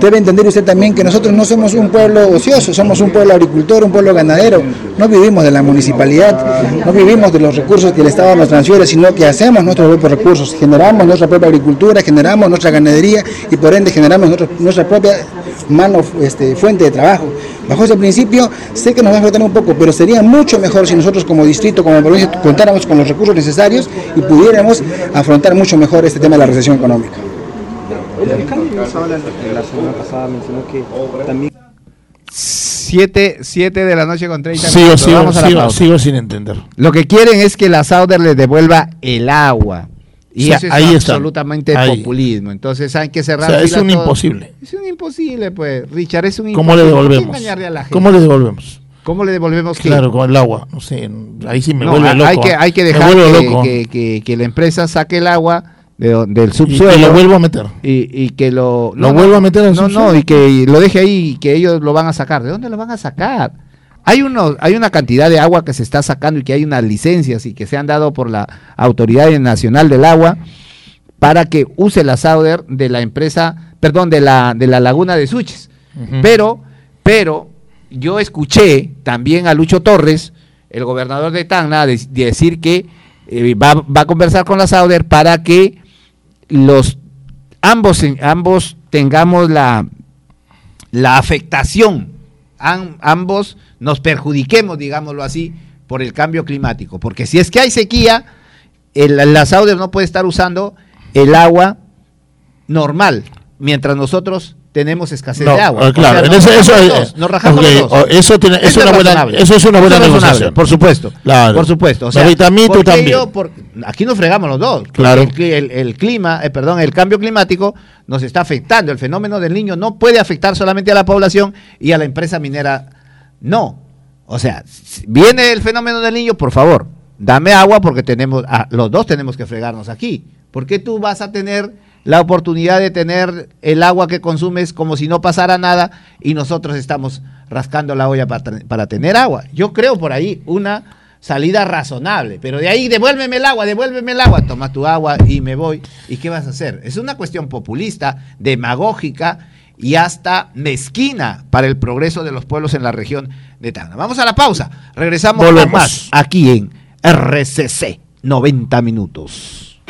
debe entender usted también que nosotros no somos un pueblo ocioso, somos un pueblo agricultor, un pueblo ganadero. No vivimos de la municipalidad, no vivimos de los recursos que el Estado nos transfiere, sino que hacemos nuestros propios recursos, generamos nuestra propia agricultura, generamos nuestra ganadería y por ende generamos nuestra, propia mano, este, fuente de trabajo. Bajo ese principio, sé que nos va a afectar un poco, pero sería mucho mejor si nosotros como distrito, como provincia, contáramos con los recursos necesarios y pudiéramos afrontar mucho mejor este tema de la recesión económica. El alcalde la semana pasada mencionó que también 7, 7 de la noche con 30 Sigo, minutos. sigo, Vamos a la sigo, sigo sin entender. Lo que quieren es que la Sauder les devuelva el agua. Y Sí, eso es ahí está. absolutamente Ahí. populismo. Entonces hay que cerrar. O sea, es un todos. imposible. Es un imposible, pues. Richard, es un ¿Cómo le imposible. ¿Por qué devolvemos? engañarle a la gente? ¿Cómo le devolvemos? ¿Cómo le devolvemos qué? Claro, con el agua. No sé, ahí sí me No, vuelve hay- loco. Hay que, hay que Me dejar que- que- que la empresa saque el agua de del subsuelo. y lo vuelvo a meter. Y, y que lo... ¿Lo vuelvo a meter al No, no, subsuelo? y que lo deje ahí y que ellos lo van a sacar. ¿De dónde lo van a sacar? Hay, uno, hay una cantidad de agua que se está sacando y que hay unas licencias y que se han dado por la Autoridad Nacional del Agua para que use la Sauder de la empresa, perdón, de la, de la laguna de Suches. Pero, pero yo escuché también a Lucho Torres, el gobernador de Tacna, de- de decir que eh, va, va a conversar con la Sauder para que los ambos, ambos tengamos la, la afectación, am- ambos nos perjudiquemos, digámoslo así, por el cambio climático. Porque si es que hay sequía, el- la Sauder no puede estar usando el agua normal, mientras nosotros tenemos escasez No, de agua. claro, O sea, en nos ese- eso rajamos es- los dos, nos rajamos eso tiene- es una buena- eso es una buena razonable, negociación. Por supuesto. Claro. Por supuesto. O sea, tú ¿por qué también. yo? Por- aquí nos fregamos los dos. Claro. El, el- el clima, eh, perdón, el cambio climático nos está afectando. El fenómeno del niño no puede afectar solamente a la población y a la empresa minera. No. O sea, si viene el fenómeno del niño, por favor, dame agua porque tenemos, ah, los dos tenemos que fregarnos aquí. ¿Por qué tú vas a tener la oportunidad de tener el agua que consumes como si no pasara nada y nosotros estamos rascando la olla para, para tener agua? Yo creo por ahí una salida razonable, pero de ahí devuélveme el agua, devuélveme el agua, toma tu agua y me voy. ¿Y qué vas a hacer? Es una cuestión populista, demagógica y hasta mezquina para el progreso de los pueblos en la región de Tacna. Vamos a la pausa. Regresamos con Volvemos. más aquí en RCC 90 minutos.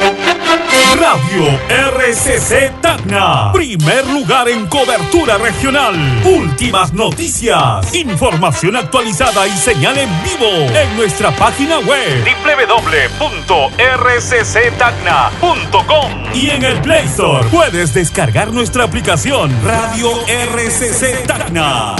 Radio RCC Tacna. Primer lugar en cobertura regional. Últimas noticias. Información actualizada y señal en vivo en nuestra página web www.rcctacna.com y en el Play Store puedes descargar nuestra aplicación Radio RCC Tacna.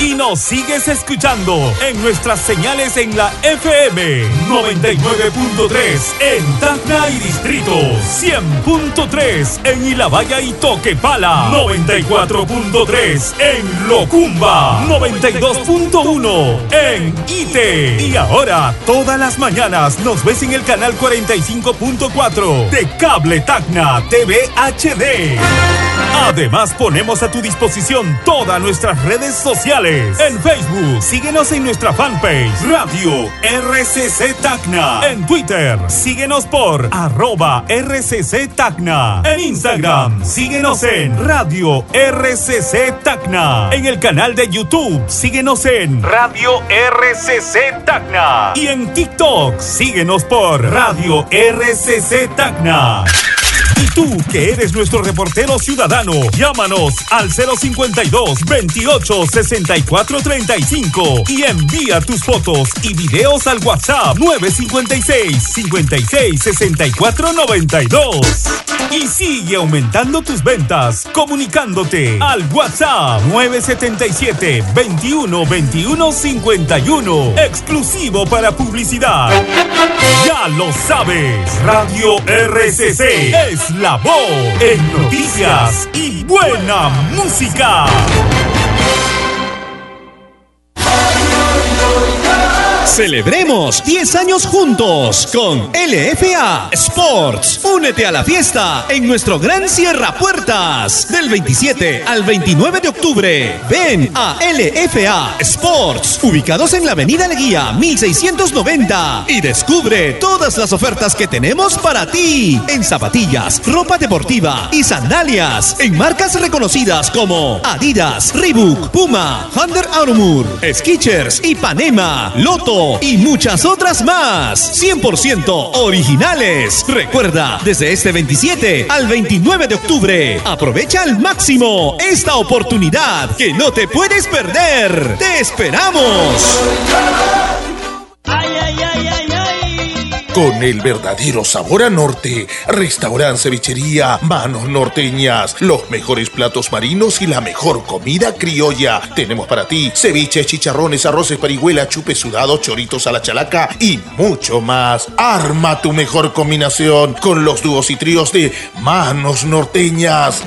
Y nos sigues escuchando en nuestras señales en la FM 99.3 en Tacna y Distrito, 100.3 en Ilabaya y Toquepala, 94.3 en Locumba, 92.1 en Ite. Y ahora, todas las mañanas nos ves en el canal 45.4 de Cable Tacna TV HD. Además, ponemos a tu disposición todas nuestras redes sociales. En Facebook, síguenos en nuestra fanpage Radio RCC Tacna. En Twitter, síguenos por arroba RCC Tacna. En Instagram, síguenos en Radio RCC Tacna. En el canal de YouTube, síguenos en Radio RCC Tacna. Y en TikTok, síguenos por Radio RCC Tacna. Y tú, que eres nuestro reportero ciudadano, llámanos al 052 28 64 35 y envía tus fotos y videos al WhatsApp 956 56 64 92. Y sigue aumentando tus ventas comunicándote al WhatsApp 977 21 21 51 exclusivo para publicidad. Ya lo sabes, Radio RCC es la voz en noticias y buena música. Celebremos 10 años juntos con LFA Sports. Únete a la fiesta en nuestro gran Cierra Puertas del 27 al 29 de octubre. Ven a LFA Sports, ubicados en la Avenida Leguía 1690 y descubre todas las ofertas que tenemos para ti en zapatillas, ropa deportiva y sandalias en marcas reconocidas como Adidas, Reebok, Puma, Under Armour, Skechers, Ipanema, Loto y muchas otras más. 100% originales. Recuerda, desde este 27 al 29 de octubre, aprovecha al máximo esta oportunidad que no te puedes perder. ¡Te esperamos! Con el verdadero sabor a norte, restaurante cevichería, manos norteñas, los mejores platos marinos y la mejor comida criolla. Tenemos para ti ceviches, chicharrones, arroces, parihuela, chupe sudado, choritos a la chalaca y mucho más. Arma tu mejor combinación con los dúos y tríos de manos norteñas.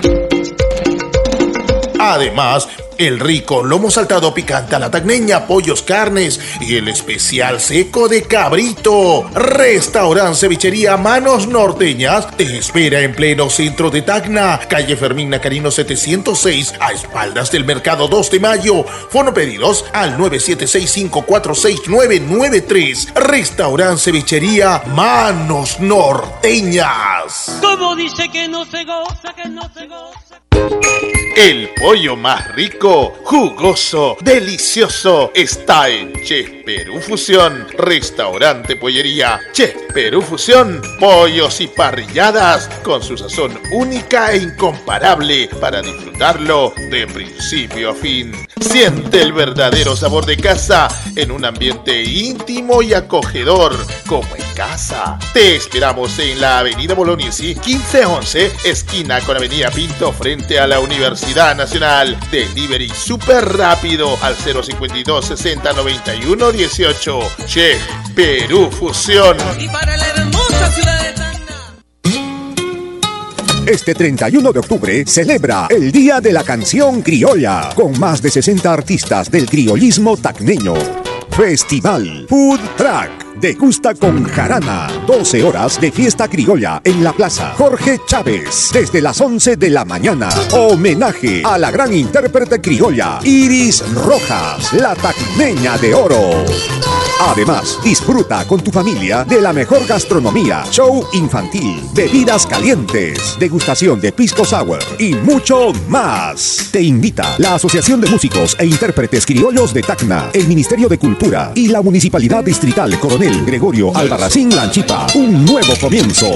Además, el rico lomo saltado picante a la tagneña, pollos, carnes y el especial seco de cabrito. Restaurante Cevichería Manos Norteñas te espera en pleno centro de Tacna, calle Fermín Nacarino 706, a espaldas del mercado 2 de mayo. Fono pedidos al 976546993. Restaurante Cevichería Manos Norteñas. Como dice que no se goza, que no se goza. El pollo más rico, jugoso, delicioso está en Chef Perú Fusión, restaurante pollería. Chef Perú Fusión, pollos y parrilladas con su sazón única e incomparable para disfrutarlo de principio a fin. Siente el verdadero sabor de casa en un ambiente íntimo y acogedor, como en casa. Te esperamos en la Avenida Bolognesi 1511, esquina con Avenida Pinto, frente a la Universidad Nacional. Delivery súper rápido al 052 60 91 18. Chef Perú Fusión. Y para la hermosa ciudad de Tacna. Este 31 de octubre celebra el Día de la Canción Criolla con más de 60 artistas del criollismo tacneño. Festival Food Track. Degusta con jarana. 12 horas de fiesta criolla en la plaza. Jorge Chávez. Desde las 11 de la mañana. Homenaje a la gran intérprete criolla Iris Rojas, la tacneña de oro. Además, disfruta con tu familia de la mejor gastronomía, show infantil, bebidas calientes, degustación de pisco sour y mucho más. Te invita la Asociación de Músicos e Intérpretes Criollos de Tacna, el Ministerio de Cultura y la Municipalidad Distrital Coronel Gregorio Albarracín Lanchipa. Un nuevo comienzo.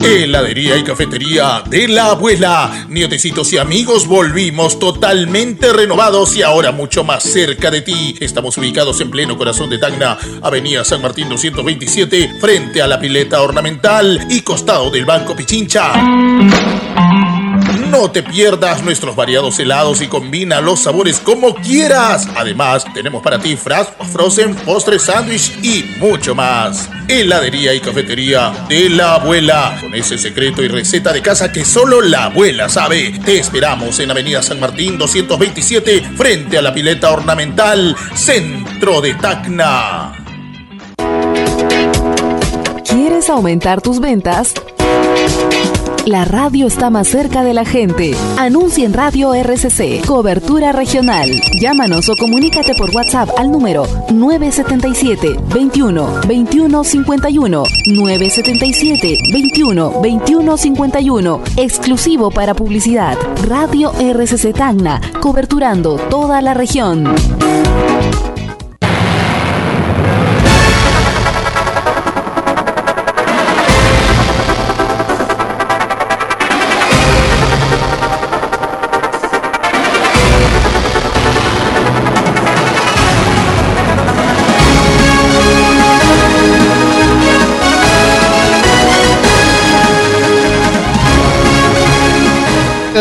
Heladería y cafetería de la abuela. Nietecitos y amigos, volvimos totalmente renovados y ahora mucho más cerca de ti. Estamos ubicados en pleno corazón de Tacna, Avenida San Martín 227, frente a la pileta ornamental y costado del Banco Pichincha. No te pierdas nuestros variados helados y combina los sabores como quieras. Además, tenemos para ti fras, frozen, postres, sándwich y mucho más. Heladería y cafetería de la abuela. Con ese secreto y receta de casa que solo la abuela sabe. Te esperamos en Avenida San Martín 227, frente a la pileta ornamental, centro de Tacna. ¿Quieres aumentar tus ventas? La radio está más cerca de la gente. Anuncia en Radio RCC, cobertura regional. Llámanos o comunícate por WhatsApp al número 977 21 21 51 977 21 21 51. Exclusivo para publicidad. Radio RCC Tacna, coberturando toda la región.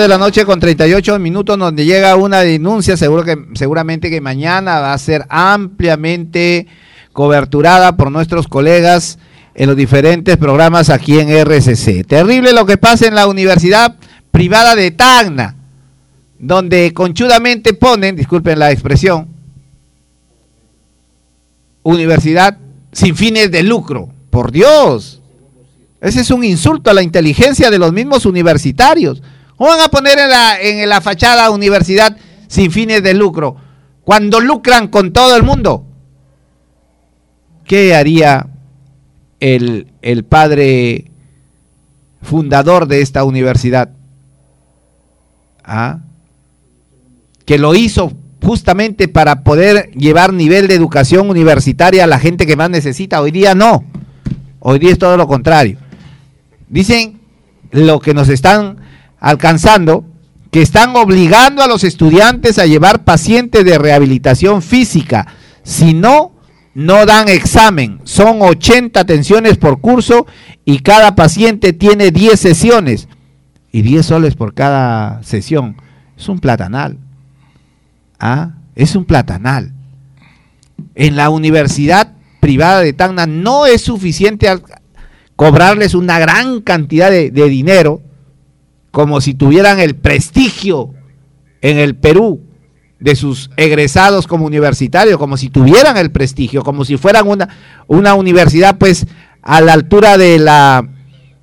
De la noche con 38 minutos donde llega una denuncia, seguro que, seguramente que mañana va a ser ampliamente coberturada por nuestros colegas en los diferentes programas aquí en RCC. Terrible lo que pasa en la Universidad Privada de Tacna, donde conchudamente ponen, disculpen la expresión, universidad sin fines de lucro. Por Dios. Ese es un insulto a la inteligencia de los mismos universitarios. ¿Cómo van a poner en la, en la fachada universidad sin fines de lucro? Cuando lucran con todo el mundo. ¿Qué haría el, el padre fundador de esta universidad? ¿Ah? Que lo hizo justamente para poder llevar nivel de educación universitaria a la gente que más necesita. Hoy día no. Hoy día es todo lo contrario. Dicen lo que nos están alcanzando, que están obligando a los estudiantes a llevar pacientes de rehabilitación física. Si no, no dan examen. Son 80 atenciones por curso y cada paciente tiene 10 sesiones. Y 10 soles por cada sesión. Es un platanal. ¿Ah? Es un platanal. En la universidad privada de Tacna no es suficiente cobrarles una gran cantidad de, de dinero, como si tuvieran el prestigio en el Perú de sus egresados como universitarios, como si tuvieran el prestigio, como si fueran una, una universidad pues a la altura de la,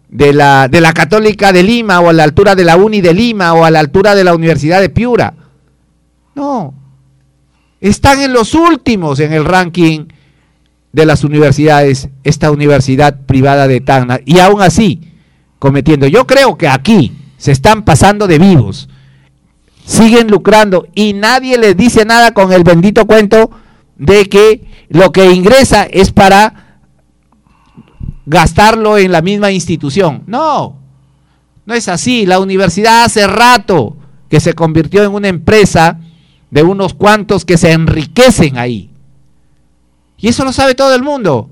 de, la, de la Católica de Lima o a la altura de la Uni de Lima o a la altura de la Universidad de Piura. No, están en los últimos en el ranking de las universidades, esta universidad privada de Tacna, y aún así, cometiendo, yo creo que aquí se están pasando de vivos, siguen lucrando y nadie les dice nada con el bendito cuento de que lo que ingresa es para gastarlo en la misma institución. No, no es así. La universidad hace rato que se convirtió en una empresa de unos cuantos que se enriquecen ahí. Y eso lo sabe todo el mundo.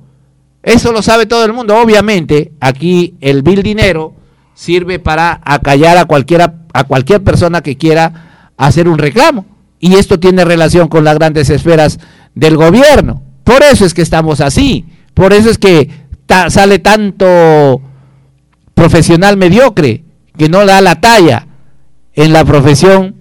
Eso lo sabe todo el mundo. Obviamente, aquí el vil dinero sirve para acallar a cualquiera a cualquier persona que quiera hacer un reclamo. Y esto tiene relación con las grandes esferas del gobierno. Por eso es que estamos así. Por eso es que sale tanto profesional mediocre que no da la talla en la profesión